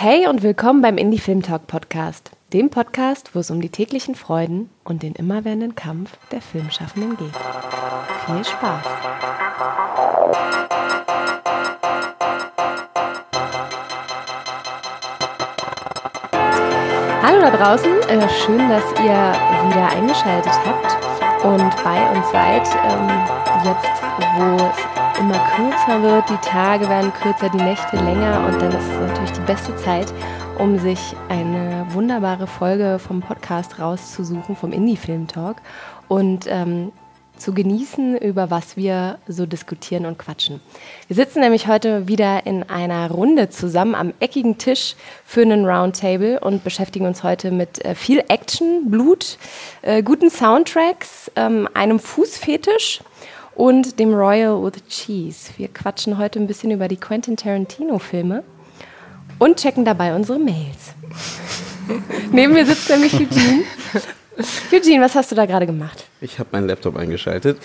Hey und willkommen beim Indie Film Talk Podcast, dem Podcast, wo es um die täglichen Freuden und den immerwährenden Kampf der Filmschaffenden geht. Viel Spaß! Hallo da draußen, äh, schön, dass ihr wieder eingeschaltet habt und bei uns seid. Ähm, jetzt, wo es immer kürzer wird, die Tage werden kürzer, die Nächte länger und dann ist es natürlich die beste Zeit, um sich eine wunderbare Folge vom Podcast rauszusuchen, vom Indie-Film Talk und ähm, zu genießen, über was wir so diskutieren und quatschen. Wir sitzen nämlich heute wieder in einer Runde zusammen am eckigen Tisch für einen Roundtable und beschäftigen uns heute mit äh, viel Action, Blut, äh, guten Soundtracks, ähm, einem Fußfetisch und dem Royal with Cheese. Wir quatschen heute ein bisschen über die Quentin Tarantino-Filme und checken dabei unsere Mails. Neben mir sitzt nämlich Eugene. Eugene, was hast du da gerade gemacht? Ich habe meinen Laptop eingeschaltet.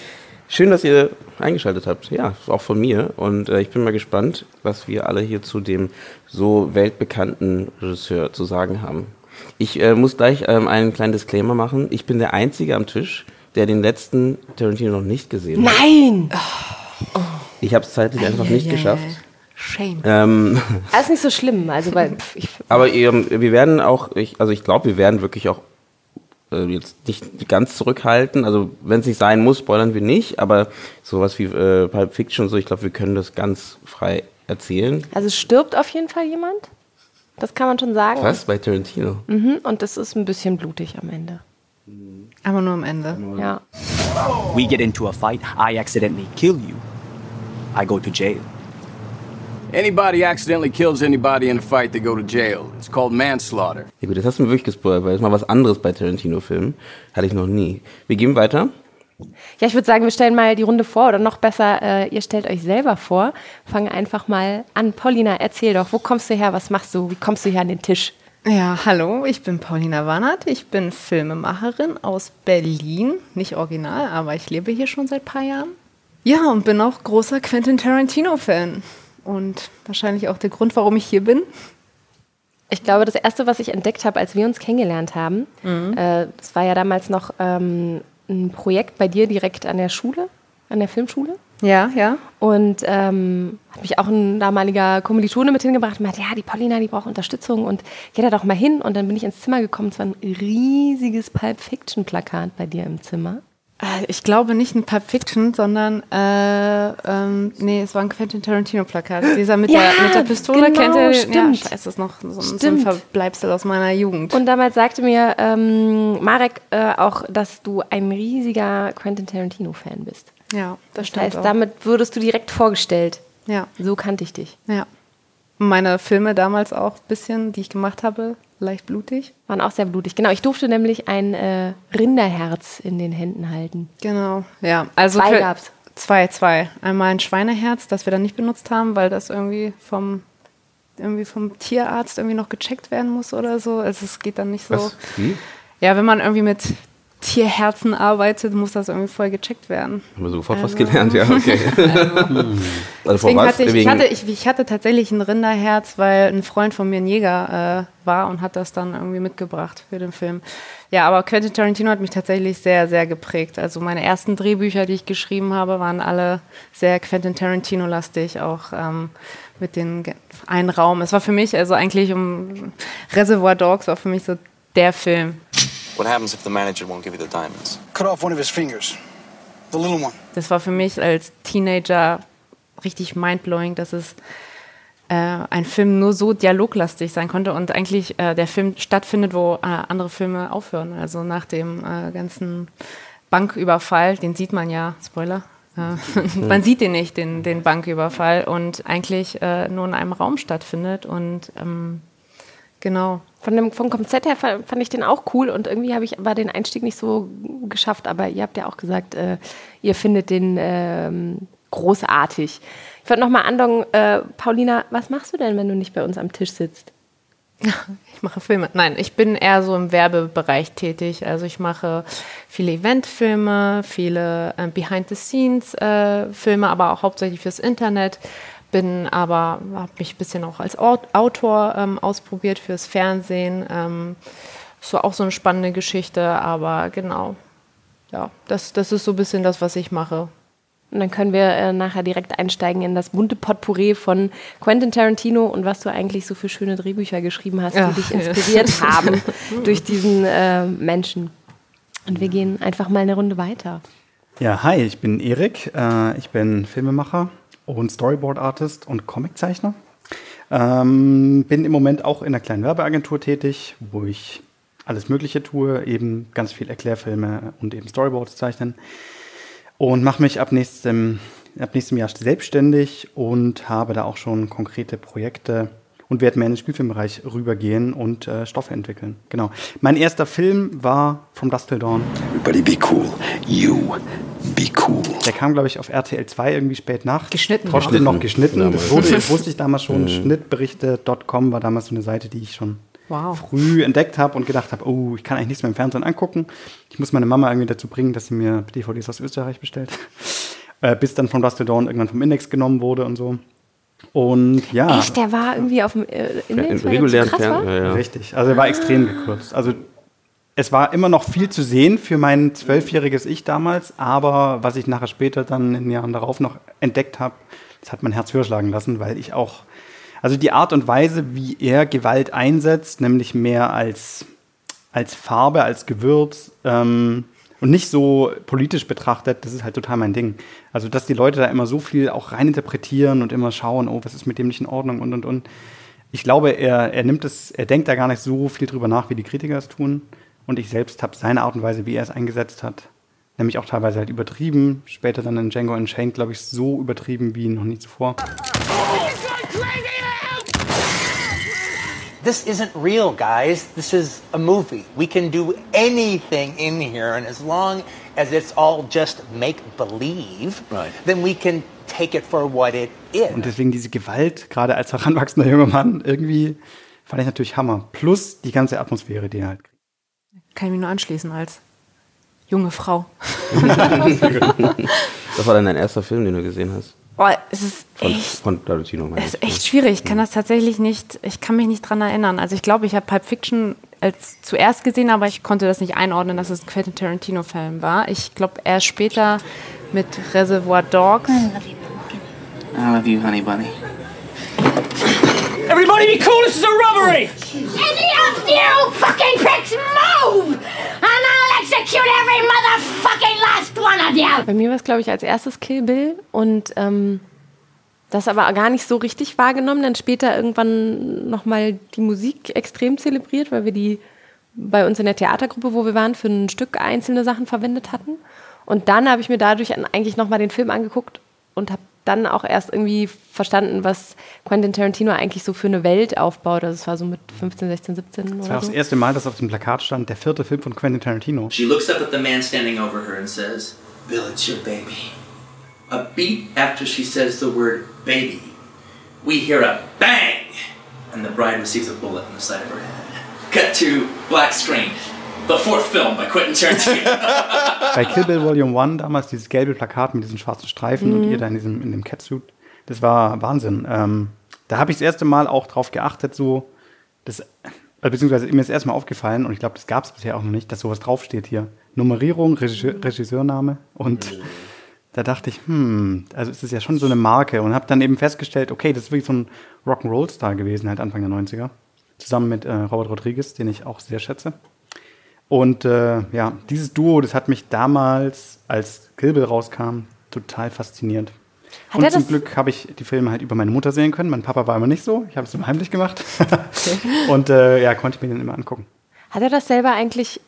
Schön, dass ihr eingeschaltet habt. Ja, auch von mir. Und äh, ich bin mal gespannt, was wir alle hier zu dem so weltbekannten Regisseur zu sagen haben. Ich äh, muss gleich ähm, einen kleinen Disclaimer machen. Ich bin der Einzige am Tisch, der den letzten Tarantino noch nicht gesehen hat. Nein! Ich habe es zeitlich einfach nicht geschafft. Shame. Ähm, Das ist nicht so schlimm. Also, weil pf, ich, aber ähm, wir werden auch, ich, also ich glaube, wir werden wirklich auch äh, jetzt nicht ganz zurückhalten. Also wenn es nicht sein muss, spoilern wir nicht. Aber sowas wie äh, Pulp Fiction und so, ich glaube, wir können das ganz frei erzählen. also stirbt auf jeden Fall jemand. Das kann man schon sagen. Was? Bei Tarantino? Mhm, und das ist ein bisschen blutig am Ende. Aber nur am Ende. Ja. We get into a fight, I accidentally kill you. I go to jail. Anybody accidentally kills anybody in a fight, they go to jail. It's called manslaughter. Ja gut, das hast du mir wirklich gespoilert, weil das ist mal was anderes bei Tarantino-Filmen. Hatte ich noch nie. Wir gehen weiter. Ja, ich würde sagen, wir stellen mal die Runde vor oder noch besser, äh, ihr stellt euch selber vor. Fange einfach mal an. Paulina, erzähl doch, wo kommst du her, was machst du, wie kommst du hier an den Tisch? Ja, hallo, ich bin Paulina Warnert. Ich bin Filmemacherin aus Berlin. Nicht original, aber ich lebe hier schon seit ein paar Jahren. Ja, und bin auch großer Quentin Tarantino-Fan. Und wahrscheinlich auch der Grund, warum ich hier bin. Ich glaube, das Erste, was ich entdeckt habe, als wir uns kennengelernt haben, Mhm. äh, das war ja damals noch ähm, ein Projekt bei dir direkt an der Schule, an der Filmschule. Ja, ja. Und ähm, hat mich auch ein damaliger Kommilitone mit hingebracht und meinte, ja, die Paulina, die braucht Unterstützung und geh da doch mal hin. Und dann bin ich ins Zimmer gekommen, es war ein riesiges Pulp Fiction Plakat bei dir im Zimmer. Äh, Ich glaube nicht ein Pulp Fiction, sondern äh, ähm, nee, es war ein Quentin Tarantino-Plakat. Dieser mit, Ja, der, mit der Pistole genau, kennt ihr stimmt. Ja, scheiße, das ist noch so, ein- so ein. Verbleibsel aus meiner Jugend. Und damals sagte mir ähm, Marek äh, auch, dass du ein riesiger Quentin Tarantino-Fan bist. ja, das Das stimmt heißt, auch. damit würdest du direkt vorgestellt. Ja, So kannte ich dich. ja. Meine Filme damals auch ein bisschen, die ich gemacht habe, leicht blutig. Waren auch sehr blutig. Genau, ich durfte nämlich ein äh, Rinderherz in den Händen halten. Genau, ja. Also Zwei gab's. Zwei, zwei. Einmal ein Schweineherz, das wir dann nicht benutzt haben, weil das irgendwie vom irgendwie vom Tierarzt irgendwie noch gecheckt werden muss oder so. Also es geht dann nicht so. Was? Wie? Ja, wenn man irgendwie mit Tierherzen arbeitet, muss das irgendwie voll gecheckt werden. Haben wir sofort was gelernt, ja, okay. also Deswegen hatte ich, ich, hatte, ich, ich hatte tatsächlich ein Rinderherz, weil ein Freund von mir ein Jäger äh, war und hat das dann irgendwie mitgebracht für den Film. Ja, aber Quentin Tarantino hat mich tatsächlich sehr, sehr geprägt. Also meine ersten Drehbücher, die ich geschrieben habe, waren alle sehr Quentin Tarantino-lastig, auch ähm, mit den Ge- einen Raum. Es war für mich, also eigentlich um Reservoir Dogs war für mich so der Film. What happens if the manager won't give you the diamonds? cut off one of his fingers. The little one. Das war für mich als Teenager richtig mindblowing, dass es äh, ein Film nur so dialoglastig sein konnte und eigentlich äh, der Film stattfindet, wo äh, andere Filme aufhören. Also nach dem äh, ganzen Banküberfall, den sieht man ja, Spoiler. Äh, man sieht den nicht, den, den Banküberfall und eigentlich äh, nur in einem Raum stattfindet und ähm, genau. Von dem, vom Konzept her fa- fand ich den auch cool und irgendwie habe ich aber den Einstieg nicht so geschafft. Aber ihr habt ja auch gesagt, äh, ihr findet den ähm, großartig. Ich wollte nochmal andocken, äh, Paulina, was machst du denn, wenn du nicht bei uns am Tisch sitzt? Ich mache Filme. Nein, ich bin eher so im Werbebereich tätig. Also ich mache viele Eventfilme, viele äh, Behind-the-Scenes-Filme, aber auch hauptsächlich fürs Internet. Bin aber, habe mich ein bisschen auch als Autor ähm, ausprobiert fürs Fernsehen. Ähm, so auch so eine spannende Geschichte, aber genau, ja, das, das ist so ein bisschen das, was ich mache. Und dann können wir äh, nachher direkt einsteigen in das bunte Potpourri von Quentin Tarantino und was du eigentlich so für schöne Drehbücher geschrieben hast, die dich inspiriert ja. haben durch diesen äh, Menschen. Und wir gehen einfach mal eine Runde weiter. Ja, hi, ich bin Erik. Äh, ich bin Filmemacher und Storyboard-Artist und Comiczeichner. Ähm, bin im Moment auch in einer kleinen Werbeagentur tätig, wo ich alles Mögliche tue, eben ganz viel Erklärfilme und eben Storyboards zeichnen und mache mich ab nächstem, ab nächstem Jahr selbstständig und habe da auch schon konkrete Projekte und werde mehr in den Spielfilmbereich rübergehen und äh, Stoffe entwickeln. Genau. Mein erster Film war From Dust Till Dawn. Everybody be cool. You be cool. Der kam, glaube ich, auf RTL 2 irgendwie spät nach. Geschnitten. Trotzdem noch geschnitten. Das wurde, wusste ich damals schon. Mhm. Schnittberichte.com war damals so eine Seite, die ich schon wow. früh entdeckt habe und gedacht habe, oh, ich kann eigentlich nichts mehr im Fernsehen angucken. Ich muss meine Mama irgendwie dazu bringen, dass sie mir DVDs aus Österreich bestellt. äh, bis dann von Dust to Dawn irgendwann vom Index genommen wurde und so. Und ja. Echt, der war irgendwie auf dem äh, Index? Ja, regulären Fernsehen. Ja, ja. Richtig. Also er war extrem gekürzt. Also es war immer noch viel zu sehen für mein zwölfjähriges Ich damals, aber was ich nachher später dann in den Jahren darauf noch entdeckt habe, das hat mein Herz höher schlagen lassen, weil ich auch also die Art und Weise, wie er Gewalt einsetzt, nämlich mehr als, als Farbe, als Gewürz ähm, und nicht so politisch betrachtet, das ist halt total mein Ding. Also dass die Leute da immer so viel auch reininterpretieren und immer schauen, oh, was ist mit dem nicht in Ordnung und und und. Ich glaube, er, er nimmt es, er denkt da gar nicht so viel drüber nach, wie die Kritiker es tun. Und ich selbst habe seine Art und Weise, wie er es eingesetzt hat, nämlich auch teilweise halt übertrieben. Später dann in Django Unchained, glaube ich, so übertrieben wie noch nie zuvor. This isn't real, guys. This is a movie. We can do anything in here, and as long as it's all just make believe, right. then we can take it for what it is. Und deswegen diese Gewalt, gerade als heranwachsender junger Mann, irgendwie fand ich natürlich Hammer. Plus die ganze Atmosphäre, die er halt kriegt. Kann ich mich nur anschließen als junge Frau. das war dann dein erster Film, den du gesehen hast? Oh, es ist echt, von Tarantino. Es ist echt schwierig. Ich kann das tatsächlich nicht, ich kann mich nicht dran erinnern. Also ich glaube, ich habe Pulp Fiction als zuerst gesehen, aber ich konnte das nicht einordnen, dass es ein Quentin Tarantino-Film war. Ich glaube, erst später mit Reservoir Dogs. I love you, honey bunny. Everybody be cool, this is a robbery! Any of you fucking pricks move! And I'll execute every motherfucking last one of you! Bei mir war es, glaube ich, als erstes Kill Bill und ähm, das aber gar nicht so richtig wahrgenommen. Dann später irgendwann nochmal die Musik extrem zelebriert, weil wir die bei uns in der Theatergruppe, wo wir waren, für ein Stück einzelne Sachen verwendet hatten. Und dann habe ich mir dadurch eigentlich nochmal den Film angeguckt und habe dann auch erst irgendwie verstanden, was Quentin Tarantino eigentlich so für eine Welt aufbaut. Also es war so mit 15, 16, 17 Das war so. das erste Mal, dass auf dem Plakat stand, der vierte Film von Quentin Tarantino. She looks up at the man standing over her and says, Bill, it's your baby. A beat after she says the word baby, we hear a bang, and the bride receives a bullet in the side of her head. Cut to black screen. The fourth film by Quentin Tarantino. Bei Kill Bill Volume 1 damals dieses gelbe Plakat mit diesen schwarzen Streifen mhm. und ihr da in diesem in dem Catsuit. Das war Wahnsinn. Ähm, da habe ich das erste Mal auch drauf geachtet, so das äh, beziehungsweise mir ist erst mal aufgefallen und ich glaube, das gab es bisher auch noch nicht, dass sowas draufsteht hier. Nummerierung, Regisseur, Regisseurname und mhm. da dachte ich, hm, also ist das ja schon so eine Marke und habe dann eben festgestellt, okay, das ist wirklich so ein Rock'n'Roll-Star gewesen, halt Anfang der 90er. Zusammen mit äh, Robert Rodriguez, den ich auch sehr schätze. Und äh, ja, dieses Duo, das hat mich damals, als Kill rauskam, total fasziniert. Hat und zum Glück habe ich die Filme halt über meine Mutter sehen können. Mein Papa war immer nicht so. Ich habe es immer heimlich gemacht. und äh, ja, konnte ich mir den immer angucken. Hat er das selber eigentlich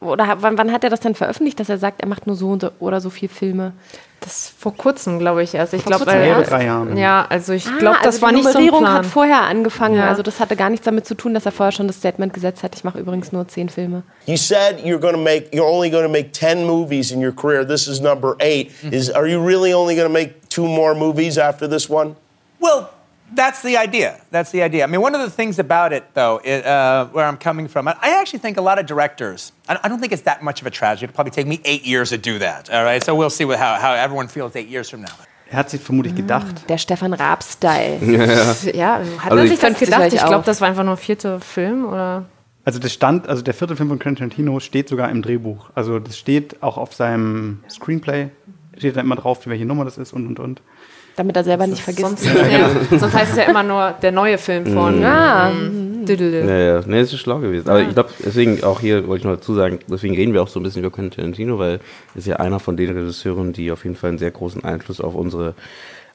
oder wann, wann, hat er das denn veröffentlicht, dass er sagt, er macht nur so oder so viele Filme? Das vor kurzem, glaube ich, erst. Ich glaube, ja, drei Jahren. Ja, also ich ah, glaube, das also war nicht so ein Plan. hat vorher angefangen. Ja. Also das hatte gar nichts damit zu tun, dass er vorher schon das Statement gesetzt hat. Ich mache übrigens nur zehn Filme. You said you're going to make, you're only going to make ten movies in your career. This is number eight. Is are you really only going to make two more movies after this one? Well. That's the idea. That's the idea. I mean, one of the things about it, though, it, uh, where I'm coming from, I actually think a lot of directors, I don't think it's that much of a tragedy. It'll probably take me eight years to do that, all right? So we'll see what, how, how everyone feels eight years from now. Er hat sich vermutlich gedacht. Der Stefan Raab-Style. Ja, ja. Hat Also man ich- sich das gedacht? Ich glaube, das war einfach nur ein vierter Film oder. Also das stand, also der vierte Film von Quentin Tarantino steht sogar im Drehbuch. Also das steht auch auf seinem Screenplay, steht da immer drauf, welche Nummer das ist und und und. Damit er selber nicht vergisst. Sonst, ja, sonst heißt es ja immer nur der neue Film von. Ah, ähm, Düdel. Ja, ja, nee, es ist schlau gewesen. Aber ich glaube, deswegen auch hier wollte ich noch dazu sagen, deswegen reden wir auch so ein bisschen über Quentin Tarantino, weil er ist ja einer von den Regisseuren, die auf jeden Fall einen sehr großen Einfluss auf unsere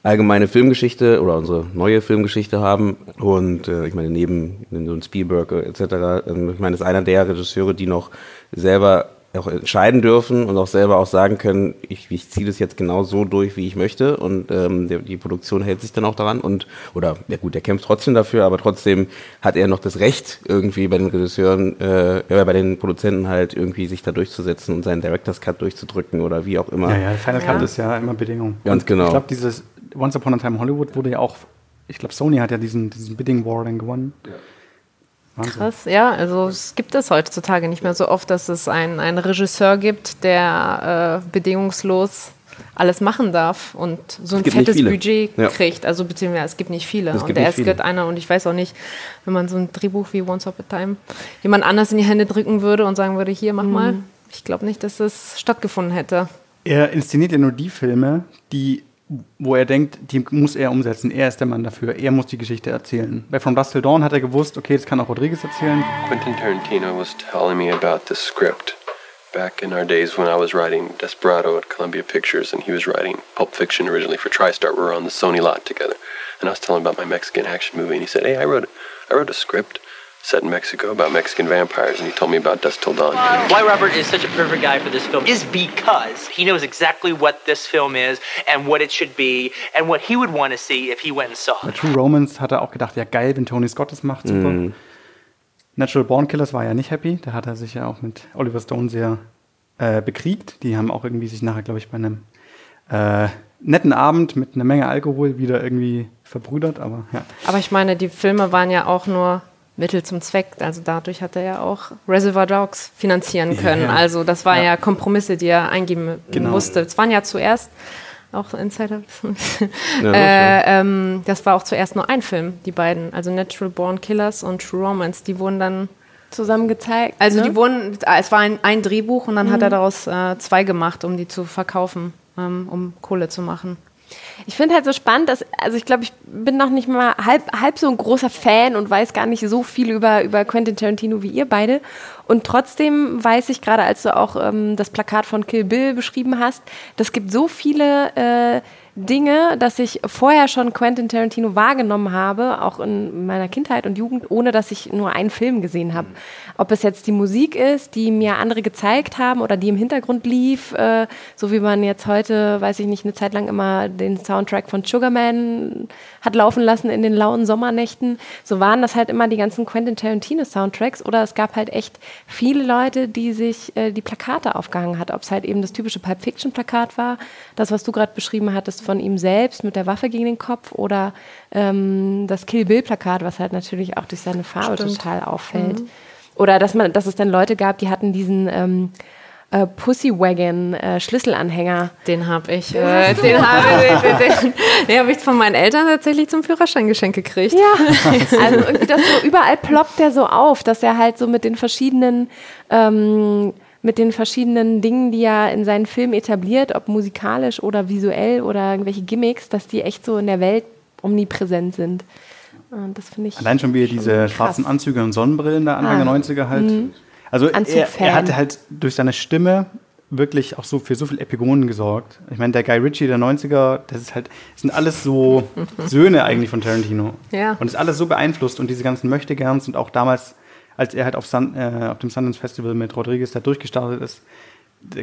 allgemeine Filmgeschichte oder unsere neue Filmgeschichte haben. Und äh, ich meine, neben, so einem Spielberg äh, etc., ähm, ich meine, ist einer der Regisseure, die noch selber auch entscheiden dürfen und auch selber auch sagen können, ich, ich ziehe das jetzt genau so durch, wie ich möchte und ähm, der, die Produktion hält sich dann auch daran und oder ja gut, der kämpft trotzdem dafür, aber trotzdem hat er noch das Recht irgendwie bei den Regisseuren, äh, ja, bei den Produzenten halt irgendwie sich da durchzusetzen und seinen Director's Cut durchzudrücken oder wie auch immer. Ja, ja, Final Cut Ja. ist ja immer Bedingung. Ganz genau. Ich glaube, dieses Once Upon a Time in Hollywood wurde ja auch, ich glaube, Sony hat ja diesen, diesen Bidding War dann gewonnen. Wahnsinn. Krass, ja, also es gibt es heutzutage nicht mehr so oft, dass es einen, einen Regisseur gibt, der äh, bedingungslos alles machen darf und so ein fettes. Budget Ja. kriegt. Also beziehungsweise es gibt nicht viele. Es und gibt er nicht ist gerade einer und ich weiß auch nicht, wenn man so ein Drehbuch wie Once Upon a Time jemand anders in die Hände drücken würde und sagen würde, hier, mach mal. Ich glaube nicht, dass das stattgefunden hätte. Er inszeniert ja nur die Filme, die, wo er denkt, die muss er umsetzen. Er ist der Mann dafür. Er muss die Geschichte erzählen. Bei From Dusk Till Dawn hat er gewusst, okay, das kann auch Rodriguez erzählen. Quentin Tarantino was telling me about this script back in our days when I was writing Desperado at Columbia Pictures and he was writing Pulp Fiction originally for TriStar. We were on the Sony lot together. And I was telling him about my Mexican action movie and he said, Hey, I wrote, I wrote a script set in Mexico about Mexican vampires and he told me about Dusk Till Dawn. Why Robert is such a perfect guy for this film is because he knows exactly what this film is and what it should be and what he would want to see if he went and saw Bei it. True Romance hat er auch gedacht, ja geil, wenn Tony Scott das macht, super. Mhm. Natural Born Killers war ja nicht happy. Da hat er sich ja auch mit Oliver Stone sehr äh, bekriegt. Die haben auch irgendwie sich nachher, glaube ich, bei einem äh, netten Abend mit einer Menge Alkohol wieder irgendwie verbrüdert. Aber ja. Aber ich meine, die Filme waren ja auch nur Mittel zum Zweck. Also dadurch hat er ja auch Reservoir Dogs finanzieren können. Ja. Also das waren ja. Ja. Kompromisse, die er eingeben Genau. musste. Es waren ja zuerst auch Insider. Ja, äh, ähm, das war auch zuerst nur ein Film, die beiden. Also Natural Born Killers und True Romance. Die wurden dann zusammen gezeigt. Also ne? die wurden, es war ein, ein Drehbuch und dann hat Mhm. er daraus äh, zwei gemacht, um die zu verkaufen, ähm, um Kohle zu machen. Ich finde halt so spannend, dass, also ich glaube, ich bin noch nicht mal halb, halb so ein großer Fan und weiß gar nicht so viel über, über Quentin Tarantino wie ihr beide. Und trotzdem weiß ich gerade, als du auch ähm, das Plakat von Kill Bill beschrieben hast, das gibt so viele äh, Dinge, dass ich vorher schon Quentin Tarantino wahrgenommen habe, auch in meiner Kindheit und Jugend, ohne dass ich nur einen Film gesehen habe. Ob es jetzt die Musik ist, die mir andere gezeigt haben oder die im Hintergrund lief, äh, so wie man jetzt heute, weiß ich nicht, eine Zeit lang immer den Soundtrack von Sugarman hat laufen lassen in den lauen Sommernächten. So waren das halt immer die ganzen Quentin Tarantino Soundtracks oder es gab halt echt viele Leute, die sich äh, die Plakate aufgehangen hat. Ob es halt eben das typische Pulp Fiction Plakat war, das, was du gerade beschrieben hattest von ihm selbst mit der Waffe gegen den Kopf oder ähm, das Kill Bill Plakat, was halt natürlich auch durch seine Farbe Stimmt. total auffällt. Mhm. Oder dass man, dass es dann Leute gab, die hatten diesen ähm, äh, Pussy Wagon äh, Schlüsselanhänger. Den habe ich. Den Äh, den habe den, den, den hab ich von meinen Eltern tatsächlich zum Führerschein geschenkt gekriegt. Ja, also irgendwie das so überall ploppt der so auf, dass er halt so mit den verschiedenen ähm, mit den verschiedenen Dingen, die er in seinen Filmen etabliert, ob musikalisch oder visuell oder irgendwelche Gimmicks, dass die echt so in der Welt omnipräsent sind. Und das finde ich Allein schon, wie er diese krass. schwarzen Anzüge und Sonnenbrillen da Anfang Ah. der 90er halt. Mhm. Also er, er hatte halt durch seine Stimme wirklich auch so für so viel Epigonen gesorgt. Ich meine, der Guy Ritchie der 90er, das ist halt, das sind alles so Söhne eigentlich von Tarantino. Ja. Und ist alles so beeinflusst und diese ganzen Möchtegerns und auch damals, als er halt auf, Sun, äh, auf dem Sundance Festival mit Rodriguez da durchgestartet ist,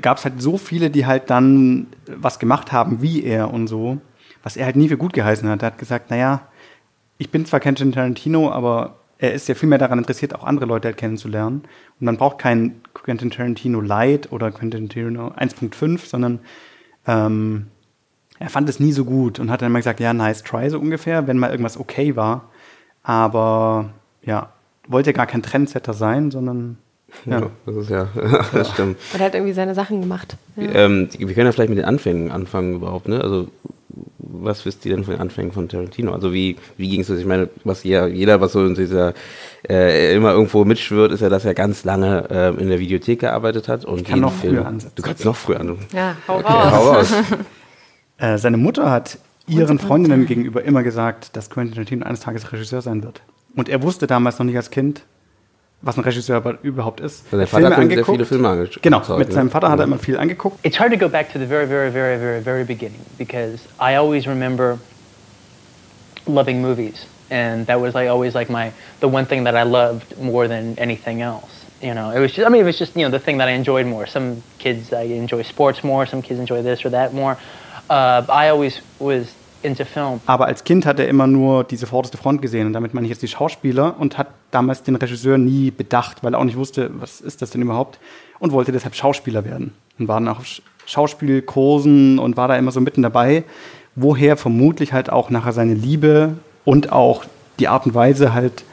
gab es halt so viele, die halt dann was gemacht haben wie er und so, was er halt nie für gut geheißen hat. Er hat gesagt, naja, ich bin zwar Quentin Tarantino, aber er ist ja viel mehr daran interessiert, auch andere Leute halt kennenzulernen. Und man braucht kein Quentin Tarantino Light oder Quentin Tarantino 1.5, sondern ähm, er fand es nie so gut und hat dann immer gesagt, ja, nice try so ungefähr, wenn mal irgendwas okay war. Aber ja, wollte gar kein Trendsetter sein, sondern ja. Ja, das ist ja, das stimmt. Und er hat irgendwie seine Sachen gemacht. Ja. Ähm, wir können ja vielleicht mit den Anfängen anfangen überhaupt, ne? Also was wisst ihr denn von den Anfängen von Tarantino? Also wie, wie ging es das? Ich meine, was jeder, jeder was so in dieser äh, immer irgendwo mitschwört, ist ja, dass er ganz lange äh, in der Videothek gearbeitet hat. Und Ich kann noch früher ansetzen. Du kannst noch früher an. Ja, hau Okay, raus. hau raus. Äh, seine Mutter hat ihren Freundinnen gegenüber immer gesagt, dass Quentin Tarantino eines Tages Regisseur sein wird. Und er wusste damals noch nicht als Kind, was ein Regisseur aber überhaupt ist. Also der Vater hat ihm sehr angeguckt. viele Filme angeschaut. Genau, mit ne? seinem Vater hat er immer viel angeguckt. It's hard to go back to the very, very, very, very, very beginning because I always remember loving movies, and that was like always like my the one thing that I loved more than anything else. You know, it was just I mean it was just you know the thing that I enjoyed more. Some kids I enjoy sports more, some kids enjoy this or that more. Uh, I always was. Aber als Kind hat er immer nur diese vorderste Front gesehen und damit meine ich jetzt die Schauspieler und hat damals den Regisseur nie bedacht, weil er auch nicht wusste, was ist das denn überhaupt und wollte deshalb Schauspieler werden und war dann auch auf Sch- Schauspielkursen und war da immer so mitten dabei, woher vermutlich halt auch nachher seine Liebe und auch die Art und Weise halt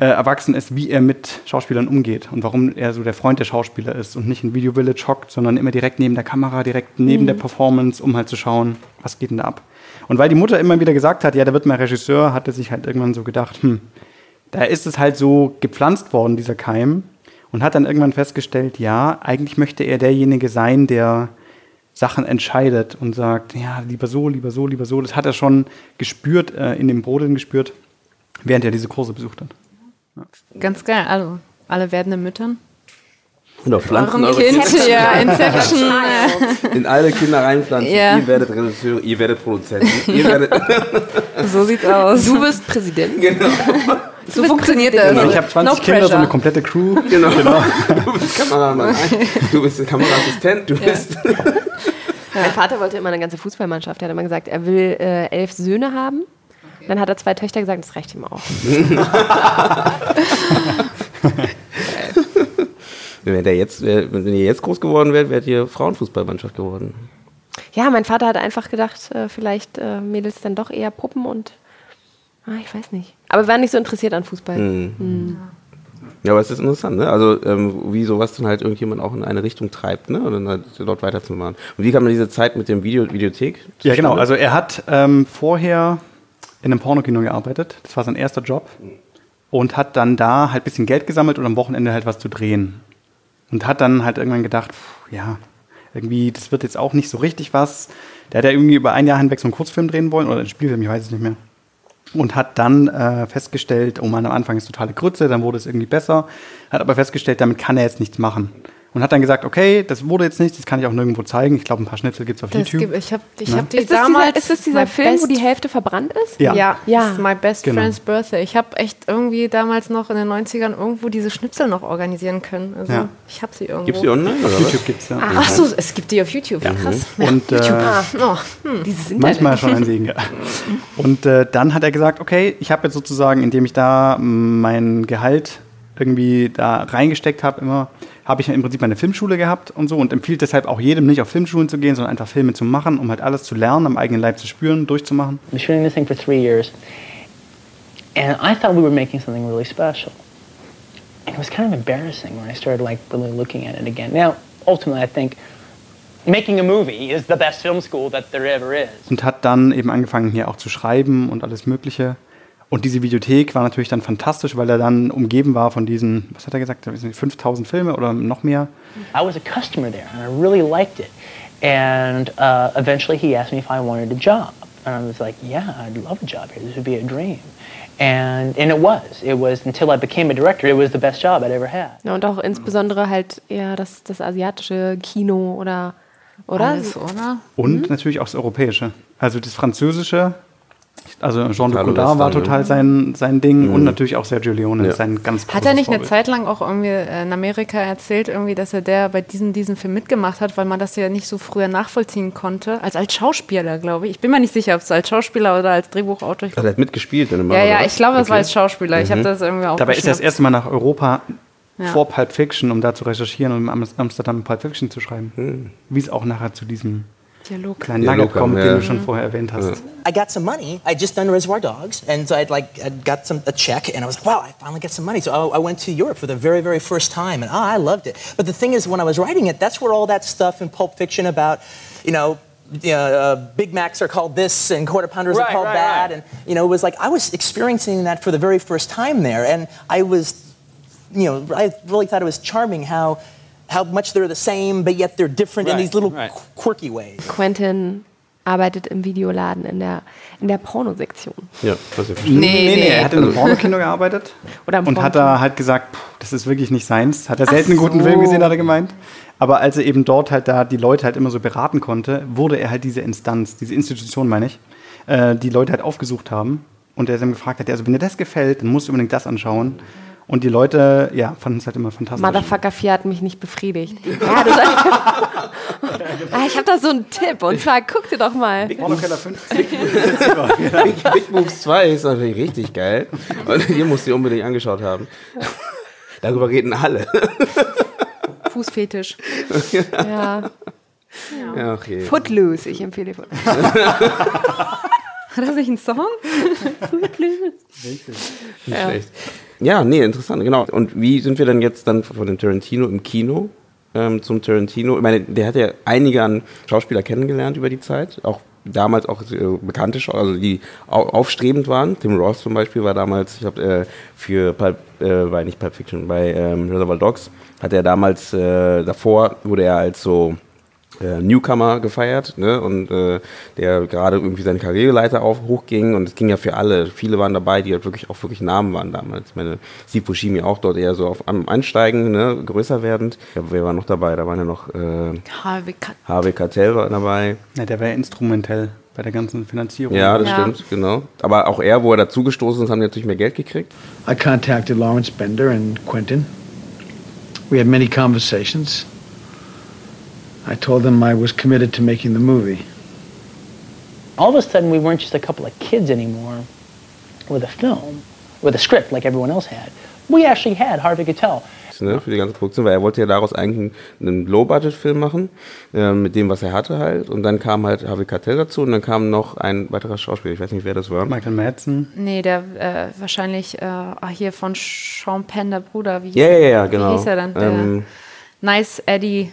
äh, erwachsen ist, wie er mit Schauspielern umgeht und warum er so der Freund der Schauspieler ist und nicht in Video Village hockt, sondern immer direkt neben der Kamera, direkt neben Mhm. der Performance, um halt zu schauen, was geht denn da ab. Und weil die Mutter immer wieder gesagt hat, ja, der wird mal Regisseur, hat er sich halt irgendwann so gedacht, hm, da ist es halt so gepflanzt worden, dieser Keim, und hat dann irgendwann festgestellt, ja, eigentlich möchte er derjenige sein, der Sachen entscheidet und sagt, ja, lieber so, lieber so, lieber so. Das hat er schon gespürt, äh, in dem Brodeln gespürt, während er diese Kurse besucht hat. Ganz geil. Also, alle werdenden Müttern. Genau, pflanzen Eurem eure Kind, Kinder. ja, Inception. In alle Kinder reinpflanzen. Ja. Ihr werdet Regisseure, ihr werdet Produzenten, ihr werdet. So sieht's aus. Du wirst Präsident. Genau. So funktioniert das. Genau, ich habe 20 No Kinder, so pressure. eine komplette Crew. Genau. Du bist Kameramann, du bist Kameraassistent, du Ja. bist. Mein Vater wollte immer eine ganze Fußballmannschaft. Er hat immer gesagt, er will äh, elf Söhne haben. Dann hat er zwei Töchter gesagt, das reicht ihm auch. Wenn, der jetzt, wenn ihr jetzt groß geworden wärt, wärt ihr Frauenfußballmannschaft geworden. Ja, mein Vater hat einfach gedacht, äh, vielleicht äh, Mädels dann doch eher Puppen und ah, ich weiß nicht. Aber wir waren nicht so interessiert an Fußball. Mhm. Mhm. Ja, aber es ist interessant, ne? Also ähm, wie sowas dann halt irgendjemand auch in eine Richtung treibt, ne? Und dann halt dort weiterzumachen. Und wie kam man diese Zeit mit dem Video, Videothek? Ja, genau. Also er hat ähm, vorher in einem Pornokino gearbeitet. Das war sein erster Job. Und hat dann da halt ein bisschen Geld gesammelt und am Wochenende halt was zu drehen. Und hat dann halt irgendwann gedacht, pff, ja, irgendwie, das wird jetzt auch nicht so richtig was. Der hat ja irgendwie über ein Jahr hinweg so einen Kurzfilm drehen wollen oder einen Spielfilm, ich weiß es nicht mehr. Und hat dann äh, festgestellt, oh Mann, am Anfang ist totale Grütze, dann wurde es irgendwie besser. Hat aber festgestellt, damit kann er jetzt nichts machen. Und hat dann gesagt, okay, das wurde jetzt nichts, das kann ich auch nirgendwo zeigen. Ich glaube, ein paar Schnitzel gibt es auf Das YouTube. gibt, ich habe ich Ne? hab die Ist das, damals. dieser, ist das dieser Film, wo best- die Hälfte verbrannt ist? Ja. Ja, Ja. das ist My Best Genau. Friend's Birthday. Ich habe echt irgendwie damals noch in den 90ern irgendwo diese Schnipsel noch organisieren können. Also Ja. ich habe sie irgendwo. Gibt's die online? Auf? YouTube gibt es ja. Ah, ach so, es gibt die auf YouTube. Ja, krass. Ja, Und, äh, YouTube. Ah, oh, hm. Dieses Internet. Manchmal schon ein Segen, ja. Und äh, dann hat er gesagt, okay, ich habe jetzt sozusagen, indem ich da mein Gehalt irgendwie da reingesteckt habe, immer, habe ich im Prinzip meine Filmschule gehabt und so und empfiehlt deshalb auch jedem nicht auf Filmschulen zu gehen, sondern einfach Filme zu machen, um halt alles zu lernen, am eigenen Leib zu spüren, durchzumachen. I was shooting this thing for three years, and I thought we were making something really special. And it was kind of embarrassing when I started like really looking at it again. Now, ultimately, I think making a movie is the best film school that there ever is. Und hat dann eben angefangen hier auch zu schreiben und alles Mögliche. Und diese Videothek war natürlich dann fantastisch, weil er dann umgeben war von diesen, was hat er gesagt, 5000 Filme oder noch mehr. I was a customer there, and I really liked it. And uh, eventually, he asked me if I wanted a job, and I was like, "Yeah, I'd love a job here. This would be a dream." And and it was. It was until I became a director. It was the best job I'd ever had. Ja, und auch insbesondere halt eher das, das asiatische Kino oder, oder? Alles, oder? Und natürlich auch das Europäische. Also das Französische, also Jean-Luc Godard war total sein, sein Ding Mhm. und natürlich auch Sergio Leone, Ja. sein ganz Hat er nicht eine Vorbild. Zeit lang auch irgendwie äh, in Amerika erzählt, irgendwie, dass er der bei diesem, diesem Film mitgemacht hat, weil man das ja nicht so früher nachvollziehen konnte? Als als Schauspieler, glaube ich. Ich bin mir nicht sicher, ob es als Schauspieler oder als Drehbuchautor. Also er hat mitgespielt in einem ja, ja, ich glaube, das war Okay. als Schauspieler. Ich habe Mhm. das irgendwie auch Dabei ist er das erste Mal nach Europa Ja. vor Pulp Fiction, um da zu recherchieren und in Am- Amsterdam Pulp Fiction zu schreiben. Hm. Wie es auch nachher zu diesem Dialog. kleinen Dialog Nugget kommt, kam, den du schon vorher erwähnt hast. I got some money. I'd just done Reservoir Dogs, and so I'd like I'd got some a check, and I was like, wow, I finally get some money. So I, I went to Europe for the very, very first time, and ah, I loved it. But the thing is, when I was writing it, that's where all that stuff in Pulp Fiction about, you know, you know, uh, Big Macs are called this and quarter pounders Right, are called right, that. right. And, you know, it was like I was experiencing that for the very first time there. And I was, you know, I really thought it was charming how, how much they're the same, but yet they're different in Right, these little right. qu- quirky ways. Quentin arbeitet im Videoladen in der, in der Pornosektion. Ja, was ihr Nee, nee, nee, er hat in einem Pornokino gearbeitet Oder im und hat da halt gesagt, puh, das ist wirklich nicht seins. Hat er selten einen guten so. Film gesehen, hat er gemeint. Aber als er eben dort halt da die Leute halt immer so beraten konnte, wurde er halt diese Instanz, diese Institution, meine ich, äh, die Leute halt aufgesucht haben. Und er dann gefragt hat, also wenn dir das gefällt, dann musst du unbedingt das anschauen. Und die Leute, ja, fanden es halt immer fantastisch. Motherfucker 4 hat mich nicht befriedigt. Ja, das ah, ich habe da so einen Tipp. Und zwar, guck dir doch mal. Pornokeller 5. Big, Big Moves 2 ist natürlich richtig geil. Und hier musst du unbedingt angeschaut haben. Darüber reden alle. Fußfetisch. Ja. Ja, okay. Footloose, ich empfehle Footloose. Hat das nicht einen Song? Footloose. Nicht Ja. schlecht. Ja, nee, interessant, genau. Und wie sind wir denn jetzt dann von dem Tarantino im Kino ähm, zum Tarantino? Ich meine, der hat ja einige an Schauspieler kennengelernt über die Zeit, auch damals auch äh, bekannte, also die au aufstrebend waren. Tim Ross zum Beispiel war damals, ich glaube, äh, für Pulp, äh, bei nicht Pulp Fiction, bei ähm, Reservoir Dogs hat er damals, äh, davor wurde er als so äh, Newcomer gefeiert, ne? Und äh, der gerade irgendwie seine Karriereleiter auf hochging und es ging ja für alle. Viele waren dabei, die halt wirklich auch wirklich Namen waren damals. Ich meine, Steve Buscemi auch dort eher so auf am Einsteigen, ne? größer werdend. Ja, wer war noch dabei? Da waren ja noch äh, Harvey Keitel war dabei. Ja, der war ja instrumentell bei der ganzen Finanzierung. Ja, das Ja. stimmt, genau. Aber auch er, wo er dazugestoßen ist, haben die natürlich mehr Geld gekriegt. I contacted Lawrence Bender and Quentin. We had many conversations. I told them I was committed to making the movie. All of a sudden, we weren't just a couple of kids anymore with a film, with a script like everyone else had. We actually had Harvey Keitel. Ne, für die ganze Produktion, weil er wollte ja daraus eigentlich einen Low-Budget-Film machen, äh, mit dem, was er hatte halt. Und dann kam halt Harvey Keitel dazu und dann kam noch ein weiterer Schauspieler, ich weiß nicht, wer das war. Michael Madsen. Nee, der äh, wahrscheinlich äh, ah, hier von Sean Penn, der Bruder. Wie hieß Ja, ja, er- ja, genau. Wie hieß er dann? Der Ähm, Nice Eddie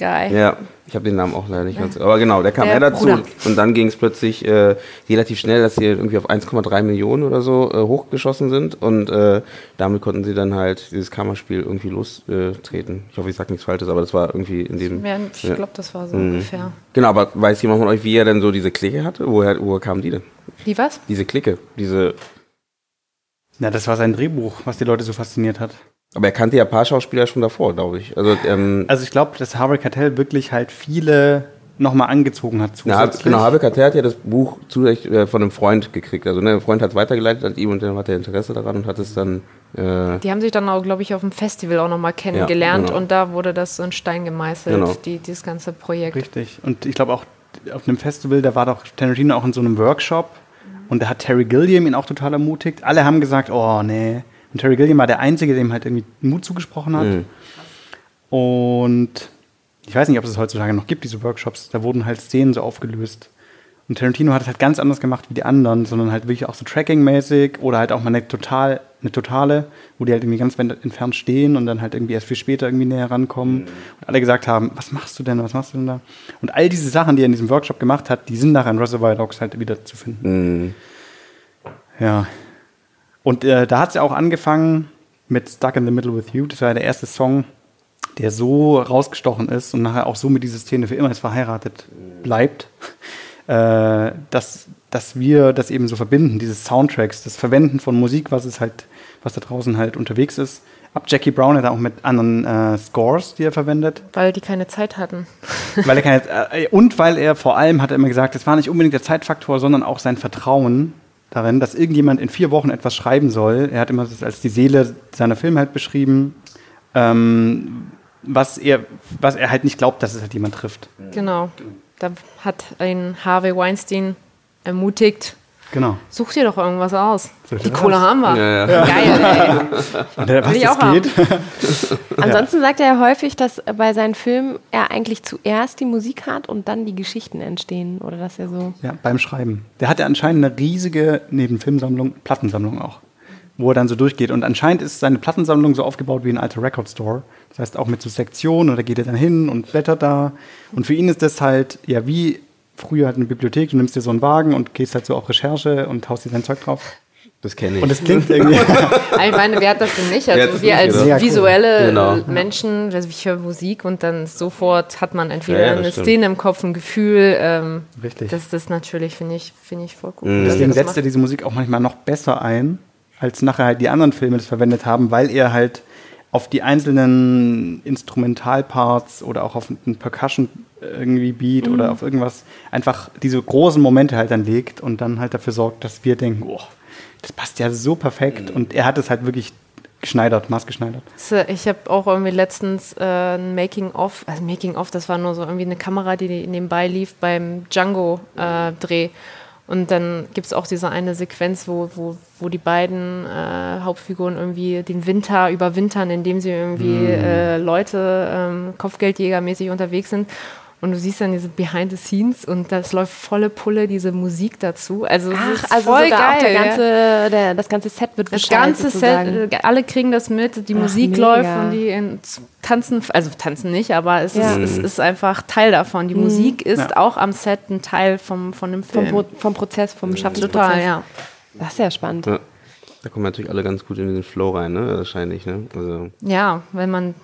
Guy. Ja, ich habe den Namen auch leider nicht ganz. Aber genau, der kam Der er dazu Bruder. und dann ging es plötzlich äh, relativ schnell, dass sie irgendwie auf 1,3 Millionen oder so äh, hochgeschossen sind und äh, damit konnten sie dann halt dieses Kammerspiel irgendwie lostreten. ich hoffe, ich sage nichts Falsches, aber das war irgendwie in dem. Ja, ich ja. glaube, das war so Mhm. ungefähr. Genau, aber weiß jemand von euch, wie er denn so diese Clique hatte? Woher, woher kamen die denn? Wie was? Diese Clique, diese. Ja, das war sein Drehbuch, was die Leute so fasziniert hat. Aber er kannte ja ein paar Schauspieler schon davor, glaube ich. Also, ähm, Also ich glaube, dass Harvey Keitel wirklich halt viele nochmal angezogen hat Na, zusätzlich. genau, Harvey Keitel hat ja das Buch zusätzlich äh, von einem Freund gekriegt. Also ne, ein Freund hat es weitergeleitet an ihm und dann hat er Interesse daran und hat es dann. Äh, Die haben sich dann auch, glaube ich, auf dem Festival auch nochmal kennengelernt genau. und da wurde das so in Stein gemeißelt, Genau. die, dieses ganze Projekt. Richtig. Und ich glaube auch auf einem Festival, da war doch Tarantino auch in so einem Workshop und da hat Terry Gilliam ihn auch total ermutigt. Alle haben gesagt, oh nee. Und Terry Gilliam war der Einzige, dem halt irgendwie Mut zugesprochen hat. Mhm. Und ich weiß nicht, ob es heutzutage noch gibt, diese Workshops. Da wurden halt Szenen so aufgelöst. Und Tarantino hat es halt ganz anders gemacht wie die anderen, sondern halt wirklich auch so Tracking-mäßig oder halt auch mal eine, total, eine totale, wo die halt irgendwie ganz weit entfernt stehen und dann halt irgendwie erst viel später irgendwie näher rankommen. Und alle gesagt haben, was machst du denn, was machst du denn da? Und all diese Sachen, die er in diesem Workshop gemacht hat, die sind nachher in Reservoir Dogs halt wieder zu finden. Mhm. Ja. Und äh, da hat ja auch angefangen mit Stuck in the Middle with You. Das war ja der erste Song, der so rausgestochen ist und nachher auch so mit dieser Szene für immer verheiratet bleibt, äh, dass, dass wir das eben so verbinden, diese Soundtracks, das Verwenden von Musik, was es halt, was da draußen halt unterwegs ist. Ab Jackie Brown hat er auch mit anderen äh, Scores, die er verwendet. Weil die keine Zeit hatten. Weil er keine, äh, und weil er vor allem, hat er immer gesagt, es war nicht unbedingt der Zeitfaktor, sondern auch sein Vertrauen darin, dass irgendjemand in vier Wochen etwas schreiben soll. Er hat immer das als die Seele seiner Filme halt beschrieben, ähm, was, er, was er halt nicht glaubt, dass es halt jemand trifft. Genau. Da hat ihn Harvey Weinstein ermutigt. Genau. Such dir doch irgendwas aus. Die Kohle aus. haben wir. Ja, ja. Geil, ey. Der, was Will ich auch haben. geht. Ansonsten sagt er ja häufig, dass bei seinen Filmen er eigentlich zuerst die Musik hat und dann die Geschichten entstehen. Oder dass er so. Ja, beim Schreiben. Der hat ja anscheinend eine riesige, neben Filmsammlung, Plattensammlung auch, wo er dann so durchgeht. Und anscheinend ist seine Plattensammlung so aufgebaut wie ein alter Record Store. Das heißt auch mit so Sektionen und da geht er dann hin und blättert da. Und für ihn ist das halt, ja, wie früher halt eine Bibliothek, du nimmst dir so einen Wagen und gehst halt so auf Recherche und haust dir dein Zeug drauf. Das kenne ich. Und das klingt irgendwie. ich meine, wer hat das denn nicht? Also wir als? Ja, cool. visuelle Genau. Menschen, also ich höre Musik und dann sofort hat man entweder Ja, ja, eine stimmt. Szene im Kopf, ein Gefühl. Ähm, Richtig. Das ist natürlich, finde ich, finde ich voll gut. Mhm. Deswegen setzt er diese Musik auch manchmal noch besser ein, als nachher halt die anderen Filme das verwendet haben, weil er halt auf die einzelnen Instrumentalparts oder auch auf einen Percussion irgendwie Beat Mhm. oder auf irgendwas einfach diese großen Momente halt dann legt und dann halt dafür sorgt, dass wir denken, oh, das passt ja so perfekt und er hat es halt wirklich geschneidert, maßgeschneidert. Ich habe auch irgendwie letztens äh, ein Making-of, also Making-of, das war nur so irgendwie eine Kamera, die nebenbei lief beim Django-Dreh. und dann gibt es auch diese eine Sequenz, wo, wo, wo die beiden äh, Hauptfiguren irgendwie den Winter überwintern, indem sie irgendwie Mhm. äh, Leute ähm, Kopfgeldjägermäßig unterwegs sind. Und du siehst dann diese Behind the Scenes und das läuft volle Pulle, diese Musik dazu. Also, es Ach, ist also voll geil. auch der ganze, der, das ganze Set wird Das ganze sozusagen. Set, äh, alle kriegen das mit, die Ach, Musik mega. läuft und die in, tanzen, also tanzen nicht, aber es, Ja. ist, es ist einfach Teil davon. Die Mhm. Musik ist Ja. auch am Set ein Teil vom, von dem Vom, Film. Pro vom Prozess, vom Schaffensprozess. Total, ja. Das ist ja spannend. Ja. Da kommen natürlich alle ganz gut in den Flow rein, ne? Wahrscheinlich, ne? Also, Ja, wenn man,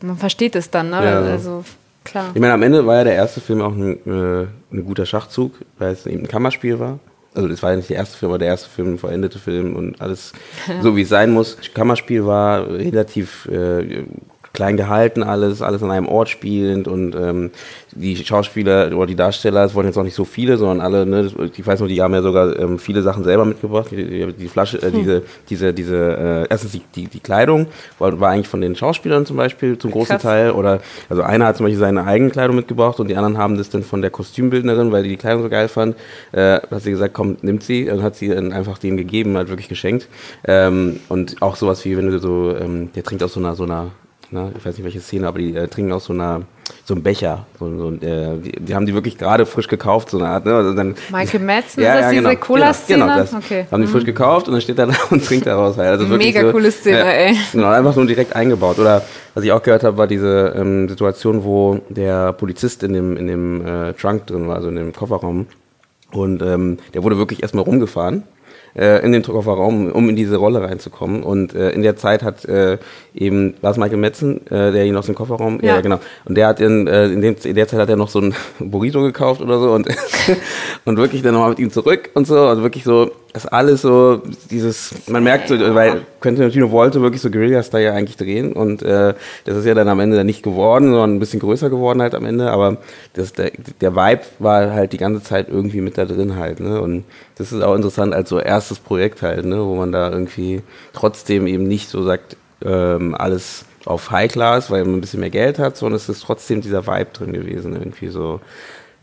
man versteht es dann, ne? Ja. Also klar. ich meine, am Ende war ja der erste Film auch ein, äh, ein guter Schachzug, weil es eben ein Kammerspiel war. Also das war ja nicht der erste Film, aber der erste Film, ein vollendete Film und alles Ja. so, wie es sein muss. Kammerspiel war relativ äh, klein gehalten, alles, alles an einem Ort spielend und ähm, die Schauspieler oder die Darsteller, es wurden jetzt auch nicht so viele, sondern alle, ne, ich weiß noch, die haben ja sogar ähm, viele Sachen selber mitgebracht, die, die, die Flasche, äh, Hm. diese, diese, diese, äh, erstens die, die, die Kleidung war, war eigentlich von den Schauspielern zum Beispiel zum großen Krass. Teil oder, also einer hat zum Beispiel seine eigene Kleidung mitgebracht und die anderen haben das dann von der Kostümbildnerin, weil die die Kleidung so geil fand, äh, hat sie gesagt, komm, nimmt sie und hat sie dann einfach denen gegeben, halt wirklich geschenkt ähm, und auch sowas wie, wenn du so, ähm, der trinkt aus so einer, so einer na, ich weiß nicht welche Szene, aber die äh, trinken aus so einer so einem Becher. So, so, äh, die, haben die wirklich gerade frisch gekauft, so eine Art. Ne? Also dann, Michael Madsen, ist das diese Cola-Szene? Genau, genau das. Okay. Haben die Mhm. frisch gekauft und dann steht er da und trinkt daraus. Halt. Also Mega so, coole Szene, ja, ey. Genau, einfach nur direkt eingebaut. Oder was ich auch gehört habe, war diese ähm, Situation, wo der Polizist in dem, in dem äh, Trunk drin war, also in dem Kofferraum. Und ähm, der wurde wirklich erstmal rumgefahren äh, in den Kofferraum, um in diese Rolle reinzukommen. Und äh, in der Zeit hat äh, eben, war es Michael Metzen, äh, der ihn aus dem Kofferraum, ja, Ja. genau. Und der hat in, äh, in, dem, in der Zeit hat er noch so ein Burrito gekauft oder so und, und wirklich dann nochmal mit ihm zurück und so. Also wirklich so, das alles so, dieses, man merkt so, weil Quentin Tarantino wollte wirklich so Guerilla-Style ja eigentlich drehen und äh, das ist ja dann am Ende dann nicht geworden, sondern ein bisschen größer geworden halt am Ende, aber das, der, der Vibe war halt die ganze Zeit irgendwie mit da drin halt, ne? Und das ist auch interessant als so erstes Projekt halt, ne? Wo man da irgendwie trotzdem eben nicht so sagt, ähm, alles auf High Class, weil man ein bisschen mehr Geld hat, sondern es ist trotzdem dieser Vibe drin gewesen, irgendwie so,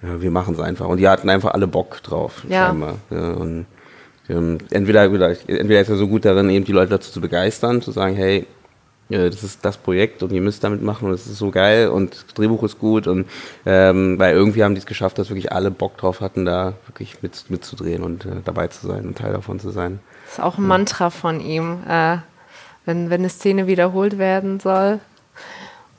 ja, wir machen es einfach. Und die hatten einfach alle Bock drauf, Ja. scheinbar. Ja, und ähm, entweder, entweder, entweder ist er so gut darin, eben die Leute dazu zu begeistern, zu sagen, hey, äh, das ist das Projekt und ihr müsst damit machen und es ist so geil und das Drehbuch ist gut und ähm, weil irgendwie haben die es geschafft, dass wirklich alle Bock drauf hatten, da wirklich mit, mitzudrehen und äh, dabei zu sein und Teil davon zu sein. Das ist auch ein Mantra von ihm. Äh, wenn, wenn eine Szene wiederholt werden soll,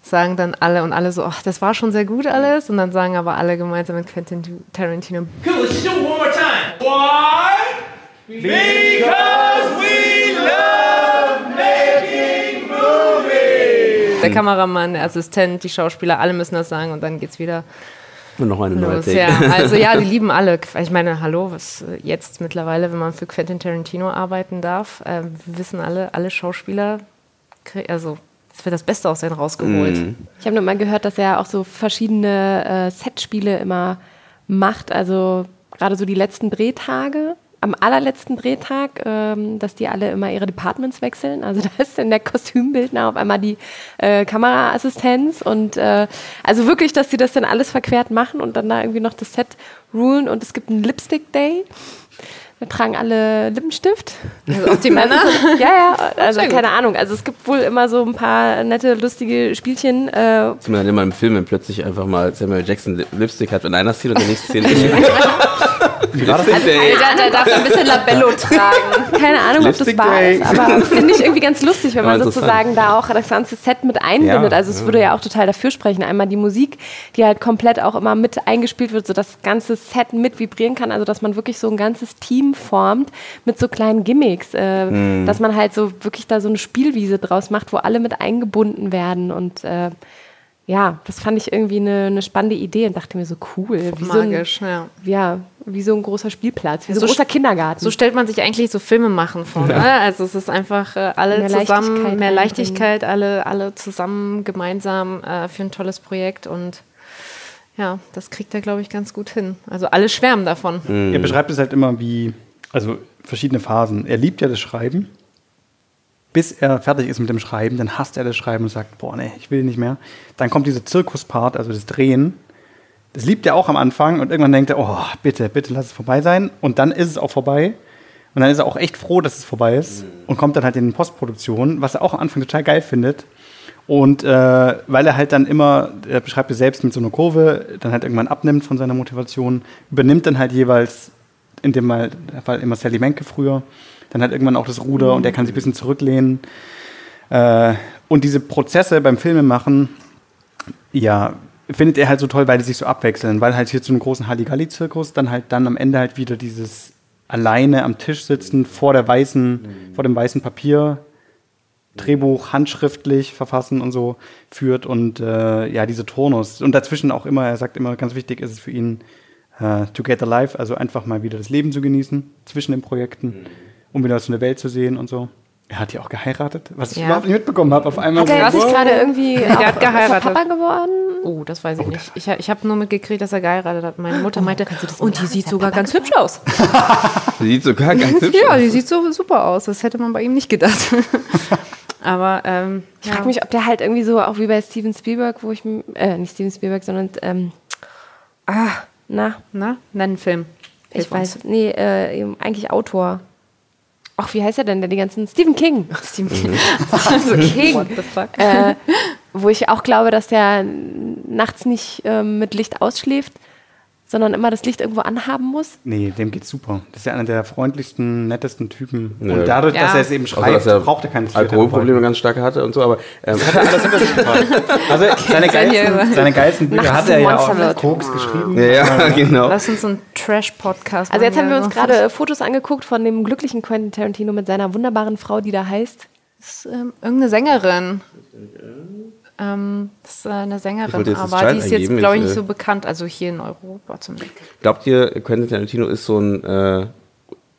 sagen dann alle und alle so, ach, das war schon sehr gut alles. Und dann sagen aber alle gemeinsam mit Quentin Tarantino, Cool, let's do it one more time. Why? Because we love making movies. der Kameramann, der Assistent, die Schauspieler, alle müssen das sagen und dann geht's wieder Und noch eine neue los. Take. Ja, also ja, die lieben alle. Ich meine, hallo, was äh, jetzt mittlerweile, wenn man für Quentin Tarantino arbeiten darf, äh, wissen alle, alle Schauspieler, also es wird das Beste aus denen rausgeholt. Mhm. Ich habe nur mal gehört, dass er auch so verschiedene äh, Setspiele immer macht. Also gerade so die letzten Drehtage, am allerletzten Drehtag, ähm, dass die alle immer ihre Departments wechseln. Also da ist dann der Kostümbildner auf einmal die äh, Kameraassistenz und äh, also wirklich, dass sie das dann alles verquert machen und dann da irgendwie noch das Set rulen und es gibt einen Lipstick Day. Wir tragen alle Lippenstift. Also auch die Männer? ja, ja, also keine Ahnung. Also es gibt wohl immer so ein paar nette, lustige Spielchen. Äh, man dann immer im Film, wenn plötzlich einfach mal Samuel Jackson Lip- Lipstick hat in einer Szene und in der nächsten Szene nicht. Wie war das? Also, der, der darf ein bisschen Labello tragen. Keine Ahnung, ob das wahr ist, aber finde ich irgendwie ganz lustig, wenn man sozusagen da auch das ganze Set mit einbindet. Ja. Also es würde ja auch total dafür sprechen. Einmal die Musik, die halt komplett auch immer mit eingespielt wird, sodass das ganze Set mit vibrieren kann. Also dass man wirklich so ein ganzes Team formt mit so kleinen Gimmicks. Äh, Mhm. Dass man halt so wirklich da so eine Spielwiese draus macht, wo alle mit eingebunden werden und äh, ja, das fand ich irgendwie eine, eine spannende Idee und dachte mir so cool. Wie Magisch, so ein, ja. ja. Wie so ein großer Spielplatz, wie so, So ein großer Kindergarten. So stellt man sich eigentlich so Filme machen vor. Ja. Ne? Also es ist einfach äh, alle Mehr zusammen, Leichtigkeit mehr. Leichtigkeit, alle, alle zusammen, gemeinsam äh, für ein tolles Projekt und ja, das kriegt er, glaube ich, ganz gut hin. Also alle schwärmen davon. Er beschreibt es halt immer wie, also verschiedene Phasen. Er liebt ja das Schreiben. Bis er fertig ist mit dem Schreiben, dann hasst er das Schreiben und sagt, boah, nee, ich will nicht mehr. Dann kommt dieser Zirkuspart, also das Drehen. Das liebt er auch am Anfang und irgendwann denkt er, oh, bitte, bitte lass es vorbei sein. Und dann ist es auch vorbei. Und dann ist er auch echt froh, dass es vorbei ist und kommt dann halt in Postproduktion, was er auch am Anfang total geil findet. Und äh, weil er halt dann immer, er beschreibt es selbst mit so einer Kurve, dann halt irgendwann abnimmt von seiner Motivation, übernimmt dann halt jeweils, in dem Fall, immer Sally Menke früher, dann halt irgendwann auch das Ruder und er kann sich ein bisschen zurücklehnen. Äh, und diese Prozesse beim Filmemachen, ja, findet er halt so toll, weil die sich so abwechseln, weil halt hier zu einem großen Halligalli-Zirkus dann halt dann am Ende halt wieder dieses alleine am Tisch sitzen vor der weißen, vor dem weißen Papier, Drehbuch handschriftlich verfassen und so führt und äh, ja, diese Turnus. Und dazwischen auch immer, er sagt immer, ganz wichtig ist es für ihn, äh, to get alive, also einfach mal wieder das Leben zu genießen zwischen den Projekten, um wieder so eine Welt zu sehen und so. Er hat ja auch geheiratet, was ich Ja. überhaupt nicht mitbekommen habe. Auf einmal Hat er so, wow. gerade irgendwie Der auch- hat geheiratet. ist er Papa geworden? Oh, das weiß ich nicht. Ich, ich habe nur mitgekriegt, dass er geheiratet hat. Meine Mutter meinte, und die sieht sogar ganz hübsch aus. Sieht sogar ganz hübsch ja, aus. die sieht so super aus. Das hätte man bei ihm nicht gedacht. Aber ähm, Ich frage mich, ob der halt irgendwie so, auch wie bei Steven Spielberg, wo ich, äh, nicht Steven Spielberg, sondern, ähm, ah, na, na, nenn einen Film. Ich Hilf uns. weiß, nee, äh, eben eigentlich Autor. Ach, wie heißt er denn, der die ganzen, Stephen King. Stephen King. also King. What the fuck? Äh, wo ich auch glaube, dass der nachts nicht ähm, mit Licht ausschläft, sondern immer das Licht irgendwo anhaben muss. Nee, dem geht's super. Das ist ja einer der freundlichsten, nettesten Typen. Ja. Und dadurch, dass Ja. er es eben Außer, schreibt, dass er braucht er keine Alkoholprobleme ganz stark hatte und so, aber ähm, Also seine Sein hier geilsten, über- seine geilsten Bücher Nachts hat er ja auch wird. Koks geschrieben. Ja, ja, genau. Lass uns so einen Trash-Podcast Also jetzt haben wir uns gerade Fotos angeguckt von dem glücklichen Quentin Tarantino mit seiner wunderbaren Frau, die da heißt. Das ist ähm, irgendeine Sängerin. Ähm, das ist äh, eine Sängerin, aber die ist jetzt, glaube ich, nicht äh, so bekannt. Also hier in Europa zumindest. Glaubt ihr, Quentin Tarantino ist so ein, äh,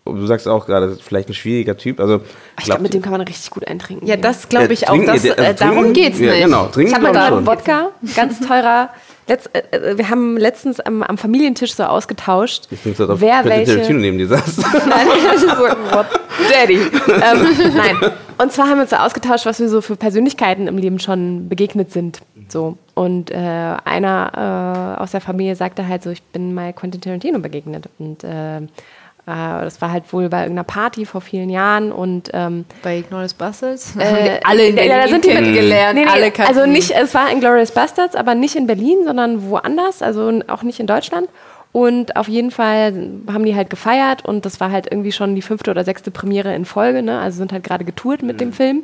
du sagst auch gerade, vielleicht ein schwieriger Typ. Also, Ich glaube, mit dem kann man richtig gut eintrinken. Ja, das glaube ich Ja, auch. trinken- Das, ja, also äh, darum geht's ja, nicht. genau, trinken Ich habe gerade. Wodka, ganz teurer. Letzt, äh, äh, wir haben letztens am, am Familientisch so ausgetauscht, Ich auf wer Quentin welche. Tarantino neben dir saß. Nein, so, what? Daddy. ähm, nein. Und zwar haben wir uns so ausgetauscht, was wir so für Persönlichkeiten im Leben schon begegnet sind. So. Und äh, einer äh, aus der Familie sagte halt so, ich bin mal Quentin Tarantino begegnet. Und äh, das war halt wohl bei irgendeiner Party vor vielen Jahren und ähm, Bei Ignorous Bastards? äh, alle in ja, Berlin da sind die mit kennengelernt. Nee, nee, alle kannten also nicht, es war in Glorious Bastards, aber nicht in Berlin, sondern woanders, also auch nicht in Deutschland. Und auf jeden Fall haben die halt gefeiert und das war halt irgendwie schon die fünfte oder sechste Premiere in Folge, ne? Also sind halt gerade getourt mit dem Film.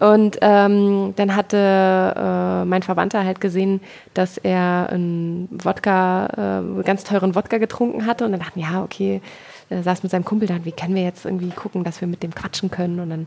Und ähm, dann hatte äh, mein Verwandter halt gesehen, dass er einen Wodka, äh, ganz teuren Wodka getrunken hatte. Und dann dachten, ja, okay, er saß mit seinem Kumpel da, wie können wir jetzt irgendwie gucken, dass wir mit dem quatschen können. Und dann,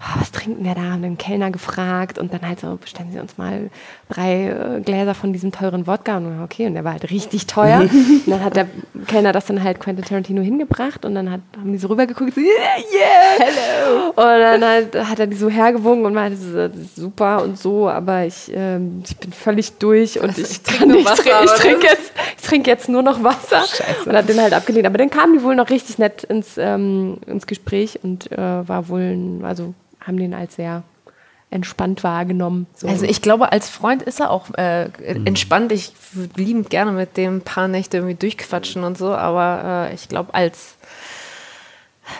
oh, was trinken wir da? Haben den Kellner gefragt und dann halt so, bestellen Sie uns mal drei äh, Gläser von diesem teuren Wodka. Und okay, und der war halt richtig teuer. und dann hat der Kellner das dann halt Quentin Tarantino hingebracht und dann hat, haben die so rübergeguckt, so, yeah, yeah, hello. Und dann halt, hat er die so hergewogen und meinte, so, das ist super und so, aber ich, ähm, ich bin völlig durch und ich kann nur nicht, Wasser, ich trinke jetzt, ich trinke jetzt nur noch Wasser. Und hat den halt abgelehnt. Aber dann kamen die wohl noch richtig nett ins, ähm, ins Gespräch und äh, war wohl, ein, also haben den als sehr entspannt wahrgenommen. So. Also ich glaube, als Freund ist er auch äh, entspannt. Ich würde liebend gerne mit dem paar Nächte irgendwie durchquatschen und so, aber äh, ich glaube, als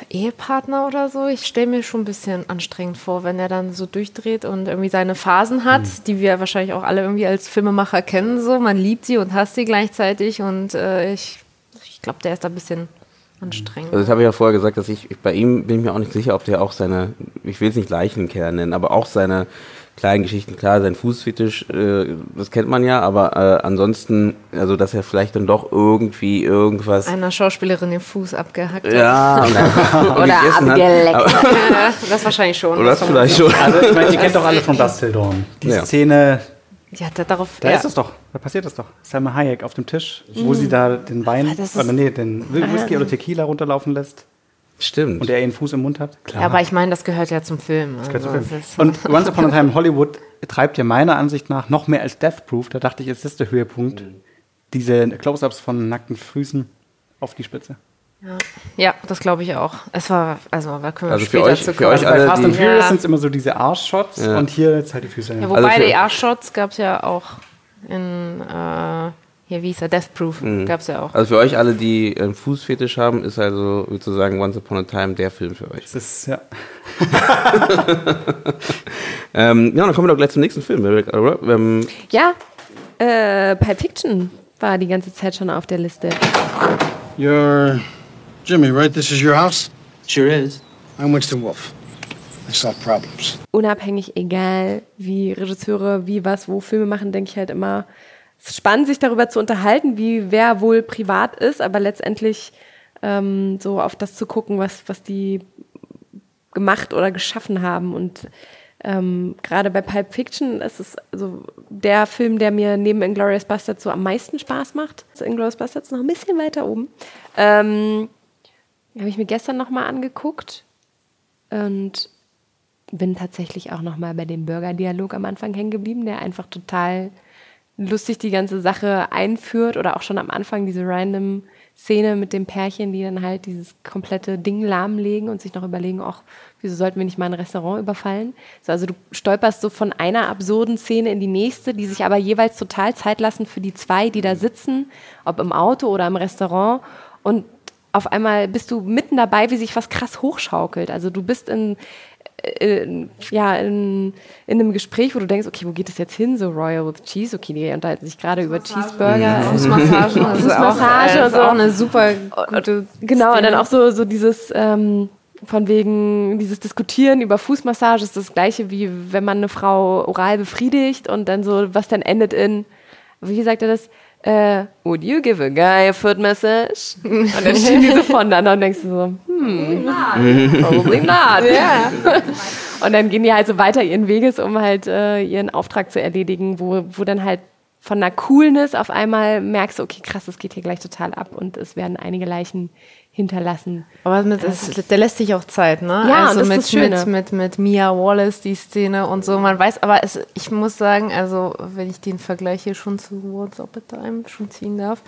Ehepartner oder so, ich stelle mir schon ein bisschen anstrengend vor, wenn er dann so durchdreht und irgendwie seine Phasen hat, die wir wahrscheinlich auch alle irgendwie als Filmemacher kennen. So, man liebt sie und hasst sie gleichzeitig und äh, ich, ich glaube, der ist da ein bisschen anstrengend. Also das habe ich ja vorher gesagt, dass ich bei ihm bin ich mir auch nicht sicher, ob der auch seine, ich will es nicht Leichenkeller nennen, aber auch seine kleinen Geschichten, klar, sein Fußfetisch, äh, das kennt man ja, aber äh, ansonsten, also dass er vielleicht dann doch irgendwie irgendwas. Einer Schauspielerin den Fuß abgehackt hat. Ja, oder abgeleckt. Hat. das wahrscheinlich schon. Oder das, das vielleicht schon. Also ich meine, ihr kennt doch alle von Dawn. Die ja. Szene. Ja, da, darauf. Da ja. ist es doch. Da passiert das doch. Salma Hayek auf dem Tisch, wo mm. sie da den Wein, ah, oder nee, den Whisky oder Tequila runterlaufen lässt. Stimmt. Und er ihren Fuß im Mund hat. Klar. Ja, aber ich meine, das gehört ja zum Film. Das also, zum Film. Und Once Upon a Time in Hollywood treibt ja meiner Ansicht nach noch mehr als Death Proof. Da dachte ich, ist das der Höhepunkt. Mhm. Diese Close-Ups von nackten Füßen auf die Spitze. Ja, ja das glaube ich auch. Es war, also da können wir also später für euch, für euch also bei Fast and Furious ja. sind es immer so diese Arschshots ja. und hier jetzt halt die Füße. Ja, wobei also die Arschshots gab es ja auch in äh, hier, wie hieß er? Death Proof. Mhm. Gab es ja auch. Also für euch alle, die einen Fußfetisch haben, ist also sozusagen Once Upon a Time der Film für euch. Das ist, ja. ähm, ja, dann kommen wir doch gleich zum nächsten Film? Ähm, ja, äh, Pulp Fiction war die ganze Zeit schon auf der Liste. You're Jimmy, right? This is your house? Sure is. I'm Winston Wolf. I solve problems. Unabhängig, egal wie Regisseure, wie was, wo Filme machen, denke ich halt immer, es ist spannend, sich darüber zu unterhalten, wie wer wohl privat ist, aber letztendlich ähm, so auf das zu gucken, was, was die gemacht oder geschaffen haben. Und ähm, gerade bei Pulp Fiction ist es also der Film, der mir neben Inglourious Bastards so am meisten Spaß macht. Inglourious Bastards noch ein bisschen weiter oben. Ähm, habe ich mir gestern nochmal angeguckt und bin tatsächlich auch nochmal bei dem Burger-Dialog am Anfang hängen geblieben, der einfach total lustig die ganze Sache einführt oder auch schon am Anfang diese random Szene mit dem Pärchen, die dann halt dieses komplette Ding lahmlegen und sich noch überlegen, ach, wieso sollten wir nicht mal ein Restaurant überfallen? So, also du stolperst so von einer absurden Szene in die nächste, die sich aber jeweils total Zeit lassen für die zwei, die da sitzen, ob im Auto oder im Restaurant und auf einmal bist du mitten dabei, wie sich was krass hochschaukelt. Also du bist in, in, ja, in, in einem Gespräch, wo du denkst, okay, wo geht es jetzt hin? So Royal with Cheese, okay, die unterhalten sich gerade über Cheeseburger. Fußmassage. Mhm. Fußmassage und so. auch eine super gute Genau, und dann auch so, so dieses, ähm, von wegen dieses Diskutieren über Fußmassage ist das gleiche wie wenn man eine Frau oral befriedigt und dann so, was dann endet in, wie sagt er das? Uh, would you give a guy a foot massage? Und dann stehen die so voneinander und denkst du so, hm, probably not. Yeah. Und dann gehen die halt so weiter ihren Weges, um halt äh, ihren Auftrag zu erledigen, wo, wo dann halt von einer Coolness auf einmal merkst du, okay, krass, das geht hier gleich total ab und es werden einige Leichen hinterlassen. Aber mit, es, der lässt sich auch Zeit, ne? Ja, also und das mit, ist das Schöne. mit, mit, mit Mia Wallace, die Szene und so. Man weiß, aber es, ich muss sagen, also wenn ich den Vergleich hier schon zu What's Up at Time schon ziehen darf,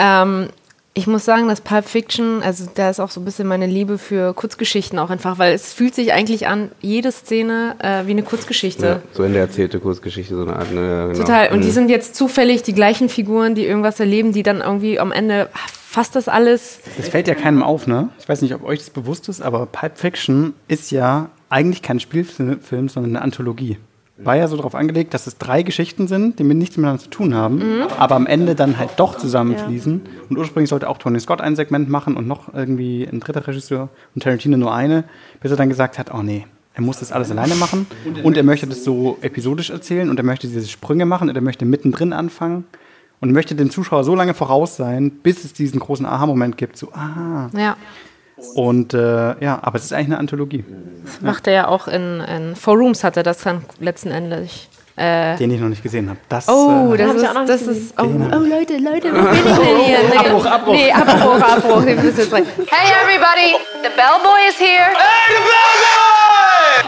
ähm, ich muss sagen, dass Pulp Fiction, also da ist auch so ein bisschen meine Liebe für Kurzgeschichten auch einfach, weil es fühlt sich eigentlich an, jede Szene äh, wie eine Kurzgeschichte. Ja, so eine erzählte Kurzgeschichte, so eine Art. Ne, genau. Total. Und mhm. die sind jetzt zufällig die gleichen Figuren, die irgendwas erleben, die dann irgendwie am Ende fast das alles. Das fällt ja keinem auf, ne? Ich weiß nicht, ob euch das bewusst ist, aber Pulp Fiction ist ja eigentlich kein Spielfilm, sondern eine Anthologie war ja so darauf angelegt, dass es drei Geschichten sind, die mit nichts miteinander zu tun haben, mhm. aber am Ende dann halt doch zusammenfließen. Ja. Und ursprünglich sollte auch Tony Scott ein Segment machen und noch irgendwie ein dritter Regisseur und Tarantino nur eine, bis er dann gesagt hat, oh nee, er muss das alles alleine machen und er möchte das so episodisch erzählen und er möchte diese Sprünge machen und er möchte mittendrin anfangen und möchte dem Zuschauer so lange voraus sein, bis es diesen großen Aha-Moment gibt, so, ah, ja. Und äh, ja, aber es ist eigentlich eine Anthologie. Das macht er ja auch in, in Four Rooms, hat er das dann letzten Endes. Äh Den ich noch nicht gesehen habe. Das, oh, äh, das, ist, das ist. Oh, oh, Leute, Leute, wo bin ich denn hier? Nee, Abbruch, Abbruch. Nee, Abbruch, Abbruch. Hey, everybody, the bellboy is here. Hey, the bellboy!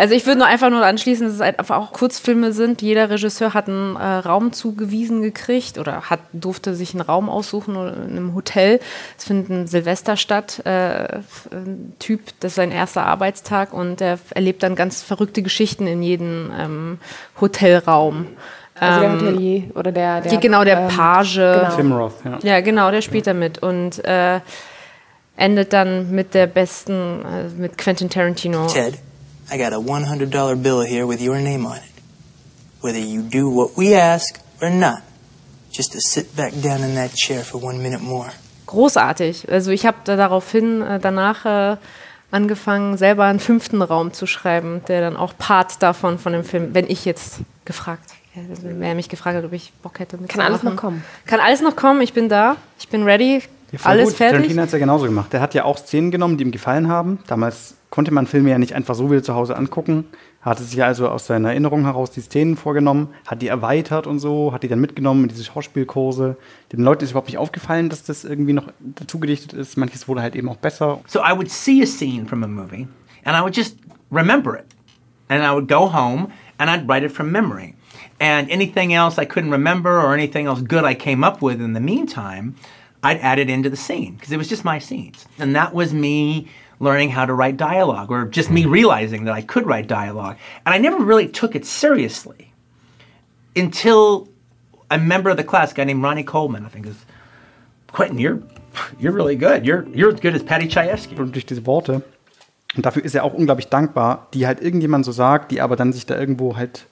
Also ich würde nur einfach nur anschließen, dass es halt einfach auch Kurzfilme sind. Jeder Regisseur hat einen äh, Raum zugewiesen gekriegt oder hat, durfte sich einen Raum aussuchen in einem Hotel. Es findet ein Silvester statt. Äh, ein Typ, das ist sein erster Arbeitstag und er erlebt dann ganz verrückte Geschichten in jedem ähm, Hotelraum. Also der ähm, Hotelier oder der, der genau der ähm, Page. Genau. Tim Roth, ja. ja. genau, der spielt da mit und äh, endet dann mit der besten, äh, mit Quentin Tarantino. Ted. I got a $100 bill here with your name on it. Whether you do what we ask or not, just to sit back down in that chair for one minute more. großartig. Also ich habe da daraufhin äh, danach äh, angefangen, selber einen fünften Raum zu schreiben, der dann auch Part davon von dem Film, wenn ich jetzt gefragt, also wer mich gefragt hat, ob ich Bock hätte. Kann alles noch kommen. Kann alles noch kommen. Ich bin da. Ich bin ready. Ja, alles gut. fertig. Tarantino hat es ja genauso gemacht. Der hat ja auch Szenen genommen, die ihm gefallen haben. Damals konnte man Filme ja nicht einfach so wieder zu Hause angucken. Hatte sich also aus seiner Erinnerung heraus die Szenen vorgenommen, hat die erweitert und so, hat die dann mitgenommen in diese Schauspielkurse. Den Leuten ist überhaupt nicht aufgefallen, dass das irgendwie noch dazugedichtet ist. Manches wurde halt eben auch besser. So I would see a scene from a movie and I would just remember it. And I would go home and I'd write it from memory. And anything else I couldn't remember or anything else good I came up with in the meantime, I'd add it into the scene because it was just my scenes. And that was me learning how to write dialogue or just me realizing that I could write dialogue. And I never really took it seriously until a member of the class, a guy named Ronnie Coleman, I think is Quentin, you're you're really good. You're you're as good as Patty Chayefsky. Und durch diese Worte. Und dafür ist er auch unglaublich dankbar, die halt irgendjemand so sagt, die aber dann sich da irgendwo halt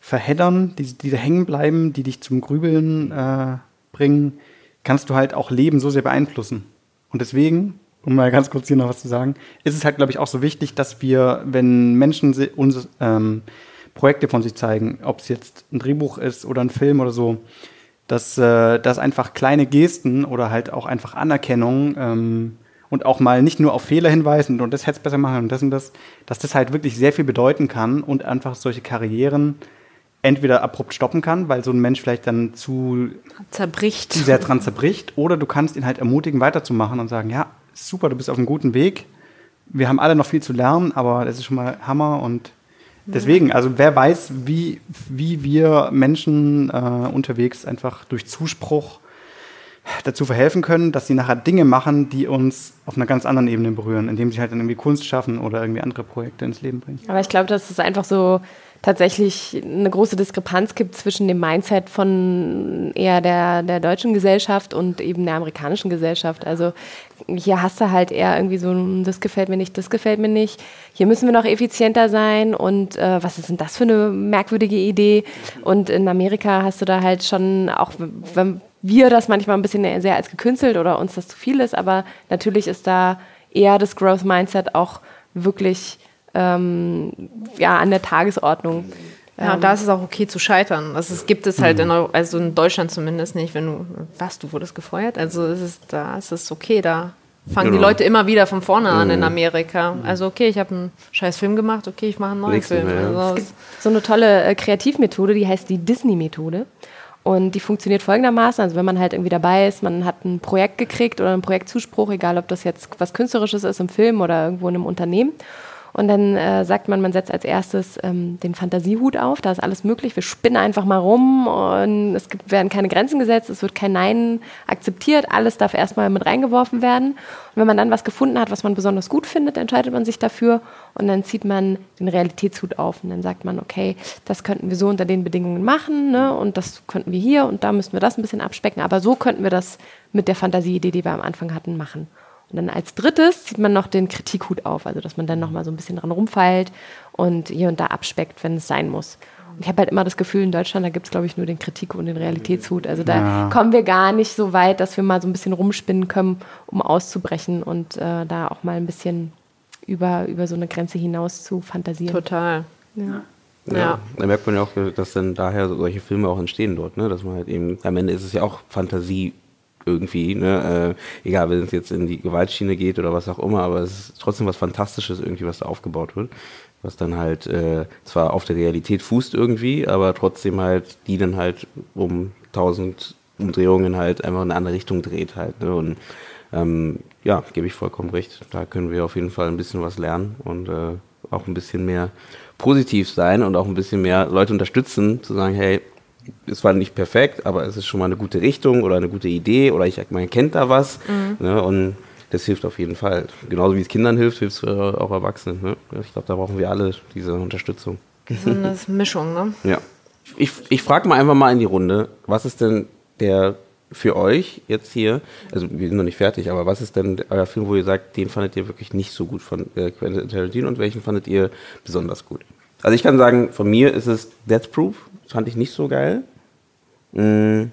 verheddern, die, die da hängen bleiben, die dich zum Grübeln äh, bringen, kannst du halt auch Leben so sehr beeinflussen. Und deswegen, um mal ganz kurz hier noch was zu sagen, ist es halt, glaube ich, auch so wichtig, dass wir, wenn Menschen uns ähm, Projekte von sich zeigen, ob es jetzt ein Drehbuch ist oder ein Film oder so, dass, äh, dass einfach kleine Gesten oder halt auch einfach Anerkennung ähm, und auch mal nicht nur auf Fehler hinweisen und das hätte es besser machen und das und das, dass das halt wirklich sehr viel bedeuten kann und einfach solche Karrieren entweder abrupt stoppen kann, weil so ein Mensch vielleicht dann zu zerbricht. zu sehr dran zerbricht, oder du kannst ihn halt ermutigen, weiterzumachen und sagen, ja, super, du bist auf einem guten Weg. Wir haben alle noch viel zu lernen, aber das ist schon mal Hammer und deswegen, also wer weiß, wie, wie wir Menschen äh, unterwegs einfach durch Zuspruch dazu verhelfen können, dass sie nachher Dinge machen, die uns auf einer ganz anderen Ebene berühren, indem sie halt dann irgendwie Kunst schaffen oder irgendwie andere Projekte ins Leben bringen. Aber ich glaube, dass es einfach so tatsächlich eine große Diskrepanz gibt zwischen dem Mindset von eher der, der deutschen Gesellschaft und eben der amerikanischen Gesellschaft. Also hier hast du halt eher irgendwie so, das gefällt mir nicht, das gefällt mir nicht. Hier müssen wir noch effizienter sein und äh, was ist denn das für eine merkwürdige Idee? Und in Amerika hast du da halt schon, auch wenn wir das manchmal ein bisschen sehr als gekünstelt oder uns das zu viel ist, aber natürlich ist da eher das Growth Mindset auch wirklich ähm, ja, an der Tagesordnung. Ja, Ähm, da ist es auch okay zu scheitern. Das ist, gibt es halt in, Eu- also in Deutschland zumindest nicht, wenn du, was, du wurdest gefeuert? Also es ist, da ist es okay, da fangen die Genau. Leute immer wieder von vorne an in Mhm. Amerika. Also okay, ich habe einen scheiß Film gemacht, okay, ich mache einen neuen Nächsten Film. Mal, ja. Also, Es gibt so eine tolle äh, Kreativmethode, die heißt die Disney-Methode. Und die funktioniert folgendermaßen, also wenn man halt irgendwie dabei ist, man hat ein Projekt gekriegt oder einen Projektzuspruch, egal ob das jetzt was Künstlerisches ist im Film oder irgendwo in einem Unternehmen. Und dann äh, sagt man, man setzt als erstes ähm, den Fantasiehut auf, da ist alles möglich, wir spinnen einfach mal rum und es gibt, werden keine Grenzen gesetzt, es wird kein Nein akzeptiert, alles darf erstmal mit reingeworfen werden. Und wenn man dann was gefunden hat, was man besonders gut findet, entscheidet man sich dafür. Und dann zieht man den Realitätshut auf. Und dann sagt man, okay, das könnten wir so unter den Bedingungen machen ne? und das könnten wir hier. Und da müssten wir das ein bisschen abspecken, aber so könnten wir das mit der Fantasieidee, die wir am Anfang hatten, machen. Und dann als drittes zieht man noch den Kritikhut auf, also dass man dann noch mal so ein bisschen dran rumfeilt und hier und da abspeckt, wenn es sein muss. Und ich habe halt immer das Gefühl, in Deutschland, da gibt es, glaube ich, nur den Kritik- und den Realitätshut. Also da Ja. kommen wir gar nicht so weit, dass wir mal so ein bisschen rumspinnen können, um auszubrechen und äh, da auch mal ein bisschen über, über so eine Grenze hinaus zu fantasieren. Total. Ja. Ja. Da merkt man ja auch, dass dann daher solche Filme auch entstehen dort, ne? Dass man halt eben, am Ende ist es ja auch Fantasie irgendwie, ne? Äh, egal, wenn es jetzt in die Gewaltschiene geht oder was auch immer, aber es ist trotzdem was Fantastisches irgendwie, was da aufgebaut wird. Was dann halt äh, zwar auf der Realität fußt irgendwie, aber trotzdem halt, die dann halt um tausend Umdrehungen halt einfach in eine andere Richtung dreht halt. Ne? Und ähm, ja, gebe ich vollkommen recht. Da können wir auf jeden Fall ein bisschen was lernen und äh, auch ein bisschen mehr positiv sein und auch ein bisschen mehr Leute unterstützen, zu sagen, hey, es war nicht perfekt, aber es ist schon mal eine gute Richtung oder eine gute Idee oder ich, man kennt da was. Mhm. Ne, und das hilft auf jeden Fall. Genauso wie es Kindern hilft, hilft es äh, auch Erwachsenen. Ne? Ich glaube, da brauchen wir alle diese Unterstützung. So eine Mischung, ne? Ja. Ich, ich frage mal einfach mal in die Runde, was ist denn der für euch jetzt hier, also wir sind noch nicht fertig, aber was ist denn euer Film, wo ihr sagt, den fandet ihr wirklich nicht so gut von äh, Quentin Tarantino und welchen fandet ihr besonders gut? Also ich kann sagen, von mir ist es Death Proof, das fand ich nicht so geil. Mm.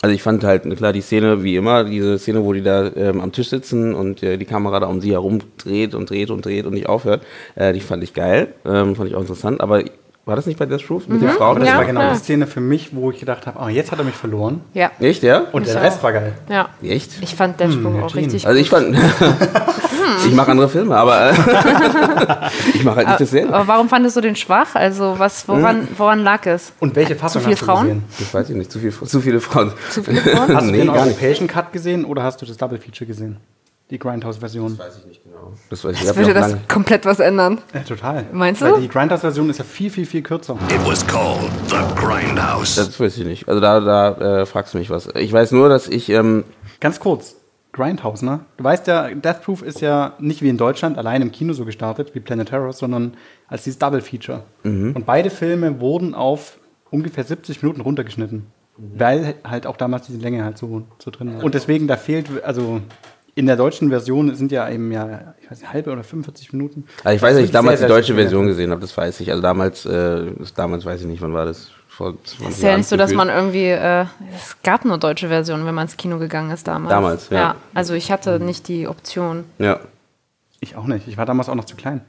Also ich fand halt, klar, die Szene, wie immer, diese Szene, wo die da ähm, am Tisch sitzen und äh, die Kamera da um sie herum dreht und dreht und dreht und nicht aufhört, äh, die fand ich geil, ähm, fand ich auch interessant, aber war das nicht bei Death Proof mit Mhm. den Frauen? Das Ja. war genau Ja. die Szene für mich, wo ich gedacht habe, oh, jetzt hat er mich verloren. Ja. Echt, ja? Und Ich der auch. Rest war geil. Ja. Echt? Ich fand Deathstroke Hm, auch richtig Also ich fand, ich mache andere Filme, aber äh, ich mache halt nicht dasselbe. Aber warum fandest du den schwach? Also was, woran, woran lag es? Und welche Zu Fassung viele hast du Frauen? gesehen? Das weiß ich nicht, zu, viel, zu viele Frauen. Zu viele Frauen? Hast du nee, den gar nicht. europäischen Cut gesehen oder hast du das Double Feature gesehen? Die Grindhouse-Version? Das weiß ich nicht genau. Das weiß ich, Das würde das lange- komplett was ändern. Ja, total. Meinst Weil du? die Grindhouse-Version ist ja viel, viel, viel kürzer. It was called the Grindhouse. Das weiß ich nicht. Also da, da äh, fragst du mich was. Ich weiß nur, dass ich. Ähm, Ganz kurz. Grindhouse, ne? Du weißt ja, Death Proof ist ja nicht wie in Deutschland allein im Kino so gestartet, wie Planet Terror, sondern als dieses Double Feature. Mhm. Und beide Filme wurden auf ungefähr 70 Minuten runtergeschnitten. Weil halt auch damals diese Länge halt so, so drin war. Und deswegen, da fehlt, also in der deutschen Version sind ja eben ja, ich weiß nicht, halbe oder 45 Minuten. also ich weiß, dass ich damals sehr, die deutsche. Version gesehen habe, das weiß ich. Also damals, äh, damals weiß ich nicht, wann war das? Vor 20 Es ist ja Jahren nicht so, dass man irgendwie, äh, es gab nur deutsche Versionen, wenn man ins Kino gegangen ist damals. Damals, ja. also ich hatte nicht die Option. Ja. Ich auch nicht. Ich war damals auch noch zu klein.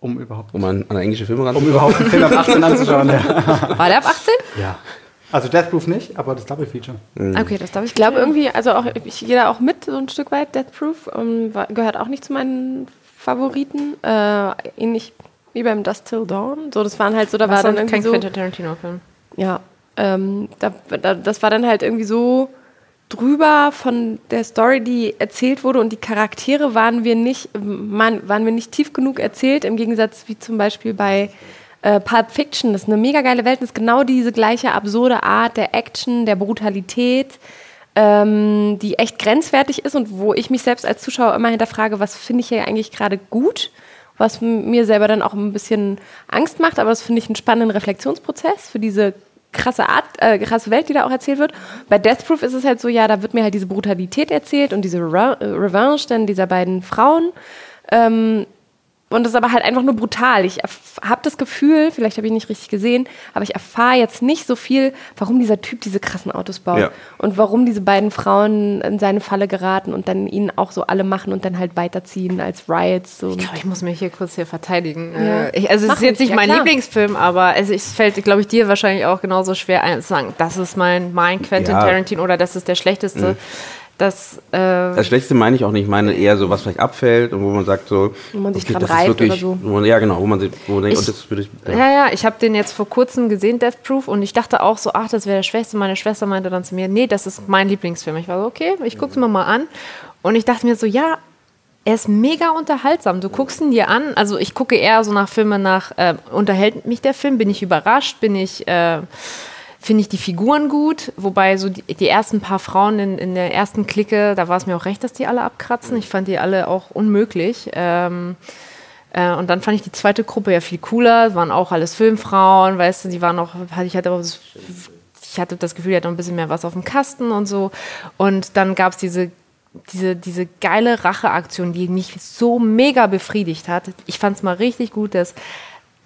Um überhaupt, Um an, an englische Filme um ranzukommen. überhaupt einen Film ab 18 anzuschauen. Ja. War der ab 18? ja. Also Death Proof nicht, aber das Double Feature. Mhm. Okay, das darf ich Ich glaube irgendwie, also auch, ich gehe da auch mit, so ein Stück weit, Death Proof, ähm, war, gehört auch nicht zu meinen Favoriten. Äh, ähnlich wie beim Dust Till Dawn. So, das waren halt so, da war Was dann sonst irgendwie kein so. Quentin Tarantino-Film. Ja, ähm, da, da, das war dann halt irgendwie so drüber von der Story, die erzählt wurde und die Charaktere waren wir nicht, man, waren wir nicht tief genug erzählt, im Gegensatz wie zum Beispiel bei äh, Pulp Fiction. Ist eine mega geile Welt, das ist genau diese gleiche absurde Art der Action, der Brutalität, ähm, die echt grenzwertig ist und wo ich mich selbst als Zuschauer immer hinterfrage, was finde ich hier eigentlich gerade gut, was mir selber dann auch ein bisschen Angst macht, aber das finde ich einen spannenden Reflexionsprozess für diese krasse Art, äh, krasse Welt, die da auch erzählt wird. Bei Death Proof ist es halt so, ja, da wird mir halt diese Brutalität erzählt und diese Re Revenge dann dieser beiden Frauen. Ähm, und das ist aber halt einfach nur brutal. Ich habe das Gefühl, vielleicht habe ich nicht richtig gesehen, aber ich erfahre jetzt nicht so viel, warum dieser Typ diese krassen Autos baut Ja. und warum diese beiden Frauen in seine Falle geraten und dann ihn auch so alle machen und dann halt weiterziehen als Riots. So. Ich glaube, ich muss mich hier kurz hier verteidigen. Ja. Äh, Ich, also es Mach ist jetzt nicht ja, mein klar. Lieblingsfilm, aber also es fällt, glaube ich, dir wahrscheinlich auch genauso schwer ein zu sagen, das ist mein, mein Quentin Ja. Tarantino oder das ist der schlechteste. Mhm. Das, äh, Das Schlechteste meine ich auch nicht. Ich meine eher so, was vielleicht abfällt und wo man sagt so. Wo man sich okay, dran reibt wirklich, oder so. Man, ja, genau, wo man sich, wo man denkt, Ich- und das würde ich. Ja, ja, ich habe den jetzt vor kurzem gesehen, Death Proof, und ich dachte auch so, ach, das wäre der Schwächste. Meine Schwester meinte dann zu mir, nee, das ist mein Lieblingsfilm. Ich war so, okay, ich gucke es mir mal an. Und ich dachte mir so, ja, er ist mega unterhaltsam. Du guckst ihn dir an. Also ich gucke eher so nach Filmen nach, äh, unterhält mich der Film? Bin ich überrascht? Bin ich, äh, finde ich die Figuren gut? Wobei so die, die ersten paar Frauen in, in der ersten Clique, da war es mir auch recht, dass die alle abkratzen. Ich fand die alle auch unmöglich. Ähm, äh, und dann fand ich die zweite Gruppe ja viel cooler. Waren auch alles Filmfrauen, weißt du, die waren auch, ich hatte auch das, ich hatte das Gefühl, die hatten noch ein bisschen mehr was auf dem Kasten und so. Und dann gab es diese, diese, diese geile Racheaktion, die mich so mega befriedigt hat. Ich fand es mal richtig gut, dass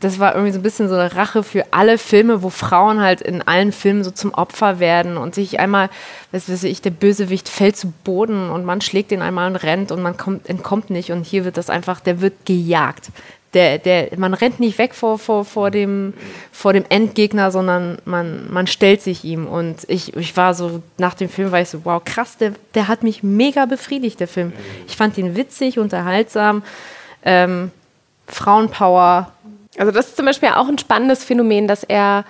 das war irgendwie so ein bisschen so eine Rache für alle Filme, wo Frauen halt in allen Filmen so zum Opfer werden und sich einmal, was weiß ich, der Bösewicht fällt zu Boden und man schlägt ihn einmal und rennt und man kommt, entkommt nicht und hier wird das einfach, der wird gejagt. Der, der, man rennt nicht weg vor, vor, vor, dem, vor dem Endgegner, sondern man, man stellt sich ihm. Und ich, ich war so, nach dem Film war ich so, wow, krass, der, der hat mich mega befriedigt, der Film. Ich fand ihn witzig, unterhaltsam, ähm, Frauenpower, Also das ist zum Beispiel auch ein spannendes Phänomen, dass er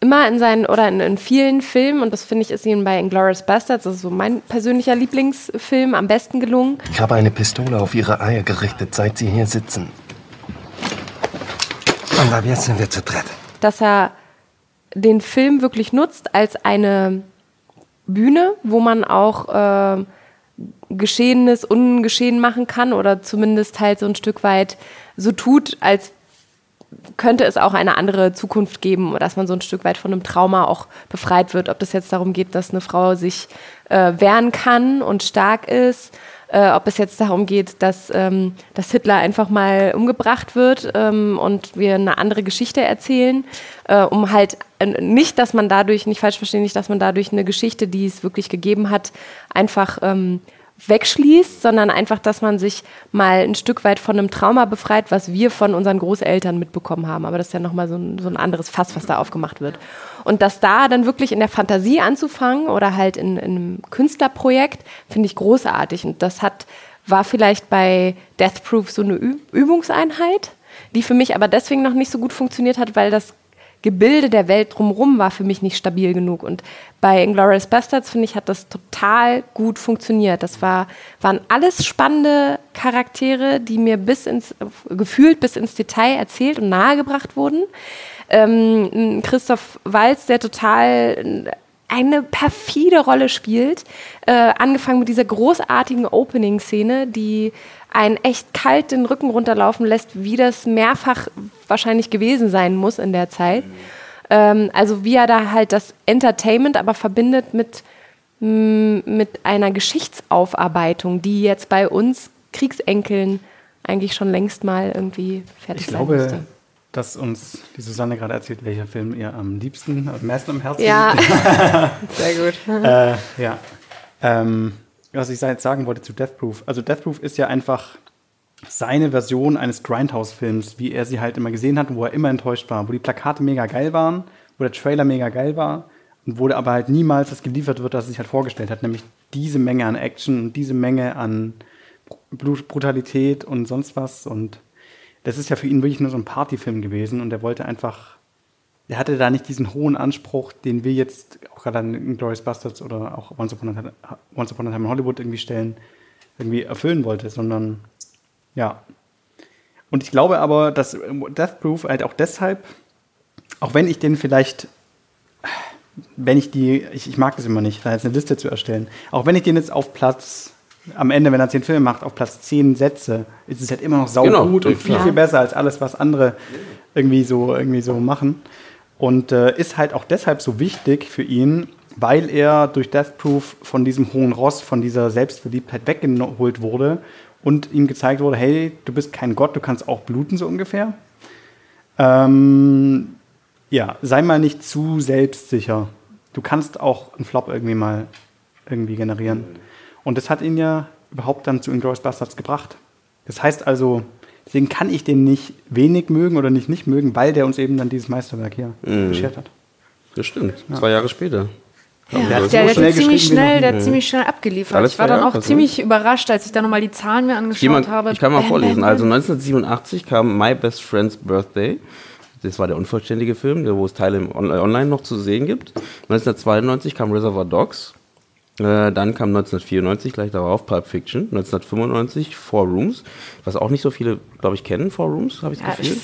immer in seinen oder in, in vielen Filmen, und das finde ich ist ihm bei Inglourious Bastards, das ist so mein persönlicher Lieblingsfilm, am besten gelungen, Ich habe eine Pistole auf ihre Eier gerichtet, seit sie hier sitzen. Und ab jetzt sind wir zu dritt. dass er den Film wirklich nutzt als eine Bühne, wo man auch äh, Geschehenes ungeschehen machen kann oder zumindest halt so ein Stück weit so tut, als könnte es auch eine andere Zukunft geben dass man so ein Stück weit von einem Trauma auch befreit wird. Ob das jetzt darum geht, dass eine Frau sich äh, wehren kann und stark ist äh, ob es jetzt darum geht, dass, ähm, dass Hitler einfach mal umgebracht wird ähm, und wir eine andere Geschichte erzählen, äh, um halt äh, nicht, dass man dadurch, nicht falsch verstehen, nicht, dass man dadurch eine Geschichte, die es wirklich gegeben hat, einfach ähm, wegschließt, sondern einfach, dass man sich mal ein Stück weit von einem Trauma befreit, was wir von unseren Großeltern mitbekommen haben. Aber das ist ja nochmal so ein, so ein anderes Fass, was da aufgemacht wird. Und das da dann wirklich in der Fantasie anzufangen oder halt in, in einem Künstlerprojekt, finde ich großartig. Und das hat, war vielleicht bei Death Proof so eine Übungseinheit, die für mich aber deswegen noch nicht so gut funktioniert hat, weil das Gebilde der Welt drumherum war für mich nicht stabil genug. Und bei Inglourious Bastards, finde ich, hat das total gut funktioniert. Das war, waren alles spannende Charaktere, die mir bis ins, gefühlt bis ins Detail erzählt und nahegebracht wurden. Ähm, Christoph Walz, der total eine perfide Rolle spielt, äh, angefangen mit dieser großartigen Opening-Szene, die einen echt kalt den Rücken runterlaufen lässt, wie das mehrfach wahrscheinlich gewesen sein muss in der Zeit. Ähm, also wie er da halt das Entertainment aber verbindet mit, mit einer Geschichtsaufarbeitung, die jetzt bei uns Kriegsenkeln eigentlich schon längst mal irgendwie fertig ich sein glaube, müsste. dass uns die Susanne gerade erzählt, welcher Film ihr am liebsten, am meisten am Herzen Ja, sehr gut. äh, ja. Ähm, was ich jetzt sagen wollte zu Death Proof. Also Death Proof ist ja einfach seine Version eines Grindhouse-Films, wie er sie halt immer gesehen hat wo er immer enttäuscht war, wo die Plakate mega geil waren, wo der Trailer mega geil war und wo aber halt niemals das geliefert wird, was er sich halt vorgestellt hat, nämlich diese Menge an Action und diese Menge an Brutalität und sonst was. Und das ist ja für ihn wirklich nur so ein Partyfilm gewesen und er wollte einfach er hatte da nicht diesen hohen Anspruch, den wir jetzt auch gerade an Glorious Bastards oder auch Once Upon a Time in Hollywood irgendwie stellen, irgendwie erfüllen wollte, sondern ja. Und ich glaube aber, dass Death Proof halt auch deshalb, auch wenn ich den vielleicht, wenn ich die, ich, ich mag das immer nicht, da jetzt eine Liste zu erstellen, auch wenn ich den jetzt auf Platz, am Ende, wenn er zehn Filme macht, auf Platz zehn setze, ist es halt immer noch saugut Genau, und viel, viel besser als alles, was andere irgendwie so, irgendwie so machen. Und äh, ist halt auch deshalb so wichtig für ihn, weil er durch Death Proof von diesem hohen Ross, von dieser Selbstverliebtheit weggeholt wurde und ihm gezeigt wurde, hey, du bist kein Gott, du kannst auch bluten, so ungefähr. Ähm, ja, sei mal nicht zu selbstsicher. Du kannst auch einen Flop irgendwie mal irgendwie generieren. Und das hat ihn ja überhaupt dann zu Inglourious Bastards gebracht. Das heißt also, deswegen kann ich den nicht wenig mögen oder nicht nicht mögen, weil der uns eben dann dieses Meisterwerk hier Mhm. beschert hat. Das stimmt. Zwei Jahre später. Ja, der, der, hat so ziemlich schnell, der hat ziemlich schnell abgeliefert. Alles ich war dann auch also. ziemlich überrascht, als ich dann nochmal die Zahlen mir angeschaut Jemand, habe. ich kann mal Bam, vorlesen. bam, Also bam. 1987 kam My Best Friend's Birthday. Das war der unvollständige Film, wo es Teile online noch zu sehen gibt. 1992 kam Reservoir Dogs. Äh, dann kam 1994 gleich darauf Pulp Fiction. 1995 Four Rooms, was auch nicht so viele, glaube ich, kennen. Four Rooms, habe ich das Ja, Gefühl.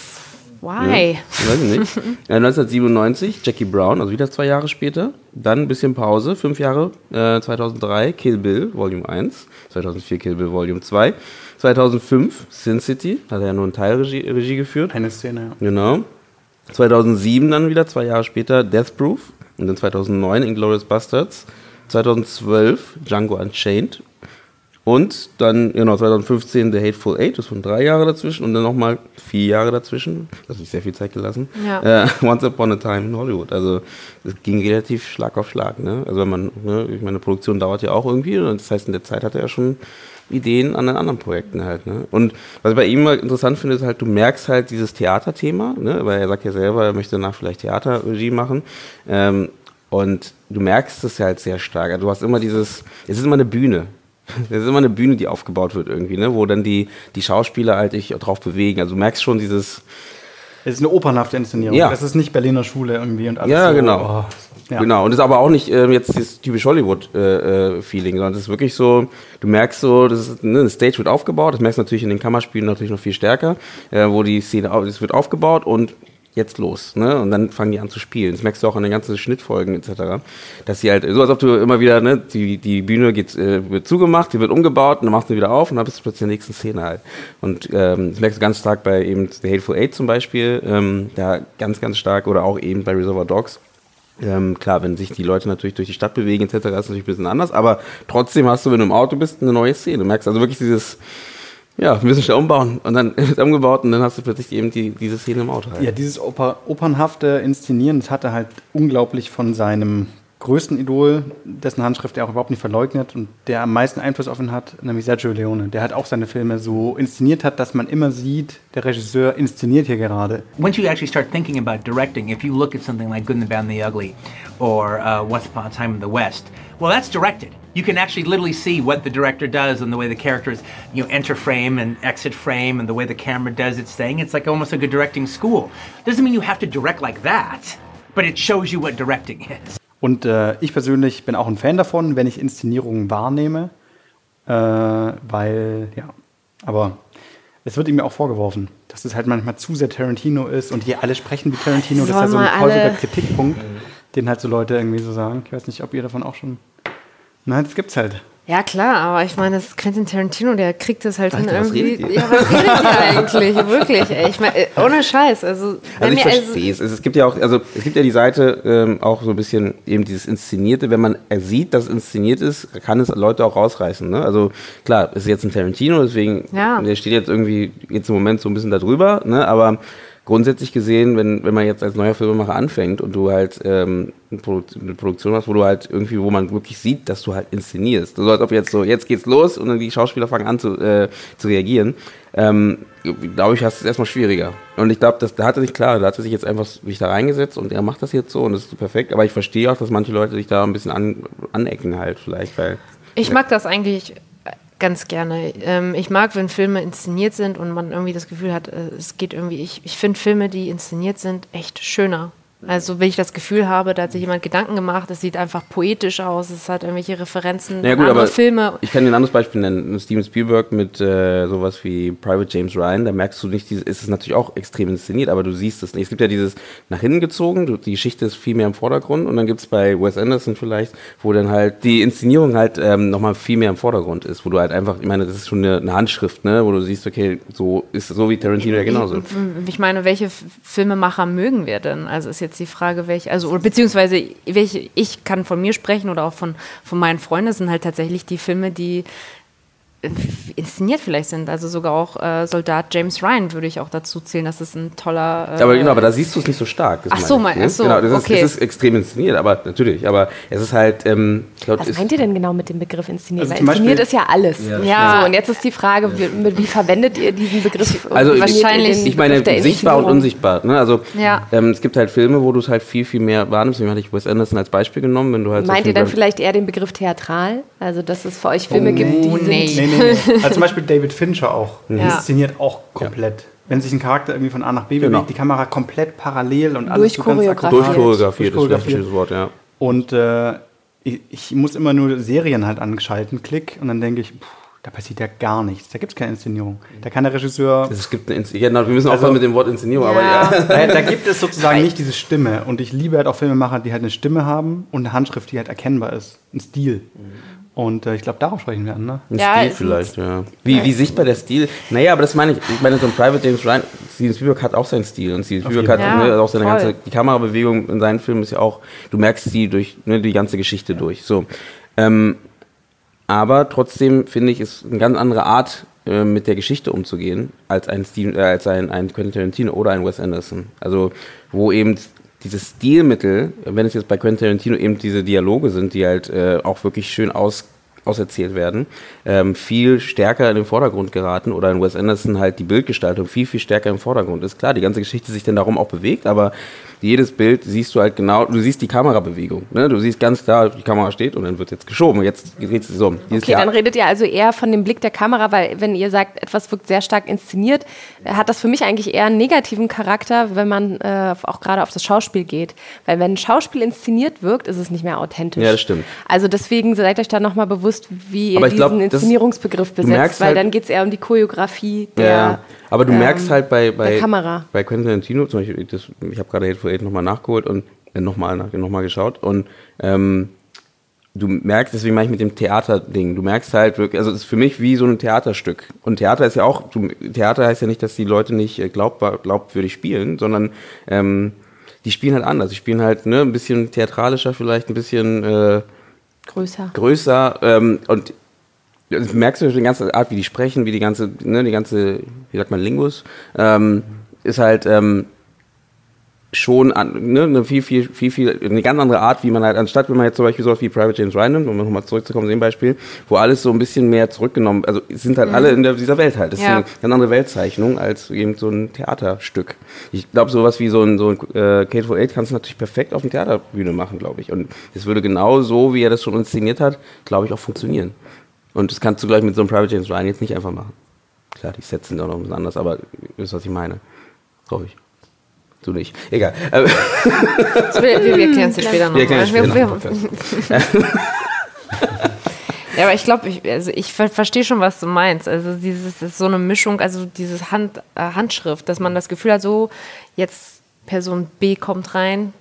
Why? Ja, weiß ich nicht. Äh, 1997 Jackie Brown, also wieder zwei Jahre später. Dann ein bisschen Pause, fünf Jahre. Äh, 2003 Kill Bill Volume 1. 2004 Kill Bill Volume 2. 2005 Sin City, hat er ja nur einen Teil Regie, Regie geführt. Eine Szene, ja. Genau. 2007 dann wieder, zwei Jahre später, Death Proof. Und dann 2009 Inglourious Bastards. 2012 Django Unchained. Und dann, genau, 2015 The Hateful Eight, das waren drei Jahre dazwischen. Und dann nochmal vier Jahre dazwischen. Das ist sehr viel Zeit gelassen. Ja. Äh, Once Upon a Time in Hollywood. Also, es ging relativ Schlag auf Schlag. Ne? Also, wenn man, ne, ich meine, Produktion dauert ja auch irgendwie. Und das heißt, in der Zeit hat er ja schon Ideen an den anderen Projekten halt. Ne? Und was ich bei ihm mal interessant finde, ist halt, du merkst halt dieses Theaterthema, ne? weil er sagt ja selber, er möchte danach vielleicht Theaterregie machen. Ähm, und du merkst es ja halt sehr stark. Also du hast immer dieses, es ist immer eine Bühne. Es ist immer eine Bühne, die aufgebaut wird irgendwie, ne? wo dann die, die Schauspieler halt sich drauf bewegen. Also du merkst schon dieses, Es ist eine opernhafte Inszenierung. Ja. Es ist nicht Berliner Schule irgendwie und alles ja, so, genau. oh, ja. Genau. Und das ist aber auch nicht ähm, jetzt das typisch Hollywood-Feeling, sondern das ist wirklich so, du merkst so, das ist, ne, eine Stage wird aufgebaut, das merkst du natürlich in den Kammerspielen natürlich noch viel stärker, äh, wo die Szene, das wird aufgebaut und jetzt los, ne? Und dann fangen die an zu spielen. Das merkst du auch an den ganzen Schnittfolgen etc. Dass sie halt, so als ob du immer wieder, ne, die, die Bühne geht, äh, wird zugemacht, die wird umgebaut und dann machst du wieder auf und dann bist du plötzlich in der nächsten Szene halt. Und ähm, das merkst du ganz stark bei eben The Hateful Eight zum Beispiel, ähm, da ganz, ganz stark oder auch eben bei Reservoir Dogs Ähm, klar, wenn sich die Leute natürlich durch die Stadt bewegen etc., ist natürlich ein bisschen anders, aber trotzdem hast du, wenn du im Auto bist, eine neue Szene. Du merkst also wirklich dieses, ja, wir müssen schnell umbauen und dann wird umgebaut und dann hast du plötzlich eben die, diese Szene im Auto. Halt. Ja, dieses Oper, opernhafte Inszenieren, das hat er halt unglaublich von seinem größten Idol, dessen Handschrift er auch überhaupt nicht verleugnet und der am meisten Einfluss auf ihn hat, nämlich Sergio Leone. Der hat auch seine Filme so inszeniert hat, dass man immer sieht, der Regisseur inszeniert hier gerade. Once you actually start thinking about directing, if you look at something like Good and the Bad and the Ugly or uh, Once Upon a Time in the West, well, that's directed. You can actually literally see what the director does and the way the characters, you know, enter frame and exit frame and the way the camera does its thing. It's like almost like a directing school. Doesn't mean you have to direct like that, but it shows you what directing is. Und äh, ich persönlich bin auch ein Fan davon, wenn ich Inszenierungen wahrnehme, äh, weil, ja, aber es wird ihm ja auch vorgeworfen, dass es halt manchmal zu sehr Tarantino ist und hier alle sprechen wie Tarantino. Das ist ja so ein häufiger Kritikpunkt, den halt so Leute irgendwie so sagen. Ich weiß nicht, ob ihr davon auch schon. Nein, das gibt's halt. Ja, klar, aber ich meine, das Quentin Tarantino, der kriegt das halt Alter, hin was irgendwie. ihr? Ja, was redet ihr eigentlich? Wirklich, ey. Ich meine, äh, ohne Scheiß. Also, wenn Also ich verstehe es. Es gibt ja auch, also es gibt ja die Seite ähm, auch so ein bisschen eben dieses Inszenierte. Wenn man sieht, dass es inszeniert ist, kann es Leute auch rausreißen. Ne? Also klar, es ist jetzt ein Tarantino, deswegen Ja. der steht jetzt irgendwie jetzt im Moment so ein bisschen da drüber. Ne? Aber grundsätzlich gesehen, wenn, wenn man jetzt als neuer Filmemacher anfängt und du halt ähm, eine, Produ eine Produktion hast, wo du halt irgendwie, wo man wirklich sieht, dass du halt inszenierst. So als ob jetzt so, jetzt geht's los und dann die Schauspieler fangen an zu, äh, zu reagieren. Ähm, glaube ich, hast es erstmal schwieriger. Und ich glaube, das da hat er sich klar, da hat er sich jetzt einfach sich da reingesetzt und er macht das jetzt so und das ist perfekt. Aber ich verstehe auch, dass manche Leute sich da ein bisschen an, anecken halt vielleicht, weil. Ich mag das eigentlich ganz gerne. Ähm, ich mag, wenn Filme inszeniert sind und man irgendwie das Gefühl hat, äh, es geht irgendwie. Ich, ich finde Filme, die inszeniert sind, echt schöner. Also wenn ich das Gefühl habe, da hat sich jemand Gedanken gemacht, es sieht einfach poetisch aus, es hat irgendwelche Referenzen, Ja gut, andere aber Filme. ich kann dir ein anderes Beispiel nennen. Steven Spielberg mit äh, sowas wie Private James Ryan, da merkst du nicht, dieses, ist es natürlich auch extrem inszeniert, aber du siehst es nicht. Es gibt ja dieses nach hinten gezogen, die Geschichte ist viel mehr im Vordergrund und dann gibt es bei Wes Anderson vielleicht, wo dann halt die Inszenierung halt ähm, nochmal viel mehr im Vordergrund ist, wo du halt einfach, ich meine, das ist schon eine, eine Handschrift, ne, wo du siehst, okay, so ist so wie Tarantino ja genauso. Ich meine, welche Filmemacher mögen wir denn? Also ist jetzt die Frage, welche, also beziehungsweise welche, ich kann von mir sprechen oder auch von, von meinen Freunden, sind halt tatsächlich die Filme, die inszeniert vielleicht sind. Also sogar auch äh, Soldat James Ryan würde ich auch dazu zählen, das ist ein toller. Äh, aber genau, aber da siehst du es nicht so stark. Ach so, meine ich, mein- ach so, genau, das ist, okay. es ist extrem inszeniert, aber natürlich, aber es ist halt, ähm, ich glaube, Was meint ihr denn genau mit dem Begriff inszeniert? Also Weil zum Beispiel- inszeniert ist ja alles. Ja, Ja. So, und jetzt ist die Frage, wie, mit, wie verwendet ihr diesen Begriff? Also ihr wahrscheinlich- ich meine sichtbar und unsichtbar. Ne? Also Ja. ähm, es gibt halt Filme, wo du es halt viel, viel mehr wahrnimmst. Deswegen hatte ich Wes Anderson als Beispiel genommen. Wenn du halt so Meint ihr Filme- dann vielleicht eher den Begriff theatral? Also, dass es für euch Filme Oh, gibt, die sind... Nee, nee, nee. Also zum Beispiel David Fincher auch. Ja. Inszeniert auch komplett. Wenn sich ein Charakter irgendwie von A nach B Genau. bewegt, die Kamera komplett parallel und alles so ganz Durchchoreografiert. akkurat. Durchchoreografiert ist ein Durchchoreografiert. schönes Wort, ja. Und äh, ich, ich muss immer nur Serien halt anschalten, klick, und dann denke ich, puh, da passiert ja gar nichts. Da gibt es keine Inszenierung. Da kann der Regisseur. Es gibt eine Insz ja, wir müssen Also- aufhören mit dem Wort Inszenierung, aber ja. Da, da gibt es sozusagen nicht diese Stimme. Und ich liebe halt auch Filmemacher, die halt eine Stimme haben und eine Handschrift, die halt erkennbar ist. Ein Stil. Und äh, ich glaube, darauf sprechen wir an, ne? Ein Ja, Stil vielleicht, ja. Wie, wie sichtbar der Stil? Naja, aber das meine ich. Ich meine, so ein Private James Ryan, Steven Spielberg hat auch seinen Stil. Und Steven Spielberg hat ne, Fall. auch seine Ja, ganze, voll. die Kamerabewegung in seinen Filmen ist ja auch, du merkst die durch, ne, die ganze Geschichte durch. So. Ähm, aber trotzdem finde ich, ist eine ganz andere Art, äh, mit der Geschichte umzugehen, als ein, Steven, äh, als ein, ein Quentin Tarantino oder ein Wes Anderson. Also, wo eben dieses Stilmittel, wenn es jetzt bei Quentin Tarantino eben diese Dialoge sind, die halt äh, auch wirklich schön aus, auserzählt werden, ähm, viel stärker in den Vordergrund geraten oder in Wes Anderson halt die Bildgestaltung viel, viel stärker im Vordergrund ist. Klar, die ganze Geschichte sich dann darum auch bewegt, aber jedes Bild siehst du halt genau, du siehst die Kamerabewegung. Ne? Du siehst ganz klar, die Kamera steht und dann wird jetzt geschoben. Jetzt dreht sie so. Dieses Okay, dann Theater- redet ihr also eher von dem Blick der Kamera, weil wenn ihr sagt, etwas wirkt sehr stark inszeniert, äh, hat das für mich eigentlich eher einen negativen Charakter, wenn man äh, auch gerade auf das Schauspiel geht. Weil wenn ein Schauspiel inszeniert wirkt, ist es nicht mehr authentisch. Ja, das stimmt. Also deswegen seid euch da nochmal bewusst, wie ihr diesen glaub, Inszenierungsbegriff besetzt, weil halt- dann geht es eher um die Choreografie der, ja, aber du ähm, merkst halt bei, bei, Kamera. bei Quentin Tarantino, zum Beispiel, das, ich habe gerade Hateful Eight nochmal nachgeholt und äh, nochmal noch mal geschaut und ähm, du merkst, deswegen meine ich mit dem Theaterding, du merkst halt wirklich, also es ist für mich wie so ein Theaterstück. Und Theater ist ja auch, Theater heißt ja nicht, dass die Leute nicht äh, glaubbar, glaubwürdig spielen, sondern ähm, die spielen halt anders. Die spielen halt ne, ein bisschen theatralischer vielleicht, ein bisschen äh, Größer. größer ähm, und das merkst du die ganze Art, wie die sprechen, wie die ganze, ne, die ganze, wie sagt man, Lingus, ähm, ist halt ähm, schon an, ne, eine viel, viel, viel, viel, eine ganz andere Art, wie man halt, anstatt wenn man jetzt zum Beispiel sowas wie Private James Ryan nimmt, um nochmal zurückzukommen zu dem Beispiel, wo alles so ein bisschen mehr zurückgenommen, also sind halt Mhm. alle in der, dieser Welt halt. Das Ja. ist eine ganz andere Weltzeichnung als eben so ein Theaterstück. Ich glaube, sowas wie so ein, so ein äh, Kate for Eight kannst du natürlich perfekt auf einer Theaterbühne machen, glaube ich. Und es würde genau so, wie er das schon inszeniert hat, glaube ich, auch funktionieren. Und das kannst du gleich mit so einem Private James Ryan jetzt nicht einfach machen. Klar, die Sets sind auch noch ein bisschen anders, aber ihr wisst, was ich meine. Glaube ich. Du nicht. Egal. So, wir- wir- wir erklären's dir später noch Wir erklären es später Wir- noch. Ja, aber ich glaube, ich, also ich ver verstehe schon, was du meinst. Also dieses ist so eine Mischung, also dieses Hand, äh, Handschrift, dass man das Gefühl hat, so jetzt Person B kommt rein,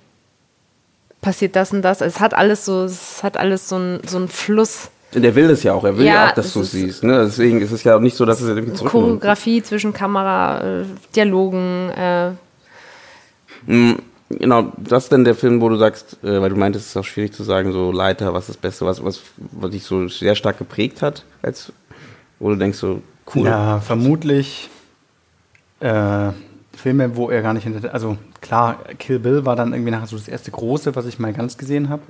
passiert das und das. Es hat alles so, es hat alles so einen so einen Fluss. Der will es ja auch. Er will ja, Ja, auch, dass du es siehst. Ne? Deswegen ist es ja auch nicht so, dass es irgendwie zurücknimmt. Choreografie zwischen Kamera, äh, Dialogen. Äh, Mm, Genau, das ist denn der Film, wo du sagst, äh, weil du meintest, es ist auch schwierig zu sagen, so Leiter, was ist das Beste, was, was, was dich so sehr stark geprägt hat, als wo du denkst, so cool. Ja, vermutlich äh, Filme, wo er gar nicht hinter. Also klar, Kill Bill war dann irgendwie nachher so das erste große, was ich mal ganz gesehen habe,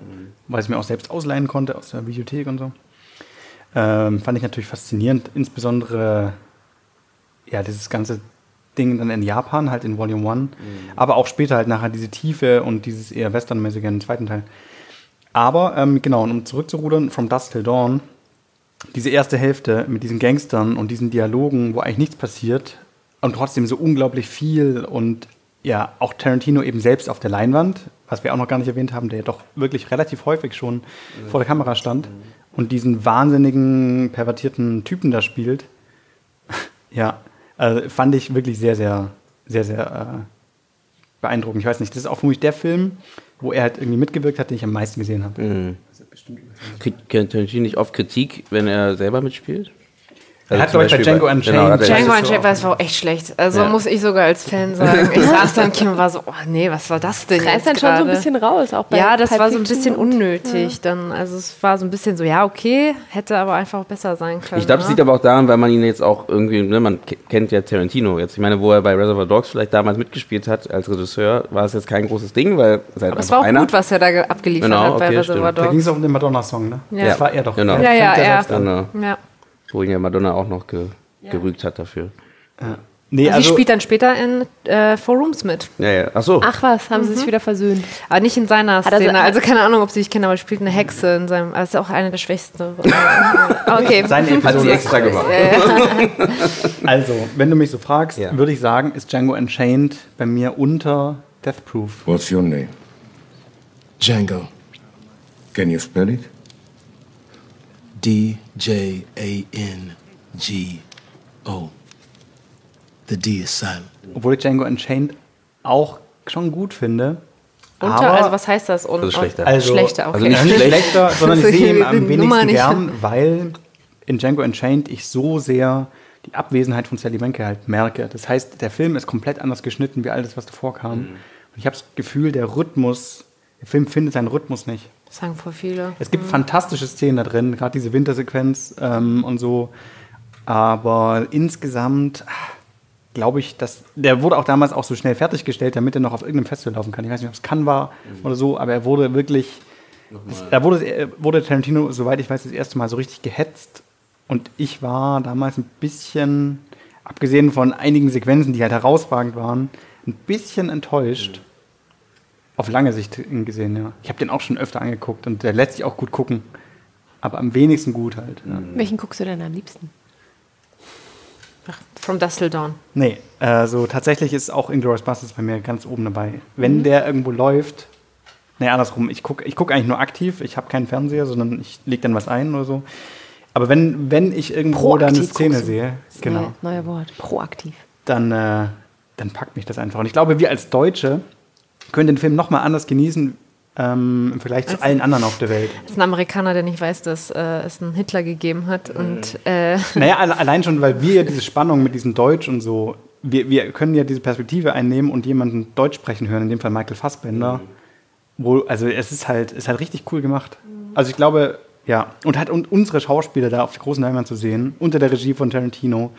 weil ich mir auch selbst ausleihen konnte aus der Videothek und so. Ähm, fand ich natürlich faszinierend, insbesondere ja, dieses ganze Ding dann in Japan, halt in Volume 1, aber auch später halt nachher diese Tiefe und dieses eher westernmäßige im zweiten Teil. Aber ähm, genau, und um zurückzurudern, From Dusk Till Dawn, diese erste Hälfte mit diesen Gangstern und diesen Dialogen, wo eigentlich nichts passiert und trotzdem so unglaublich viel und ja, auch Tarantino eben selbst auf der Leinwand, was wir auch noch gar nicht erwähnt haben, der ja doch wirklich relativ häufig schon vor der Kamera stand und diesen wahnsinnigen, pervertierten Typen da spielt. ja, also fand ich wirklich sehr, sehr, sehr, sehr äh, beeindruckend. Ich weiß nicht, das ist auch für mich der Film, wo er halt irgendwie mitgewirkt hat, den ich am meisten gesehen habe. Mhm. Kriegt Tarantino nicht oft Kritik, wenn er selber mitspielt? Er hat, zum glaub ich, bei Django Unchained- Genau, hat Django Unchained war es auch echt schlecht. Also Ja. muss ich sogar als Fan sagen. Ich saß da im Kino und war so, oh nee, was war das denn? Reißt jetzt dann schon so ein bisschen raus, auch bei Ja, das Pulp war so ein bisschen unnötig. Ja. Dann, also es war so ein bisschen so, ja, okay, hätte aber einfach besser sein können. Ich glaube, das ne? liegt aber auch daran, weil man ihn jetzt auch irgendwie, ne, man ke- kennt ja Tarantino jetzt. Ich meine, wo er bei Reservoir Dogs vielleicht damals mitgespielt hat als Regisseur, war es jetzt kein großes Ding, weil es halt Aber es war auch einer. gut, was er da ge- abgeliefert Genau, hat bei okay, Reservoir stimmt. Da ging Dogs. es auch um den Madonna-Song, ne? Ja. Das war er doch. Genau. Ja, ja. Ja. Wo ihn ja Madonna auch noch ge gerügt hat dafür. Nee, also, also- sie spielt dann später in äh, Four Rooms mit. Ja, ja. Ach so. Ach was, haben sie sich wieder versöhnt. Aber nicht in seiner er Szene. Also keine Ahnung, ob sie sich kennen, aber sie spielt eine Hexe in seinem. Also ist auch eine der schwächsten. Aber okay. Seine Episode Hat sie extra gemacht. Ja. Also, wenn du mich so fragst, würde ich sagen, ist Django Unchained bei mir unter Death Proof. What's your name? Django. Can you spell it? D J A N G O. The D is silent. Obwohl ich Django Unchained auch schon gut finde. Unter, aber also was heißt das? Un Also schlechter. Also, schlechter, okay. also nicht, schlechter, sondern ich sehe ihn am wenigsten gern, weil in Django Unchained ich so sehr die Abwesenheit von Sally Menke halt merke. Das heißt, der Film ist komplett anders geschnitten wie alles, was davor kam. Und ich habe das Gefühl, der Rhythmus, der Film findet seinen Rhythmus nicht. Das sagen voll viele. Es gibt fantastische Szenen da drin, gerade diese Wintersequenz ähm, und so. Aber insgesamt ah, glaube ich, dass der wurde auch damals auch so schnell fertiggestellt, damit er noch auf irgendeinem Festival laufen kann. Ich weiß nicht, ob es Cannes war oder so, aber er wurde wirklich, es, da wurde, er wurde Tarantino, soweit ich weiß, das erste Mal so richtig gehetzt. Und ich war damals ein bisschen, abgesehen von einigen Sequenzen, die halt herausragend waren, ein bisschen enttäuscht. Auf lange Sicht gesehen, ja. Ich habe den auch schon öfter angeguckt und der lässt sich auch gut gucken. Aber am wenigsten gut halt. Ja. Welchen guckst du denn am liebsten? From Dusk Till Dawn. Nee, also tatsächlich ist auch Inglourious Basterds bei mir ganz oben dabei. Wenn Mhm. der irgendwo läuft, nee, andersrum, ich gucke ich guck eigentlich nur aktiv, ich habe keinen Fernseher, sondern ich lege dann was ein oder so. Aber wenn, wenn ich irgendwo dann eine Proaktiv Szene guckst sehe, Das genau, neue, neue Wort. Proaktiv. dann, äh, dann packt mich das einfach. Und ich glaube, wir als Deutsche können den Film nochmal anders genießen ähm, im Vergleich zu Also- allen anderen auf der Welt. Das ist ein Amerikaner, der nicht weiß, dass äh, es einen Hitler gegeben hat. Und äh, Naja, alle- allein schon, weil wir ja diese Spannung mit diesem Deutsch und so wir, wir können ja diese Perspektive einnehmen und jemanden Deutsch sprechen hören, in dem Fall Michael Fassbender. Wo, also es ist halt, ist halt richtig cool gemacht. Also ich glaube, ja, und halt und unsere Schauspieler da auf der großen Leinwand zu sehen, unter der Regie von Tarantino,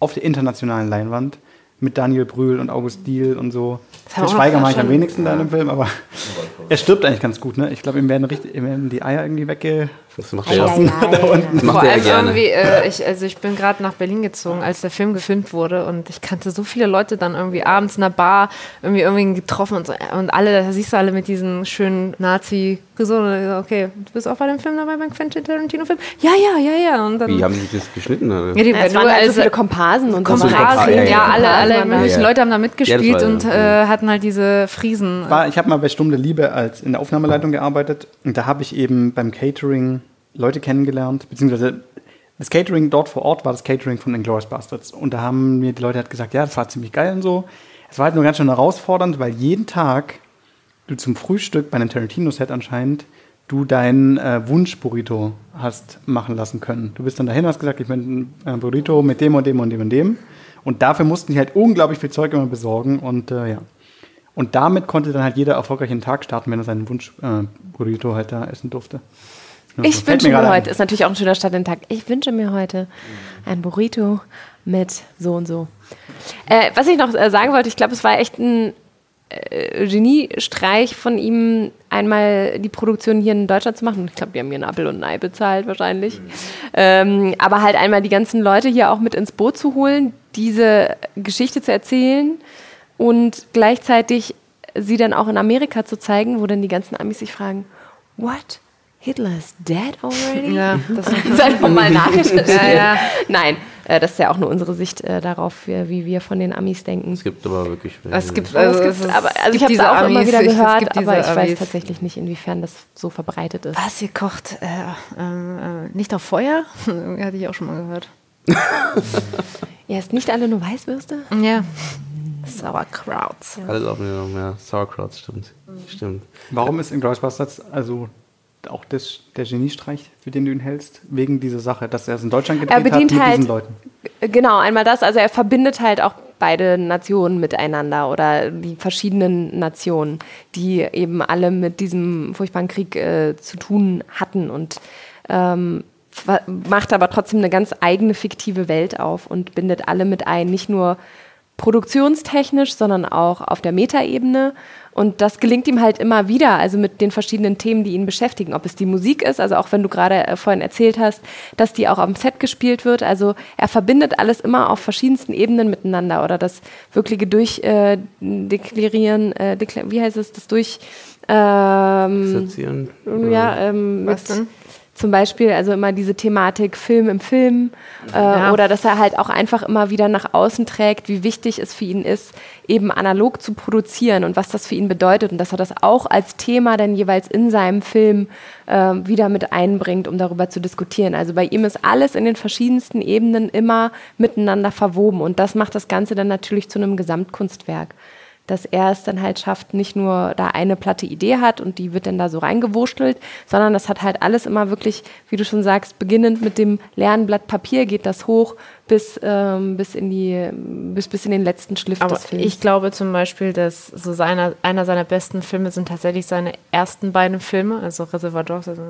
auf der internationalen Leinwand, mit Daniel Brühl und August Diehl und so. Wir Schweiger mache ich am wenigsten da in dem Film, aber er stirbt eigentlich ganz gut, ne? Ich glaube, ihm werden, richtig, ihm werden die Eier irgendwie wegge... Das macht er da unten. Vor allem irgendwie, äh, ich, also ich bin gerade nach Berlin gezogen, als der Film gefilmt wurde und ich kannte so viele Leute dann irgendwie abends in der Bar irgendwie irgendwie getroffen und so und alle, da siehst du alle mit diesen schönen Nazi gesungen. Okay, du bist auch bei dem Film dabei beim Quentin Tarantino Film? Ja, ja, ja, ja. Und dann, Wie haben sie das geschnitten? Oder? Ja, die- Ja, es nur waren halt so als- viele Komparsen und Komparsen. Komparsen, ja, ja, ja. alle, alle möglichen Ja. Leute haben da mitgespielt Ja, und äh, hatten halt diese Friesen. War, ich habe mal bei Stunde Liebe als in der Aufnahmeleitung gearbeitet und da habe ich eben beim Catering Leute kennengelernt, beziehungsweise das Catering dort vor Ort war das Catering von Inglourious Bastards und da haben mir die Leute halt gesagt, ja, das war ziemlich geil und so. Es war halt nur ganz schön herausfordernd, weil jeden Tag du zum Frühstück bei einem Tarantino-Set anscheinend du deinen äh, Wunsch-Burrito hast machen lassen können. Du bist dann dahin, hast gesagt, ich möchte ein äh, Burrito mit dem und dem und dem und dem. Und dafür mussten die halt unglaublich viel Zeug immer besorgen und äh, ja. Und damit konnte dann halt jeder erfolgreich den Tag starten, wenn er seinen Wunsch äh, halt da essen durfte. Ich fällt wünsche mir mir heute, ein. ist natürlich auch ein schöner Start in den Tag. Ich wünsche mir heute ein Burrito mit so und so. Äh, was ich noch äh, sagen wollte, ich glaube, es war echt ein äh, Geniestreich von ihm, einmal die Produktion hier in Deutschland zu machen. Ich glaube, die haben mir einen Apfel und ein Ei bezahlt wahrscheinlich. Ähm, aber halt einmal die ganzen Leute hier auch mit ins Boot zu holen, diese Geschichte zu erzählen und gleichzeitig sie dann auch in Amerika zu zeigen, wo dann die ganzen Amis sich fragen, what? Hitler is dead already? Ja, das- das einfach mal nachrecherchiert. Ja, ja. Nein, äh, das ist ja auch nur unsere Sicht äh, darauf, wie, wie wir von den Amis denken. Es gibt aber wirklich. Es gibt, Aber also, es es gibt, ist- aber, es also ich gibt habe es diese auch immer wieder ich- es gehört, gibt aber ich weiß Amis. tatsächlich nicht, inwiefern das so verbreitet ist. Was, ihr kocht äh, ähm, äh, nicht auf Feuer? Hatte ich auch schon mal gehört. Ja, ist nicht alle nur Weißwürste? Ja. Sauerkraut. Alles auf mir, ja. Sauerkraut, stimmt. Stimmt. Warum ist Inglourious Bastards also auch das, der Geniestreich, für den du ihn hältst? Wegen dieser Sache, dass er es in Deutschland gedreht Er bedient hat mit halt, diesen Leuten. genau, einmal das, also er verbindet halt auch beide Nationen miteinander oder die verschiedenen Nationen, die eben alle mit diesem furchtbaren Krieg äh, zu tun hatten und ähm, macht aber trotzdem eine ganz eigene fiktive Welt auf und bindet alle mit ein, nicht nur produktionstechnisch, sondern auch auf der Metaebene. Und das gelingt ihm halt immer wieder, also mit den verschiedenen Themen, die ihn beschäftigen. Ob es die Musik ist, also auch wenn du gerade äh, vorhin erzählt hast, dass die auch am Set gespielt wird. Also er verbindet alles immer auf verschiedensten Ebenen miteinander oder das wirkliche Durchdeklarieren, äh, dekla wie heißt es, das durch... Ähm, ja, ähm, Was mit- denn? Zum Beispiel also immer diese Thematik Film im Film äh, Ja. oder dass er halt auch einfach immer wieder nach außen trägt, wie wichtig es für ihn ist, eben analog zu produzieren und was das für ihn bedeutet und dass er das auch als Thema dann jeweils in seinem Film äh, wieder mit einbringt, um darüber zu diskutieren. Also bei ihm ist alles in den verschiedensten Ebenen immer miteinander verwoben und das macht das Ganze dann natürlich zu einem Gesamtkunstwerk dass er es dann halt schafft, nicht nur da eine platte Idee hat und die wird dann da so reingewurschtelt, sondern das hat halt alles immer wirklich, wie du schon sagst, beginnend mit dem leeren Blatt Papier geht das hoch bis, ähm, bis, in, die, bis, bis in den letzten Schliff Aber des Films. ich glaube zum Beispiel, dass so seiner, einer seiner besten Filme sind tatsächlich seine ersten beiden Filme, also Reservoir Dogs. Also,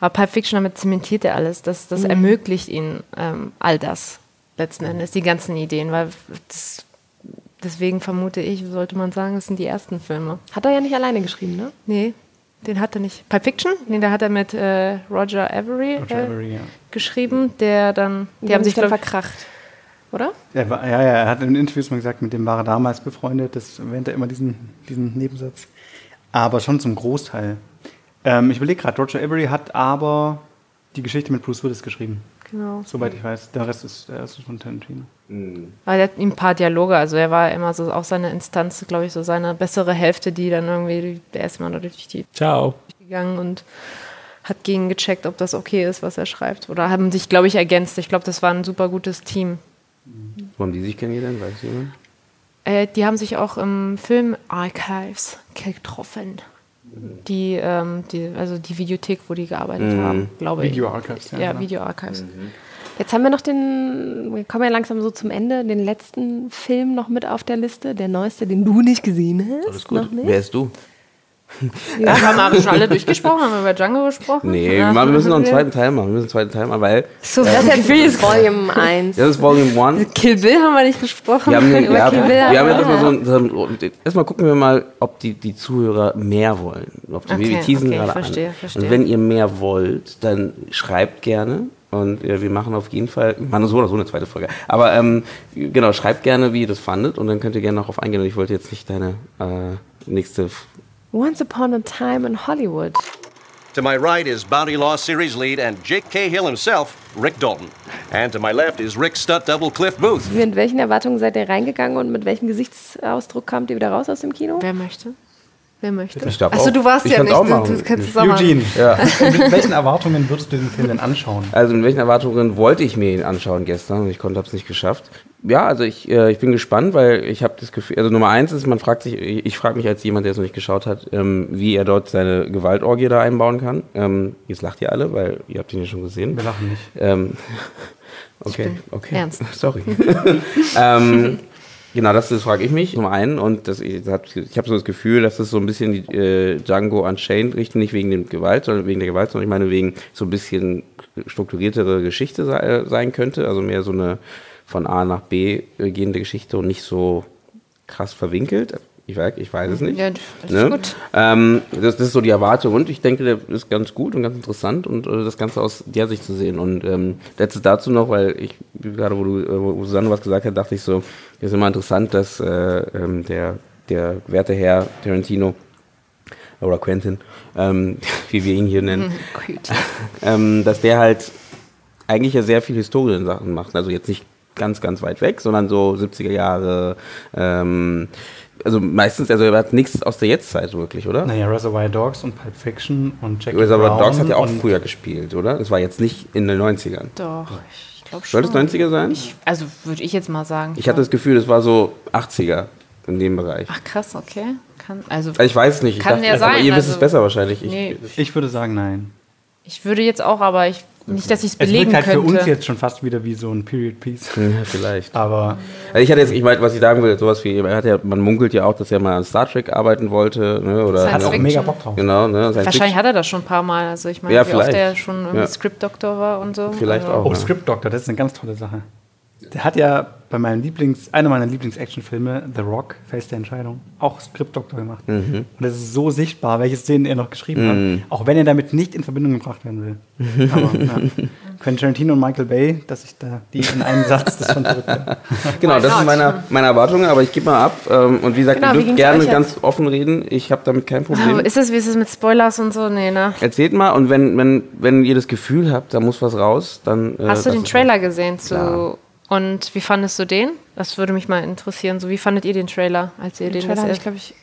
aber Pulp Fiction, damit zementiert er alles. Das, das Mhm. ermöglicht ihm ähm, all das letzten Endes, die ganzen Ideen, weil das, deswegen vermute ich, sollte man sagen, das sind die ersten Filme. Hat er ja nicht alleine geschrieben, ne? Nee, den hat er nicht. Pulp Fiction? Nee, da hat er mit äh, Roger Avery, Roger äh, Avery, ja. geschrieben, der dann, die, Die haben sich dann glaub- verkracht, oder? Er war, ja, ja, er hat in Interviews mal gesagt, mit dem war er damals befreundet. Das erwähnt er immer diesen, diesen Nebensatz. Aber schon zum Großteil. Ähm, ich überlege gerade, Roger Avery hat aber die Geschichte mit Bruce Willis geschrieben. Genau. Soweit ich weiß. Der Rest ist, der Rest ist von Tarantino. Aber der hat ihm ein paar Dialoge, also er war immer so auch seine Instanz, glaube ich, so seine bessere Hälfte, die dann irgendwie, der ist mal durch die Ciao. gegangen und hat gegengecheckt, ob das okay ist, was er schreibt. Oder haben sich, glaube ich, ergänzt. Ich glaube, das war ein super gutes Team. Wo haben die sich kennengelernt? Weiß jemand? Äh, die haben sich auch im Film Archives getroffen. Die, ähm, die, also die Videothek, wo die gearbeitet Mhm. haben, glaube ich. Video Archives, ja, Ja, genau. Video Archives. Jetzt haben wir noch den, wir kommen ja langsam so zum Ende, den letzten Film noch mit auf der Liste, der neueste, den du nicht gesehen hast. Alles gut. Noch nicht? Wer ist du? Ja, haben wir aber schon alle durchgesprochen, haben wir über Django gesprochen? Nee, Ja. wir müssen noch einen zweiten Teil machen. Wir müssen einen zweiten Teil machen, weil. So, Das ist jetzt Volume 1. Das ist Volume 1. Kill Bill haben wir nicht gesprochen. Wir haben, Über wir haben, Kill Bill wir haben jetzt wir- erstmal so, ein- erstmal gucken wir mal, ob die, die Zuhörer mehr wollen. Ob die, wir Okay, teasen okay, gerade verstehe, an. verstehe. Und wenn ihr mehr wollt, dann schreibt gerne. Und ja, wir machen auf jeden Fall, wir machen so oder so eine zweite Folge. Aber ähm, genau, schreibt gerne, wie ihr das fandet. Und dann könnt ihr gerne noch auf eingehen. Und ich wollte jetzt nicht deine äh, nächste. Once Upon a Time in Hollywood. To my right is Bounty Law Series lead and Jake Cahill himself, Rick Dalton. And to my left is Rick Stutt Double Cliff Booth. Mit welchen Erwartungen seid ihr reingegangen und mit welchem Gesichtsausdruck kamt ihr wieder raus aus dem Kino? Wer möchte? Wer möchte? Ich darf Achso, auch. du warst Ich ja nicht. auch du, machen. du kannst es auch. Eugene, Ja. mit welchen Erwartungen würdest du den Film denn anschauen? Also mit welchen Erwartungen wollte ich mir ihn anschauen gestern und ich konnte es nicht geschafft. Ja, also ich, äh, ich bin gespannt, weil ich habe das Gefühl, also Nummer eins ist, man fragt sich, ich, ich frage mich als jemand, der es noch nicht geschaut hat, ähm, wie er dort seine Gewaltorgie da einbauen kann. Ähm, jetzt lacht ihr alle, weil ihr habt ihn ja schon gesehen. Wir lachen nicht. Ähm, okay, bin okay. ernst. Sorry. ähm, genau, das, das frage ich mich zum einen und das, ich habe ich hab so das Gefühl, dass das so ein bisschen die äh, Django Unchained Richtung, nicht wegen dem Gewalt, sondern wegen der Gewalt, sondern ich meine wegen so ein bisschen strukturiertere Geschichte sei, äh, sein könnte, also mehr so eine von A nach B äh, gehende Geschichte und nicht so krass verwinkelt. Ich weiß, ich weiß es nicht. Ja, das ist Ne? gut. Ähm, das, das ist so die Erwartung und ich denke, der ist ganz gut und ganz interessant und äh, das Ganze aus der Sicht zu sehen. Und ähm, letztes dazu noch, weil ich gerade, wo du, äh, wo Susanne was gesagt hat, dachte ich so, es ist immer interessant, dass äh, ähm, der, der werte Herr Tarantino oder Quentin, ähm, wie wir ihn hier nennen, ähm, dass der halt eigentlich ja sehr viel Historiensachen macht. Also jetzt nicht ganz, ganz weit weg, sondern so 70er Jahre. Ähm, also meistens, also er hat nichts aus der Jetztzeit wirklich, oder? Naja, Reservoir Dogs und Pulp Fiction und Jackie Reservoir Brown Dogs hat ja auch früher gespielt, oder? Das war jetzt nicht in den 90ern. Doch, ich glaube schon. Sollte es 90er sein? Ich, also würde ich jetzt mal sagen. Ich hatte das Gefühl, es war so 80er in dem Bereich. Ach krass, okay. Kann, also, Also ich weiß nicht. Ich Kann dachte, ja aber sein. ihr wisst also, es besser wahrscheinlich. Ich, nee, Ich würde sagen, nein. ich würde jetzt auch, aber ich, nicht, dass ich es Es belegen wirkt halt könnte. für uns jetzt schon fast wieder wie so ein Period Piece. Ja, vielleicht. Aber Also ich hatte jetzt, ich meine, was ich sagen will, sowas wie, hat ja, man munkelt ja auch, dass er mal an Star Trek arbeiten wollte, ne, oder Science Fiction. mega Bock drauf. Genau, ne, Wahrscheinlich hat er das schon ein paar Mal. Also ich meine, Ja, wie oft vielleicht. er schon irgendwie Ja. Script-Doktor war und so. Vielleicht also, auch. Oh, Script Doctor, das ist eine ganz tolle Sache. Der hat ja bei meinem Lieblings, einer meiner Lieblings-Action-Filme, The Rock, Face der Entscheidung, auch Script Doctor gemacht. Mhm. Und es ist so sichtbar, welche Szenen er noch geschrieben Mhm. hat, auch wenn er damit nicht in Verbindung gebracht werden will. Aber ja. Quentin Tarantino und Michael Bay, dass ich da die in einem Satz, das verrückt. ja. Genau, das sind meine, meine Erwartungen, aber ich gebe mal ab. Ähm, und wie gesagt, Genau, ihr dürft gerne ganz offen reden. Ich habe damit kein Problem. Aber ist es, wie ist es mit Spoilers und so? Nee, ne? Erzählt mal und wenn, wenn, wenn ihr das Gefühl habt, da muss was raus, dann. äh, Hast du den Trailer gesehen zu. Und wie fandest du den? Das würde mich mal interessieren. So, wie fandet ihr den Trailer, als ihr den, Trailer das hab erst- ich, glaube ich,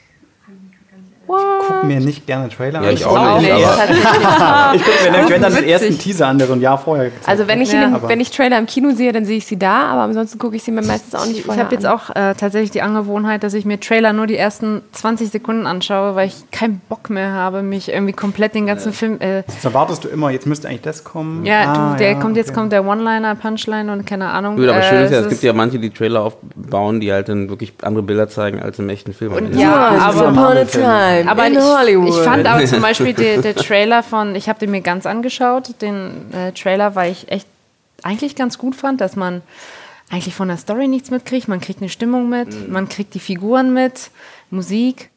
guck mir nicht gerne Trailer Ja, an. ich auch nicht, aber- aber- ich gucke mir nämlich, wenn dann den ersten Teaser an, der so ein Jahr vorher gezeigt Also wenn ich, im, Aber- wenn ich Trailer im Kino sehe, dann sehe ich sie da, aber ansonsten gucke ich sie mir meistens auch nicht Ich vorher habe jetzt auch äh, tatsächlich die Angewohnheit, dass ich mir Trailer nur die ersten 20 Sekunden anschaue, weil ich keinen Bock mehr habe, mich irgendwie komplett den ganzen Film. Äh, Jetzt erwartest du immer, jetzt müsste eigentlich das kommen. ja, Ah, du, der ja, kommt jetzt okay. kommt der One-Liner, Punchline und keine Ahnung. Gut, aber schön ist ja, äh, es gibt ja manche, die Trailer aufbauen, die halt dann wirklich andere Bilder zeigen als im echten Film. Und ja, aber, aber in ich, Hollywood. ich fand aber zum Beispiel der, der Trailer von, ich habe den mir ganz angeschaut, den äh, Trailer, weil ich echt eigentlich ganz gut fand, dass man eigentlich von der Story nichts mitkriegt. Man kriegt eine Stimmung mit, man kriegt die Figuren mit, Musik.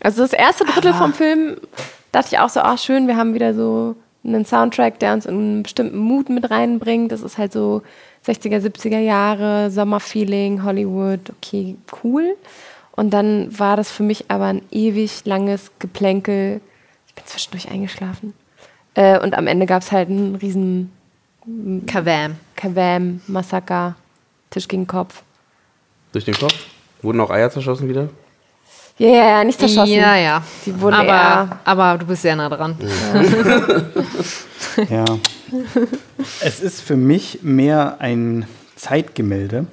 Also das erste Drittel vom Film dachte ich auch so, ach schön, wir haben wieder so einen Soundtrack, der uns in einen bestimmten Mut mit reinbringt. Das ist halt so 60er, 70er Jahre, Sommerfeeling, Hollywood, okay, cool. Und dann war das für mich aber ein ewig langes Geplänkel. Ich bin zwischendurch eingeschlafen. Äh, und am Ende gab es halt einen riesen Kavam. Kavam, Massaker, Tisch gegen Kopf. Durch den Kopf? Wurden auch Eier zerschossen wieder? Ja, ja, ja, nicht zerschossen. Ja, ja. Die wurden aber, eher aber du bist sehr nah dran. Ja. es ist für mich mehr ein Zeitgemälde.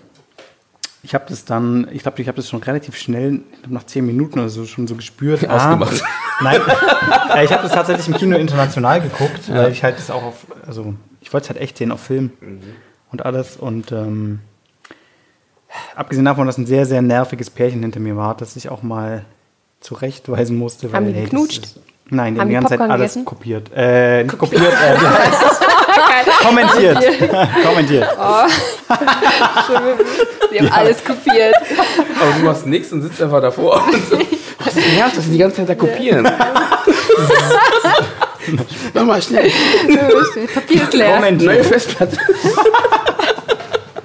Ich habe das dann, ich glaube, ich habe das schon relativ schnell, nach zehn Minuten oder so, schon so gespürt. Ausgemacht. Ah, nein, Äh, ich habe das tatsächlich im Kino international geguckt, Ja. weil ich halt das auch auf, also ich wollte es halt echt sehen auf Film und alles. Und ähm, abgesehen davon, dass ein sehr, sehr nerviges Pärchen hinter mir war, das ich auch mal zurechtweisen musste. Haben die hey, das geknutscht? ist- Nein, die Haben die die ganze Zeit Popcorn alles gegessen? kopiert. Äh, nicht kopiert, äh, wie heißt? Kommentiert. Kommentiert. Oh. Sie haben alles kopiert. Aber du machst nichts und sitzt einfach davor. Und so, was nervt, dass sie die ganze Zeit da kopieren. Mach mal schnell. Papier ist leer. Kommentiert. Neue Festplatte.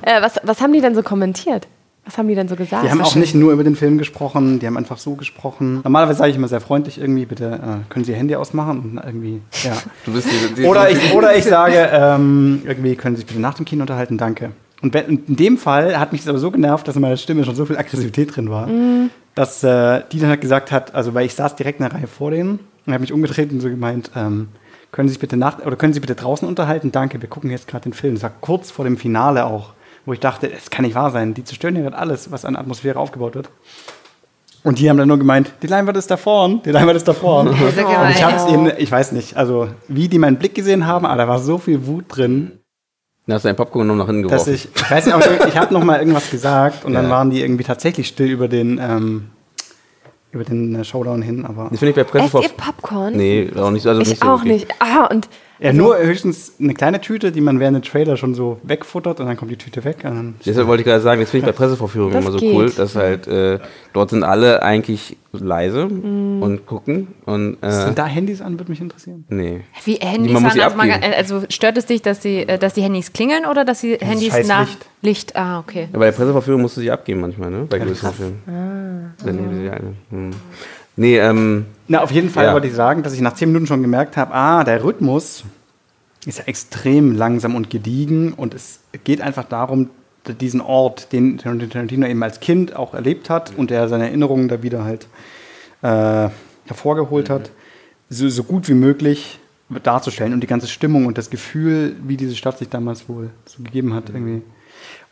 Äh, was, was haben die denn so kommentiert? Was haben die denn so gesagt? Die haben auch nicht nur über den Film gesprochen, die haben einfach so gesprochen. Normalerweise sage ich immer sehr freundlich irgendwie, bitte äh, können Sie Ihr Handy ausmachen und irgendwie, ja. Du bist die, die Oder ich, oder ich sage, ähm, irgendwie können Sie sich bitte nach dem Kino unterhalten, danke. Und in dem Fall hat mich das aber so genervt, dass in meiner Stimme schon so viel Aggressivität drin war, Mhm. dass äh, die dann halt gesagt hat, also weil ich saß direkt in der Reihe vor denen und habe mich umgedreht und so gemeint, ähm, können Sie sich bitte nach oder können Sie bitte draußen unterhalten? Danke, wir gucken jetzt gerade den Film. Das war kurz vor dem Finale auch, wo ich dachte, es kann nicht wahr sein. Die zerstören ja gerade alles, was an Atmosphäre aufgebaut wird. Und die haben dann nur gemeint, die Leinwand ist da vorn, die Leinwand ist da vorn. und ich habe es ihnen, ich weiß nicht, also wie die meinen Blick gesehen haben, aber da war so viel Wut drin, Dann hast du dein Popcorn noch nach hinten dass geworfen. ich, ich weiß nicht, aber ich habe noch mal irgendwas gesagt und dann Ja. waren die irgendwie tatsächlich still über den, ähm, über den äh, Showdown hin, aber Das finde ich bei Esst Pressevorf... ihr Popcorn? Nee, auch nicht, also ich nicht so auch wirklich. nicht. Ah, und ja, nur höchstens eine kleine Tüte, die man während dem Trailer schon so wegfuttert und dann kommt die Tüte weg. Und dann Deshalb wollte ich gerade sagen, das finde ich bei Pressevorführungen Das immer so geht. cool, dass halt äh, dort sind alle eigentlich leise Mhm. und gucken und äh, Sind da Handys an, würde mich interessieren. nee. Wie Handys Man muss an, sie also, mal, abgeben. also stört es dich, dass die, äh, dass die Handys klingeln oder dass die Handys scheiß nach Licht. Licht? Ah, okay. Ja, bei der Pressevorführung musst du sie abgeben manchmal, ne? Bei größeren krass. Filmen. Ah. Dann nehmen sie eine. Hm. Nee, ähm. Na, auf jeden Fall ja. wollte ich sagen, dass ich nach zehn Minuten schon gemerkt habe, ah, der Rhythmus ist ja extrem langsam und gediegen und es geht einfach darum, diesen Ort, den Tarantino eben als Kind auch erlebt hat und der seine Erinnerungen da wieder halt äh, hervorgeholt hat, so, so gut wie möglich darzustellen und die ganze Stimmung und das Gefühl, wie diese Stadt sich damals wohl so gegeben hat irgendwie.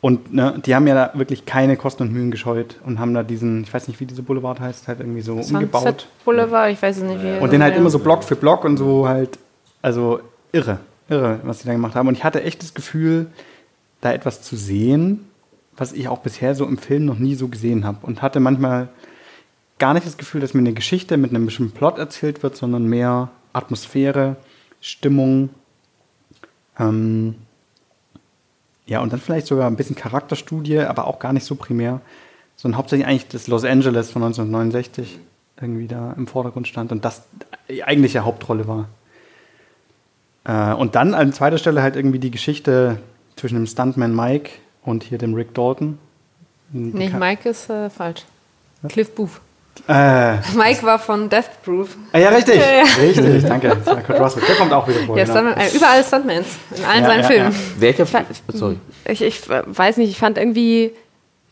Und ne, die haben ja da wirklich keine Kosten und Mühen gescheut und haben da diesen, ich weiß nicht, wie dieser Boulevard heißt, halt irgendwie so umgebaut. Sunset Boulevard, ich weiß es nicht wie. Und den halt immer so Block für Block und so halt, also irre, irre, was die da gemacht haben. Und ich hatte echt das Gefühl, da etwas zu sehen, was ich auch bisher so im Film noch nie so gesehen habe. Und hatte manchmal gar nicht das Gefühl, dass mir eine Geschichte mit einem bestimmten Plot erzählt wird, sondern mehr Atmosphäre, Stimmung. Ähm, ja, und dann vielleicht sogar ein bisschen Charakterstudie, aber auch gar nicht so primär, sondern hauptsächlich eigentlich das Los Angeles von 1969 irgendwie da im Vordergrund stand und das die eigentliche Hauptrolle war. Äh, und dann an zweiter Stelle halt irgendwie die Geschichte zwischen dem Stuntman Mike und hier dem Rick Dalton. Nee, Mike ist äh, falsch. Cliff Booth. Äh, Mike war von Death Proof. ah, ja, richtig. Ja, ja. Richtig, danke. Kurt Russell. Der kommt auch wieder vor. Ja, genau. Stuntman, äh, überall Stuntmans. In allen Ja, seinen ja, Filmen. ja. Welcher Sorry. Ich, ich äh, weiß nicht, ich fand irgendwie,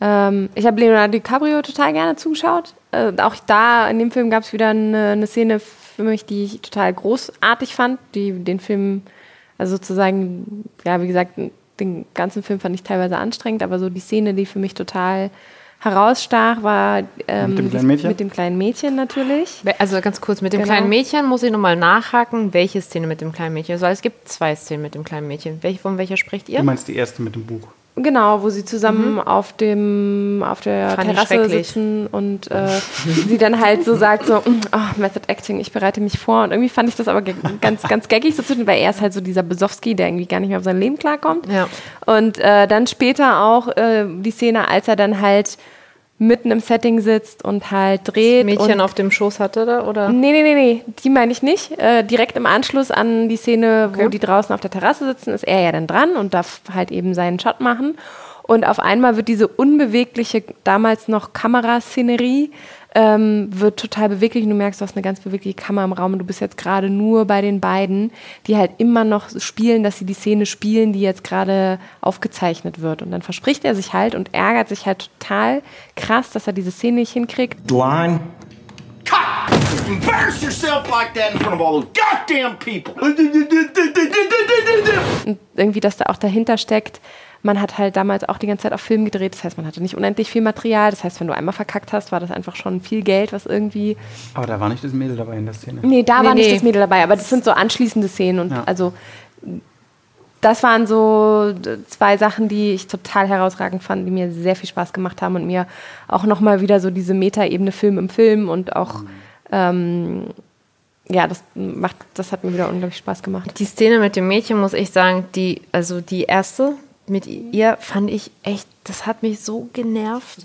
ähm, ich habe Leonardo DiCaprio total gerne zugeschaut. Äh, auch da in dem Film gab es wieder eine, eine Szene für mich, die ich total großartig fand, die den Film, also sozusagen, ja, wie gesagt, den ganzen Film fand ich teilweise anstrengend, aber so die Szene, die für mich total herausstach, war ähm, Mit dem kleinen Mädchen? Mit dem kleinen Mädchen natürlich. Also ganz kurz, mit dem Genau. kleinen Mädchen muss ich nochmal nachhaken, welche Szene mit dem kleinen Mädchen. Weil es gibt zwei Szenen mit dem kleinen Mädchen. Welche, von welcher spricht ihr? Du meinst die erste mit dem Buch. Genau, wo sie zusammen auf dem auf der Mhm. Fand Terrasse schrecklich. sitzen und äh, sie dann halt so sagt so, "Mm, oh, Method Acting, ich bereite mich vor. Und irgendwie fand ich das aber ganz ganz gaggig so zwischen, weil er ist halt so dieser Besowski, der irgendwie gar nicht mehr auf sein Leben klarkommt. Ja. Und äh, dann später auch äh, die Szene, als er dann halt mitten im Setting sitzt und halt dreht. Mädchen und auf dem Schoß hatte da, oder? Nee, nee, nee, nee, die meine ich nicht. Äh, direkt im Anschluss an die Szene, wo die draußen auf der Terrasse sitzen, ist er ja dann dran und darf halt eben seinen Shot machen. Und auf einmal wird diese unbewegliche, damals noch Kameraszenerie, ähm, wird total beweglich und du merkst, du hast eine ganz bewegliche Kamera im Raum und du bist jetzt gerade nur bei den beiden, die halt immer noch spielen, dass sie die Szene spielen, die jetzt gerade aufgezeichnet wird. Und dann verspricht er sich halt und ärgert sich halt total krass, dass er diese Szene nicht hinkriegt. Line. Cut! Embarrass yourself like that in front of all those goddamn people. Und irgendwie, dass da auch dahinter steckt, man hat halt damals auch die ganze Zeit auf Film gedreht, das heißt, man hatte nicht unendlich viel Material, das heißt, wenn du einmal verkackt hast, war das einfach schon viel Geld, was irgendwie... Aber da war nicht das Mädel dabei in der Szene. Nee, da Nee, war nicht nee. das Mädel dabei, aber das sind so anschließende Szenen und Ja. also das waren so zwei Sachen, die ich total herausragend fand, die mir sehr viel Spaß gemacht haben und mir auch nochmal wieder so diese Metaebene Film im Film und auch ähm, ja, das macht, das hat mir wieder unglaublich Spaß gemacht. Die Szene mit dem Mädchen, muss ich sagen, die, also die erste mit ihr fand ich echt, das hat mich so genervt.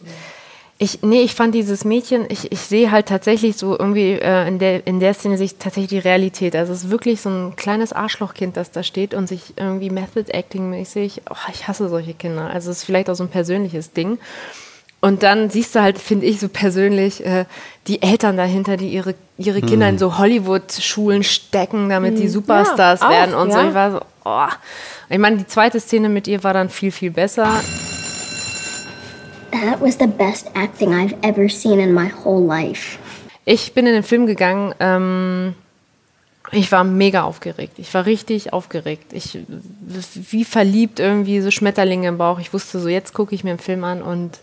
Ich, nee, ich fand dieses Mädchen, ich, ich sehe halt tatsächlich so irgendwie äh, in, der, in der Szene sich tatsächlich die Realität. Also es ist wirklich so ein kleines Arschlochkind, das da steht und sich irgendwie Method Acting mäßig, oh, ich hasse solche Kinder. Also es ist vielleicht auch so ein persönliches Ding. Und dann siehst du halt, finde ich so persönlich, äh, die Eltern dahinter, die ihre, ihre Kinder Hm. in so Hollywood-Schulen stecken, damit die Hm. Superstars Ja, auch, werden und so. ja. Ich war so, oh. Ich meine, die zweite Szene mit ihr war dann viel, viel besser. That was the best acting I've ever seen in my whole life. Ich bin in den Film gegangen, ähm, ich war mega aufgeregt. Ich war richtig aufgeregt. Ich, wie verliebt irgendwie, so Schmetterlinge im Bauch. Ich wusste so, jetzt gucke ich mir einen Film an und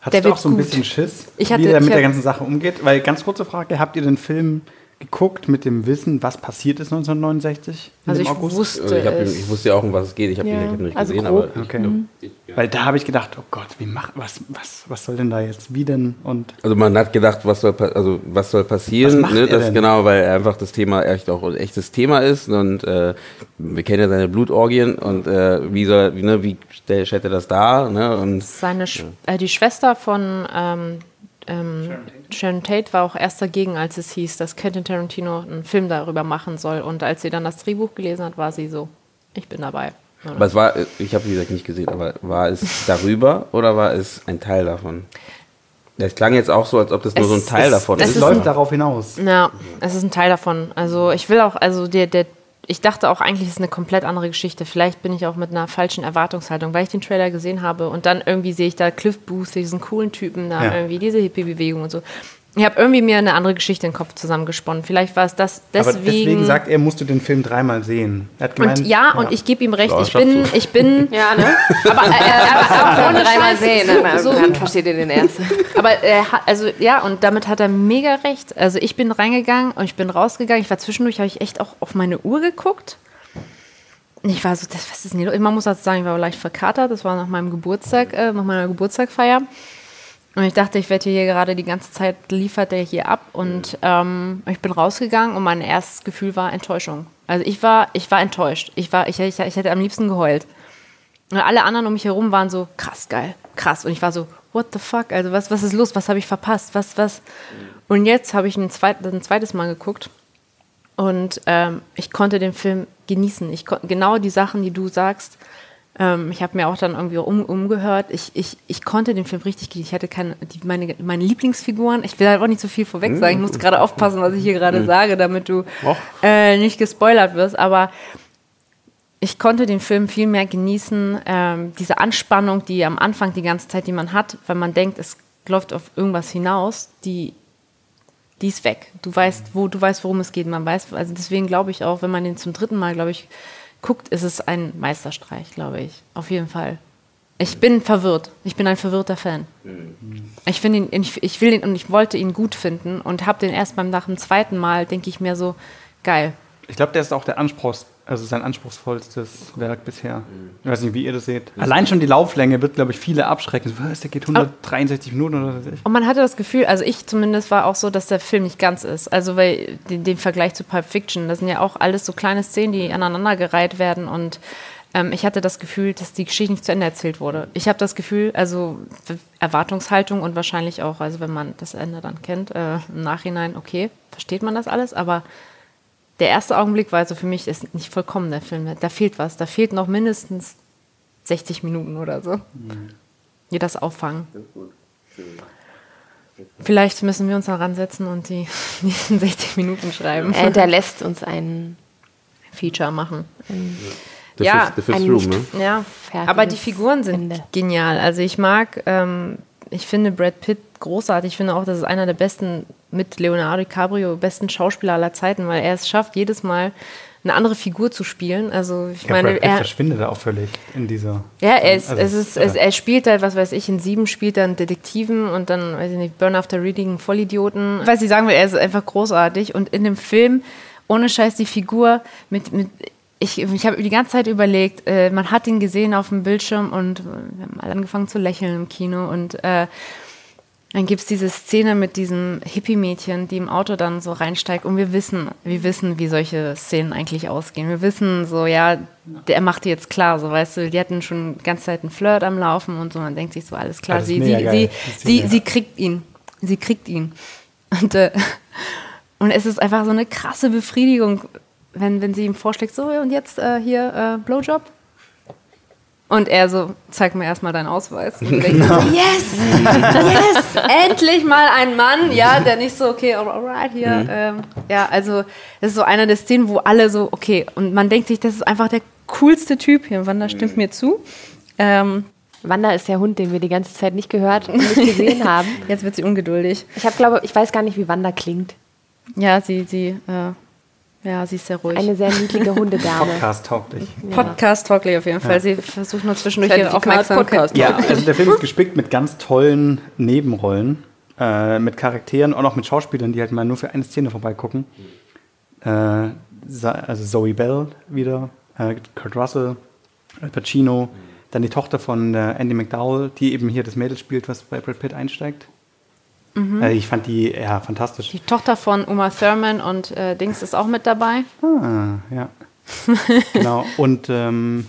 Hattest der du wird auch so ein gut. bisschen Schiss, Ich hatte, wie der mit der ganzen Sache umgeht? Weil ganz kurze Frage, habt ihr den Film geguckt mit dem Wissen, was passiert ist 1969 im Also ich August? wusste Also ich, hab, ich wusste ja auch, um was es geht. Ich habe Ja, ihn ich nicht also gesehen, grob. aber ich Okay. glaub, Mhm. Weil da habe ich gedacht, oh Gott, wie mach, was, was, was soll denn da jetzt, wie denn? Und Also man hat gedacht, was soll, also was soll passieren, Was macht ne? er das denn? genau, weil einfach das Thema echt auch ein echtes Thema ist und äh, wir kennen ja seine Blutorgien und äh, wie soll, wie, ne, wie stell- stellt er das dar, ne? Und Seine Sch äh, die Schwester von ähm, ähm, Sharon Tate war auch erst dagegen, als es hieß, dass Quentin Tarantino einen Film darüber machen soll. Und als sie dann das Drehbuch gelesen hat, war sie so, ich bin dabei. aber es war, ich habe wie gesagt nicht gesehen, aber war es darüber oder war es ein Teil davon? Das klang jetzt auch so, als ob das nur so ein Es Teil ist- davon es ist. ist läuft darauf hinaus. Ja, es ist ein Teil davon. Also ich will auch, also der, der, ich dachte auch eigentlich, es ist eine komplett andere Geschichte. Vielleicht bin ich auch mit einer falschen Erwartungshaltung, weil ich den Trailer gesehen habe und dann irgendwie sehe ich da Cliff Booth, diesen coolen Typen da, Ja. irgendwie diese Hippie-Bewegung und so. Ich habe irgendwie mir eine andere Geschichte in den Kopf zusammengesponnen. Vielleicht war es das Aber deswegen. deswegen sagt er, musst du den Film dreimal sehen. Er hat gemeint, und ja, und ich gebe ihm recht. Ja, ich bin, ich bin. Ja, ne? Aber, äh, aber auch ohne dreimal sehen, so- dann, so- dann versteht ihr den ersten. aber er hat, also ja, und damit hat er mega recht. Also ich bin reingegangen und ich bin rausgegangen. Ich war zwischendurch, habe ich echt auch auf meine Uhr geguckt. Und ich war so, das, was ist los? Man muss dazu sagen, ich war leicht verkatert. Das war nach meinem Geburtstag, äh, nach meiner Geburtstagfeier. Und ich dachte, ich werde hier gerade die ganze Zeit liefert der hier ab. Und ähm, ich bin rausgegangen und mein erstes Gefühl war Enttäuschung. Also ich war, ich war enttäuscht. Ich war, ich, ich, ich hätte am liebsten geheult. Und alle anderen um mich herum waren so, krass, geil, krass. Und ich war so, what the fuck? Also was, was ist los? Was habe ich verpasst? Was, was? Und jetzt habe ich ein, zweit, ein zweites Mal geguckt und ähm, ich konnte den Film genießen. Ich kon genau die Sachen, die du sagst. Ähm, ich habe mir auch dann irgendwie um, umgehört. Ich, ich, ich konnte den Film richtig genießen. Ich hatte keine, die, meine, meine Lieblingsfiguren. Ich will halt auch nicht so viel vorweg sagen. Ich muss gerade aufpassen, was ich hier gerade Mhm. sage, damit du äh, nicht gespoilert wirst. Aber ich konnte den Film viel mehr genießen. Ähm, diese Anspannung, die am Anfang die ganze Zeit, die man hat, weil man denkt, es läuft auf irgendwas hinaus, die, die ist weg. Du weißt, wo, du weißt, worum es geht. Man weiß, also deswegen glaube ich auch, wenn man den zum dritten Mal, glaube ich, guckt, ist es ein Meisterstreich, glaube ich. Auf jeden Fall. Ich bin verwirrt. Ich bin ein verwirrter Fan. Ich finde ihn, ich, ich will ihn und ich wollte ihn gut finden und habe den erst beim nach dem zweiten Mal, denke ich mir so, geil. Ich glaube, der ist auch der Anspruchs, also sein anspruchsvollstes Werk bisher. Ich weiß nicht, wie ihr das seht. Allein schon die Lauflänge wird, glaube ich, viele abschrecken. So, Was, der geht 163 Minuten oder was weiß ich. Und man hatte das Gefühl, also ich zumindest war auch so, dass der Film nicht ganz ist. Also weil den, den Vergleich zu Pulp Fiction, das sind ja auch alles so kleine Szenen, die aneinandergereiht werden und ähm, ich hatte das Gefühl, dass die Geschichte nicht zu Ende erzählt wurde. Ich habe das Gefühl, also Erwartungshaltung und wahrscheinlich auch, also wenn man das Ende dann kennt, äh, im Nachhinein, okay, versteht man das alles, aber der erste Augenblick war also für mich ist nicht vollkommen der Film. Da fehlt was. Da fehlt noch mindestens 60 Minuten oder so. Die das auffangen. Vielleicht müssen wir uns da ransetzen und die nächsten 60 Minuten schreiben. Er hinterlässt uns ein Feature machen. The ja, ein Room, ne? Ja, aber die Figuren sind genial. Also ich mag, ähm, ich finde Brad Pitt großartig. Ich finde auch, das ist einer der besten, mit Leonardo DiCaprio, besten Schauspieler aller Zeiten, weil er es schafft, jedes Mal eine andere Figur zu spielen. Also ich Ja, meine, Brad Pitt er, verschwindet da auch völlig in dieser. ja, er, ist, Also, es ist, äh, es, er spielt halt, was weiß ich, in sieben spielt er einen Detektiven und dann, weiß ich nicht, Burn After Reading, einen Vollidioten. Was ich sagen will, er ist einfach großartig und in dem Film, ohne Scheiß, die Figur mit, mit ich, ich habe die ganze Zeit überlegt, äh, man hat ihn gesehen auf dem Bildschirm und wir haben alle angefangen zu lächeln im Kino und äh, dann gibt es diese Szene mit diesem Hippie-Mädchen, die im Auto dann so reinsteigt und wir wissen, wir wissen, wie solche Szenen eigentlich ausgehen. Wir wissen so, ja, der macht die jetzt klar, so weißt du, die hatten schon die ganze Zeit einen Flirt am Laufen und so, man denkt sich so, alles klar, ist sie, sie, geil, sie, sie, sie kriegt ihn. Sie kriegt ihn. Und, äh, und es ist einfach so eine krasse Befriedigung, wenn, wenn sie ihm vorschlägt, so und jetzt äh, hier äh, Blowjob. Und er so, zeig mir erstmal deinen Ausweis. Und ich denke so, yes, yes, endlich mal ein Mann, ja, der nicht so, okay, alright, hier. Mhm. Ähm, ja, also das ist so eine der Szenen, wo alle so, okay, und man denkt sich, das ist einfach der coolste Typ hier. Wanda stimmt mir zu. Ähm, Wanda ist der Hund, den wir die ganze Zeit nicht gehört und nicht gesehen haben. Jetzt wird sie ungeduldig. Ich habe, glaube, ich weiß gar nicht, wie Wanda klingt. Ja, sie, sie, äh, ja, sie ist sehr ruhig. Eine sehr niedliche Hundedame. Podcast-tauglich. Podcast-tauglich auf jeden Fall. Ja. Sie versucht nur zwischendurch ihre Aufmerksamkeit. Ja, also der Film ist gespickt mit ganz tollen Nebenrollen, äh, mit Charakteren und auch mit Schauspielern, die halt mal nur für eine Szene vorbeigucken. Äh, also Zoe Bell wieder, äh, Kurt Russell, Al Pacino, dann die Tochter von äh, Andy McDowell, die eben hier das Mädel spielt, was bei Brad Pitt einsteigt. Mhm. Äh, ich fand die ja fantastisch. Die Tochter von Uma Thurman und äh, Dings ist auch mit dabei. Ah, ja. genau. Und ähm,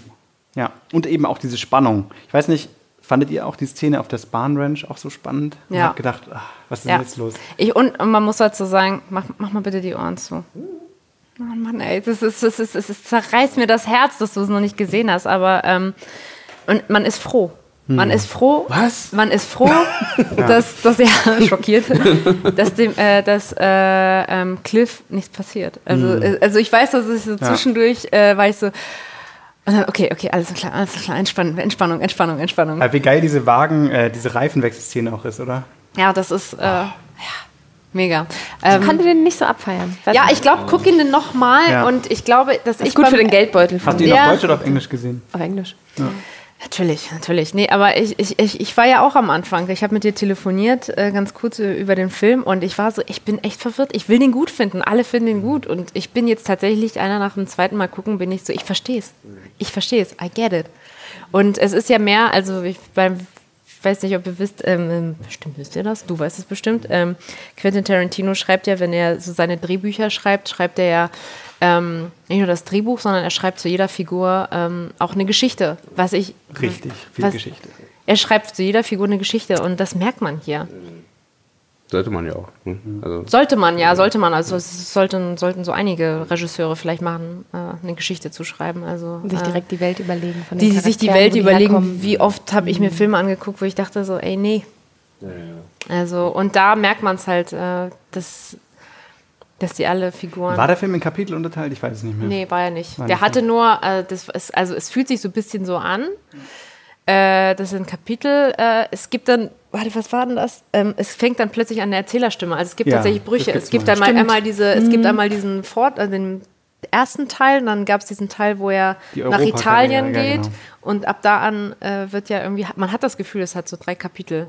ja, und eben auch diese Spannung. Ich weiß nicht, fandet ihr auch die Szene auf der Spahn Ranch auch so spannend? Ich Ja. habe gedacht, ach, was ist Ja. denn jetzt los? Ich, und, und man muss dazu sagen, mach, mach mal bitte die Ohren zu. Oh Mann, ey, das ist, das ist, das ist, zerreißt mir das Herz, dass du es noch nicht gesehen hast, aber ähm, und man ist froh. Man Hm. ist froh. Was? Man ist froh, dass, dass er schockiert, dass dem, äh, dass äh, ähm, Cliff nichts passiert. Also, Hm. äh, also ich weiß, dass ich so Ja. zwischendurch äh, war ich so, und dann, okay, okay, alles klar, alles klar, Entspannung, Entspannung, Entspannung, Entspannung. Aber wie geil diese Wagen, äh, diese Reifenwechselszene auch ist, oder? Ja, das ist äh, ja, mega. Ich Ähm, konnte den nicht so abfeiern. Weiß ja, nicht. ich glaube, guck ihn denn nochmal Ja. und ich glaube, dass Das ich ist gut beim- für den Geldbeutel. Hast du ihn Ja. auf Deutsch oder auf Englisch gesehen? Auf Englisch. Ja. Natürlich, natürlich. Nee, aber ich, ich, ich, ich war ja auch am Anfang. Ich habe mit dir telefoniert, äh, ganz kurz über den Film und ich war so, ich bin echt verwirrt. Ich will den gut finden. Alle finden ihn gut. Und ich bin jetzt tatsächlich, einer nach dem zweiten Mal gucken, bin ich so, ich verstehe es. Ich verstehe es. I get it. Und es ist ja mehr, also ich beim ich weiß nicht, ob ihr wisst, ähm, ähm, bestimmt wisst ihr das, du weißt es bestimmt. Ähm, Quentin Tarantino schreibt ja, wenn er so seine Drehbücher schreibt, schreibt er ja ähm, nicht nur das Drehbuch, sondern er schreibt zu jeder Figur ähm, auch eine Geschichte. Was ich. Richtig, viel was, Geschichte. Er schreibt zu jeder Figur eine Geschichte und das merkt man hier. Sollte man ja auch. Ne? Also, Sollte man, ja, sollte man. Also es sollten, sollten so einige Regisseure vielleicht machen, äh, eine Geschichte zu schreiben. Also, Sich äh, direkt die Welt überlegen. Von den die sich die Welt die überlegen. herkommen. Wie oft habe ich mir Filme angeguckt, wo ich dachte so, ey, nee. Also, und da merkt man es halt, äh, dass, dass die alle Figuren. War der Film in Kapitel unterteilt? Ich weiß es nicht mehr. Nee, war er nicht. War der nicht, hatte nur, äh, das ist, also es fühlt sich so ein bisschen so an. Äh, das sind Kapitel. Äh, es gibt dann, warte, was war denn das? Ähm, es fängt dann plötzlich an der Erzählerstimme. Also es gibt Ja, tatsächlich Brüche. Es gibt mal. einmal, einmal diese, es gibt Mhm. einmal diesen Fort, also den ersten Teil, und dann gab es diesen Teil, wo er nach Italien ja, geht. genau. Und ab da an äh, wird ja irgendwie, man hat das Gefühl, es hat so drei Kapitel.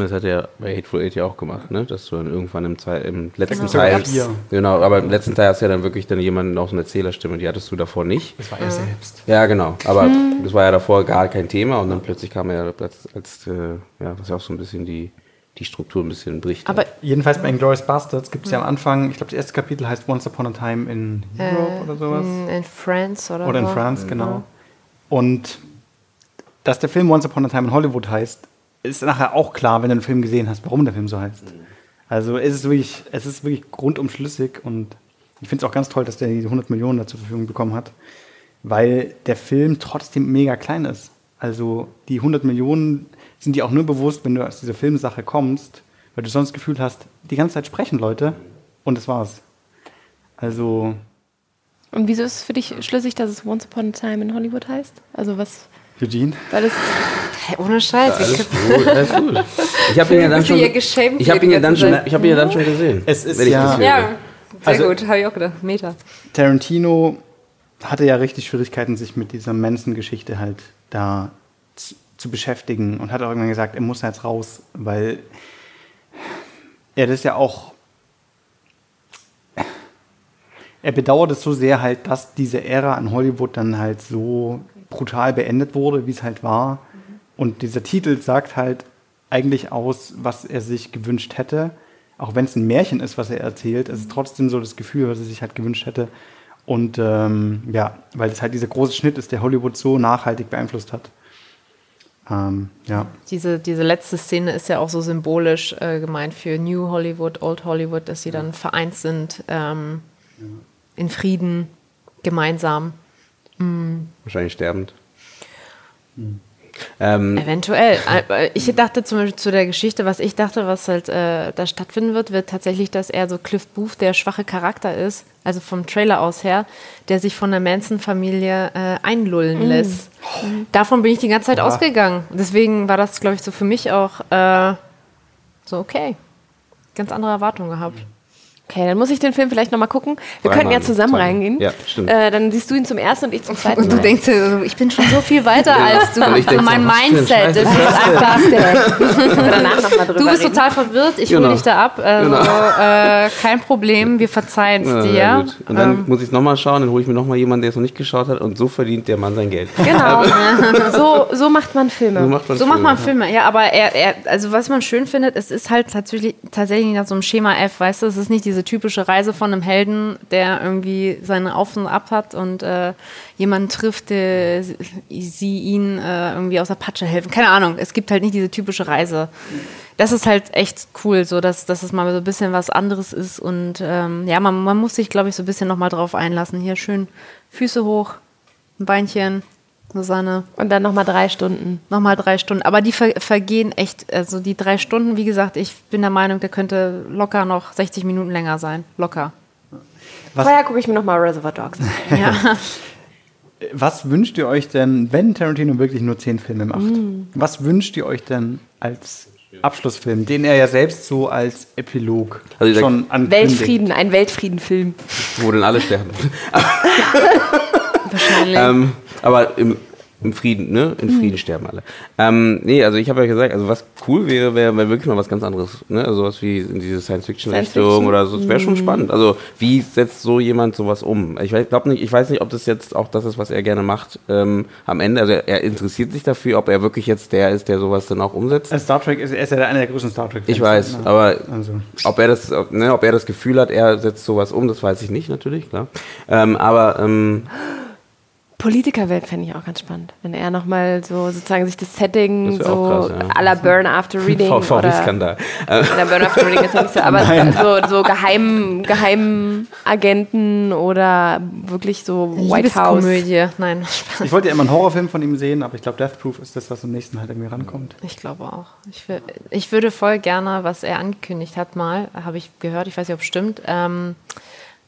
Das hat er bei Hateful Eight ja auch gemacht, ne? Dass du dann irgendwann im, Teil, im letzten Genau. Teil. Vier. Genau, aber im letzten Teil hast du ja dann wirklich dann jemanden auch so eine Erzählerstimme, die hattest du davor nicht. Das war er selbst. Ja, genau. Aber Mhm. das war ja davor gar kein Thema und dann plötzlich kam er als, als äh, ja, was ja auch so ein bisschen die, die Struktur ein bisschen bricht. Aber Jedenfalls bei Inglourious Bastards gibt es ja am Anfang, ich glaube, das erste Kapitel heißt Once Upon a Time in Europe äh, oder sowas. In, France oder Oder in. France, genau. Und dass der Film Once Upon a Time in Hollywood heißt, ist nachher auch klar, wenn du den Film gesehen hast, warum der Film so heißt. Also es ist wirklich, es ist wirklich rundum schlüssig und ich finde es auch ganz toll, dass der die 100 Millionen da zur Verfügung bekommen hat, weil der Film trotzdem mega klein ist. Also die 100 Millionen sind dir auch nur bewusst, wenn du aus dieser Filmsache kommst, weil du sonst das Gefühl hast, die ganze Zeit sprechen Leute und das war's. Also Und wieso ist es für dich schlüssig, dass es Once Upon a Time in Hollywood heißt? Also was, Eugene? weil es Hey, ohne Scheiß. alles ich- gut, alles gut. Ich habe ihn ja dann schon. Ich habe hier ihn ja dann schon. Ich habe ihn ja dann schon gesehen. Es ist wenn ich ja- das. Ja, sehr Also- gut, habe ich auch gedacht. Meta. Tarantino hatte ja richtig Schwierigkeiten, sich mit dieser Manson-Geschichte halt da zu, zu beschäftigen und hat auch irgendwann gesagt, er muss jetzt raus, weil er das ja auch. er bedauert es so sehr halt, dass diese Ära an Hollywood dann halt so brutal beendet wurde, wie es halt war. Und dieser Titel sagt halt eigentlich aus, was er sich gewünscht hätte. Auch wenn es ein Märchen ist, was er erzählt, es ist trotzdem so das Gefühl, was er sich halt gewünscht hätte. Und ähm, ja, weil es halt dieser große Schnitt ist, der Hollywood so nachhaltig beeinflusst hat. Ähm, ja. Diese, diese letzte Szene ist ja auch so symbolisch äh, gemeint für New Hollywood, Old Hollywood, dass sie dann vereint sind ähm, in Frieden, gemeinsam. Mm. Wahrscheinlich sterbend. Ähm, Eventuell. Äh, Ich dachte zum Beispiel zu der Geschichte, was ich dachte, was halt äh, da stattfinden wird, wird tatsächlich, dass er so Cliff Booth, der schwache Charakter ist, also vom Trailer aus her, der sich von der Manson-Familie äh, einlullen Mm. lässt. Davon bin ich die ganze Zeit Ja. ausgegangen. Deswegen war das, glaube ich, so für mich auch äh, so okay. Ganz andere Erwartungen gehabt. Okay, dann muss ich den Film vielleicht nochmal gucken. Wir Zweimal, könnten ja zusammen zweimal. reingehen. Ja, stimmt. Äh, dann siehst du ihn zum ersten und ich zum zweiten. Und du Mal. denkst dir, ich bin schon so viel weiter Ja. als du. Denk mein so, was für ein Mindset ist einfach das? Danach noch mal drüber Du bist reden. total verwirrt, ich Genau. hole dich da ab. Also, Genau. äh, kein Problem, wir verzeihen es Ja, dir. gut. Und dann Ähm, muss ich es nochmal schauen, dann hole ich mir nochmal jemanden, der es noch nicht geschaut hat und so verdient der Mann sein Geld. Genau. So, so macht man Filme. So macht man so macht man Filme, Filme, ja, aber er, er, also was man schön findet, es ist halt tatsächlich, tatsächlich nach so einem Schema F, weißt du, es ist nicht diese typische Reise von einem Helden, der irgendwie seine Auf und Ab hat und äh, jemanden trifft, der sie ihn äh, irgendwie aus der Patsche helfen. Keine Ahnung, es gibt halt nicht diese typische Reise. Das ist halt echt cool, so dass, dass es mal so ein bisschen was anderes ist und ähm, ja, man, man muss sich, glaube ich, so ein bisschen nochmal drauf einlassen. Hier schön Füße hoch, ein Beinchen, Susanne. Und dann nochmal drei Stunden. Nochmal drei Stunden. Aber die ver vergehen echt, also die drei Stunden, wie gesagt, ich bin der Meinung, der könnte locker noch 60 Minuten länger sein. Locker. Vorher gucke ich mir nochmal Reservoir Dogs an. Ja. Was wünscht ihr euch denn, wenn Tarantino wirklich nur zehn Filme macht? Mm. Was wünscht ihr euch denn als Abschlussfilm, den er ja selbst so als Epilog Also schon ankündigt? Weltfrieden, ein Weltfriedenfilm. Wo denn alle sterben. Wahrscheinlich. ähm, aber im, im Frieden, ne? In Frieden Mhm. sterben alle. Ähm, nee, also ich habe ja gesagt, also was cool wäre, wäre wär wirklich mal was ganz anderes, ne? Also was wie in diese Science-Fiction-Richtung Science-Fiction? oder so. Das wäre schon Mhm. spannend. Also wie setzt so jemand sowas um? Ich glaube nicht, ich weiß nicht, ob das jetzt auch das ist, was er gerne macht ähm, am Ende. Also er, er interessiert sich dafür, ob er wirklich jetzt der ist, der sowas dann auch umsetzt. Als Star Trek ist er ist ja einer der größten Star Trek. Ich weiß, aber Also. ob, er das, ob, ne, ob er das Gefühl hat, er setzt sowas um, das weiß ich nicht natürlich, klar. Ähm, aber ähm, Politikerwelt fände ich auch ganz spannend. Wenn er nochmal so sozusagen sich das Setting Das so krass, ja. à la Burn After Reading oder VW-Skandal. oder Burn After Reading ist nicht so, aber Nein. so, so Geheim, Geheimagenten oder wirklich so White House. Nein. Ich wollte ja immer einen Horrorfilm von ihm sehen, aber ich glaube, Death Proof ist das, was am nächsten halt irgendwie rankommt. Ich glaube auch. Ich, wür- ich würde voll gerne, was er angekündigt hat, mal, habe ich gehört, ich weiß nicht, ob es stimmt, ähm,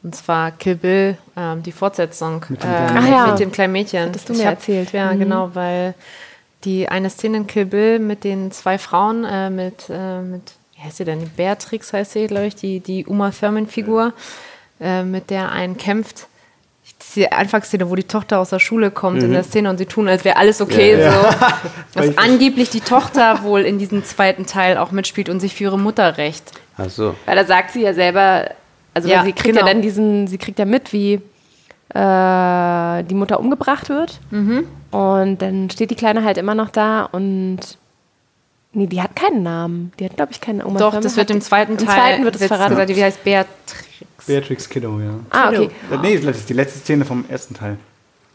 und zwar Kill Bill, ähm, die Fortsetzung Mit dem äh, Mädchen. mit dem kleinen Mädchen. Hattest du mir hab- erzählt. Ja, Mhm. genau, weil die eine Szene in Kill Bill mit den zwei Frauen, äh, mit, äh, mit, wie heißt sie denn? Beatrix heißt sie, glaube ich, die, die Uma Thurman-Figur, äh, mit der einen kämpft. Die Anfangsszene, wo die Tochter aus der Schule kommt in Mhm. der Szene und sie tun, als wäre alles okay. Ja, ja. So. Dass Richtig. angeblich die Tochter wohl in diesem zweiten Teil auch mitspielt und sich für ihre Mutter rächt. ach so. Weil da sagt sie ja selber, also Ja, sie kriegt genau. ja dann diesen, sie kriegt ja mit, wie äh, die Mutter umgebracht wird. Mhm. Und dann steht die Kleine halt immer noch da und nee, die hat keinen Namen. Die hat, glaube ich, keinen Oma Doch, Thurman das wird im zweiten Teil Im zweiten wird es verraten. gesagt, wie heißt Beatrix. Beatrix Kiddo, ja. Ah, okay. Äh, Nee, das ist die letzte Szene vom ersten Teil,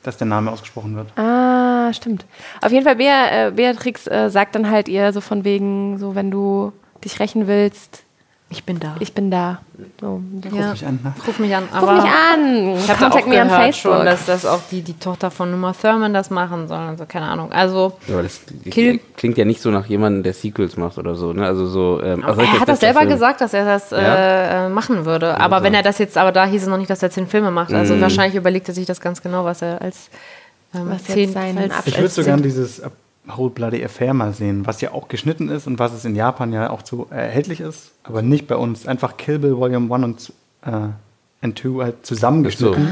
dass der Name ausgesprochen wird. Ah, stimmt. Auf jeden Fall, Bea, äh, Beatrix äh, sagt dann halt ihr so von wegen, so wenn du dich rächen willst, ich bin da. Ich bin da. So, Ja. mich an, ne? Ruf mich an. Ruf Aber mich an. Ich habe auch gehört Facebook. schon, dass das auch die, die Tochter von Uma Thurman das machen soll. Also keine Ahnung. Also Ja, das Kill- klingt ja nicht so nach jemandem, der Sequels macht oder so. Ne? Also so. Ähm, also er hat das selber Film. gesagt, dass er das Ja? äh, äh, machen würde. Aber wenn er das jetzt, aber da hieß es noch nicht, dass er zehn Filme macht. Also Mhm. wahrscheinlich überlegt er sich das ganz genau, was er als ähm, Was zehn, jetzt sein als, Ich würde als so gern zehn- dieses Whole Bloody Affair mal sehen, was ja auch geschnitten ist und was es in Japan ja auch so erhältlich ist, aber nicht bei uns. Einfach Kill Bill Volume 1 und, äh, and 2 halt zusammengeschnitten.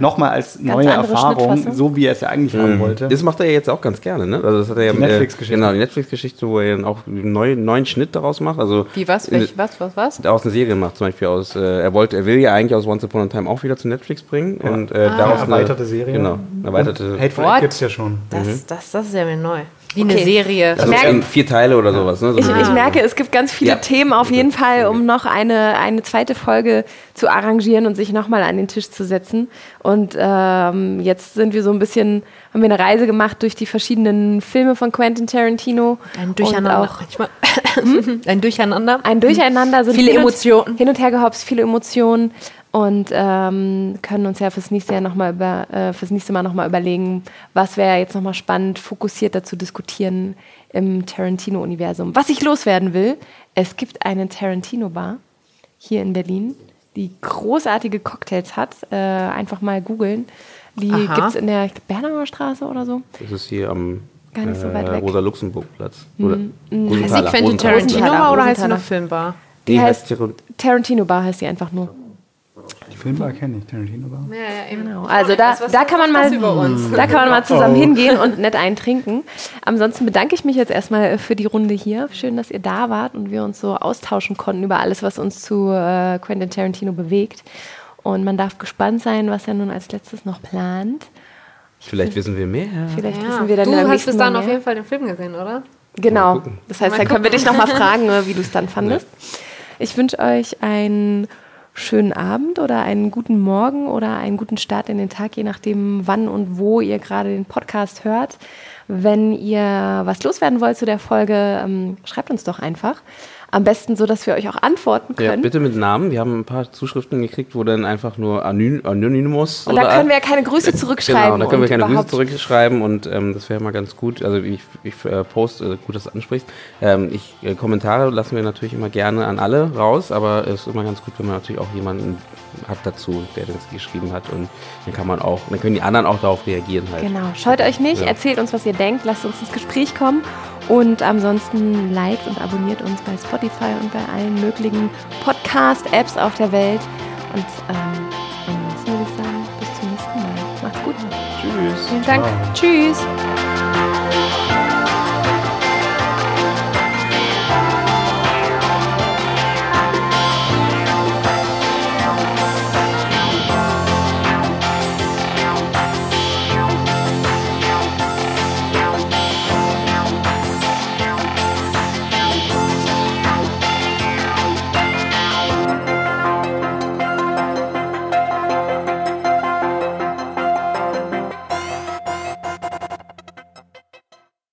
Nochmal als Ganz neue Erfahrung, so wie er es ja eigentlich haben Mhm. wollte. Das macht er ja jetzt auch ganz gerne, ne? Also das hat er ja Die äh, Netflix-Geschichte. Genau, die Netflix-Geschichte, wo er dann auch einen neuen, neuen Schnitt daraus macht. Also Wie was? Welch, was? Was? Was? Aus einer Serie macht, zum Beispiel aus, äh, er wollte, er will ja eigentlich aus Once Upon a Time auch wieder zu Netflix bringen Ja. und äh, Ah. daraus Eine erweiterte Serie. Genau, erweiterte. Hateful What? Eight gibt's ja schon. Das, Mhm. das, das ist ja mir neu. Wie eine Okay. Serie. Also in vier Teile oder sowas. Ne? So Ich, eine- ich merke, es gibt ganz viele Ja. Themen auf jeden Fall, um noch eine, eine zweite Folge zu arrangieren und sich nochmal an den Tisch zu setzen. Und ähm, jetzt sind wir so ein bisschen, haben wir eine Reise gemacht durch die verschiedenen Filme von Quentin Tarantino. Ein Durcheinander. Und auch manchmal. Ein Durcheinander. ein Durcheinander. Sind Viele Emotionen. Hin und her gehopst, viele Emotionen. Und ähm, können uns ja fürs nächste, Jahr noch mal über, äh, fürs nächste Mal nochmal überlegen, was wäre jetzt nochmal spannend, fokussiert dazu diskutieren im Tarantino-Universum. Was ich loswerden will, es gibt eine Tarantino-Bar hier in Berlin, die großartige Cocktails hat. Äh, einfach mal googeln. Die gibt es in der ich glaub, Bernauer Straße oder so. Das ist hier am Gar nicht so weit weg. Rosa-Luxemburg-Platz. Mhm. Oder. Heißt die Quentin Rosenthaler. Tarantino Rosenthaler, Bar oder heißt sie Rosenthaler. Filmbar? Die Die heißt heißt Tar- Tarantino Bar heißt die einfach nur. Die Filmbar kenne ich, Tarantino Bar. Ja, ja, eben. Genau. Also da, da kann man mal, uns? da kann man mal zusammen Oh. hingehen und nett eintrinken. Ansonsten bedanke ich mich jetzt erstmal für die Runde hier. Schön, dass ihr da wart und wir uns so austauschen konnten über alles, was uns zu äh, Quentin Tarantino bewegt. Und man darf gespannt sein, was er nun als letztes noch plant. Vielleicht wissen wir mehr. Vielleicht Ja. wissen wir dann du beim hast bis dahin auf jeden Fall den Film gesehen, oder? Genau. Das heißt, dann können wir dich nochmal fragen, äh, wie du es dann fandest. Ich wünsche euch einen schönen Abend oder einen guten Morgen oder einen guten Start in den Tag, je nachdem, wann und wo ihr gerade den Podcast hört. Wenn ihr was loswerden wollt zu der Folge, ähm, schreibt uns doch einfach. Am besten so, dass wir euch auch antworten Ja, können. bitte mit Namen. Wir haben ein paar Zuschriften gekriegt, wo dann einfach nur Anony Anonymous. Und da können wir ja keine Grüße zurückschreiben. Genau, da können wir keine Grüße zurückschreiben und ähm, das wäre mal ganz gut. Also ich, ich äh, poste, äh, gut, dass du ansprichst. Ähm, ich, äh, Kommentare lassen wir natürlich immer gerne an alle raus, aber es ist immer ganz gut, wenn man natürlich auch jemanden hat dazu, der das geschrieben hat und dann kann man auch, dann können die anderen auch darauf reagieren halt. Genau, scheut euch nicht, Ja. erzählt uns, was ihr denkt, lasst uns ins Gespräch kommen und ansonsten liked und abonniert uns bei Spotify und bei allen möglichen Podcast-Apps auf der Welt. Und ähm, ansonsten würde ich sagen, bis zum nächsten Mal. Macht's gut. Tschüss. Vielen Dank. Ciao. Tschüss.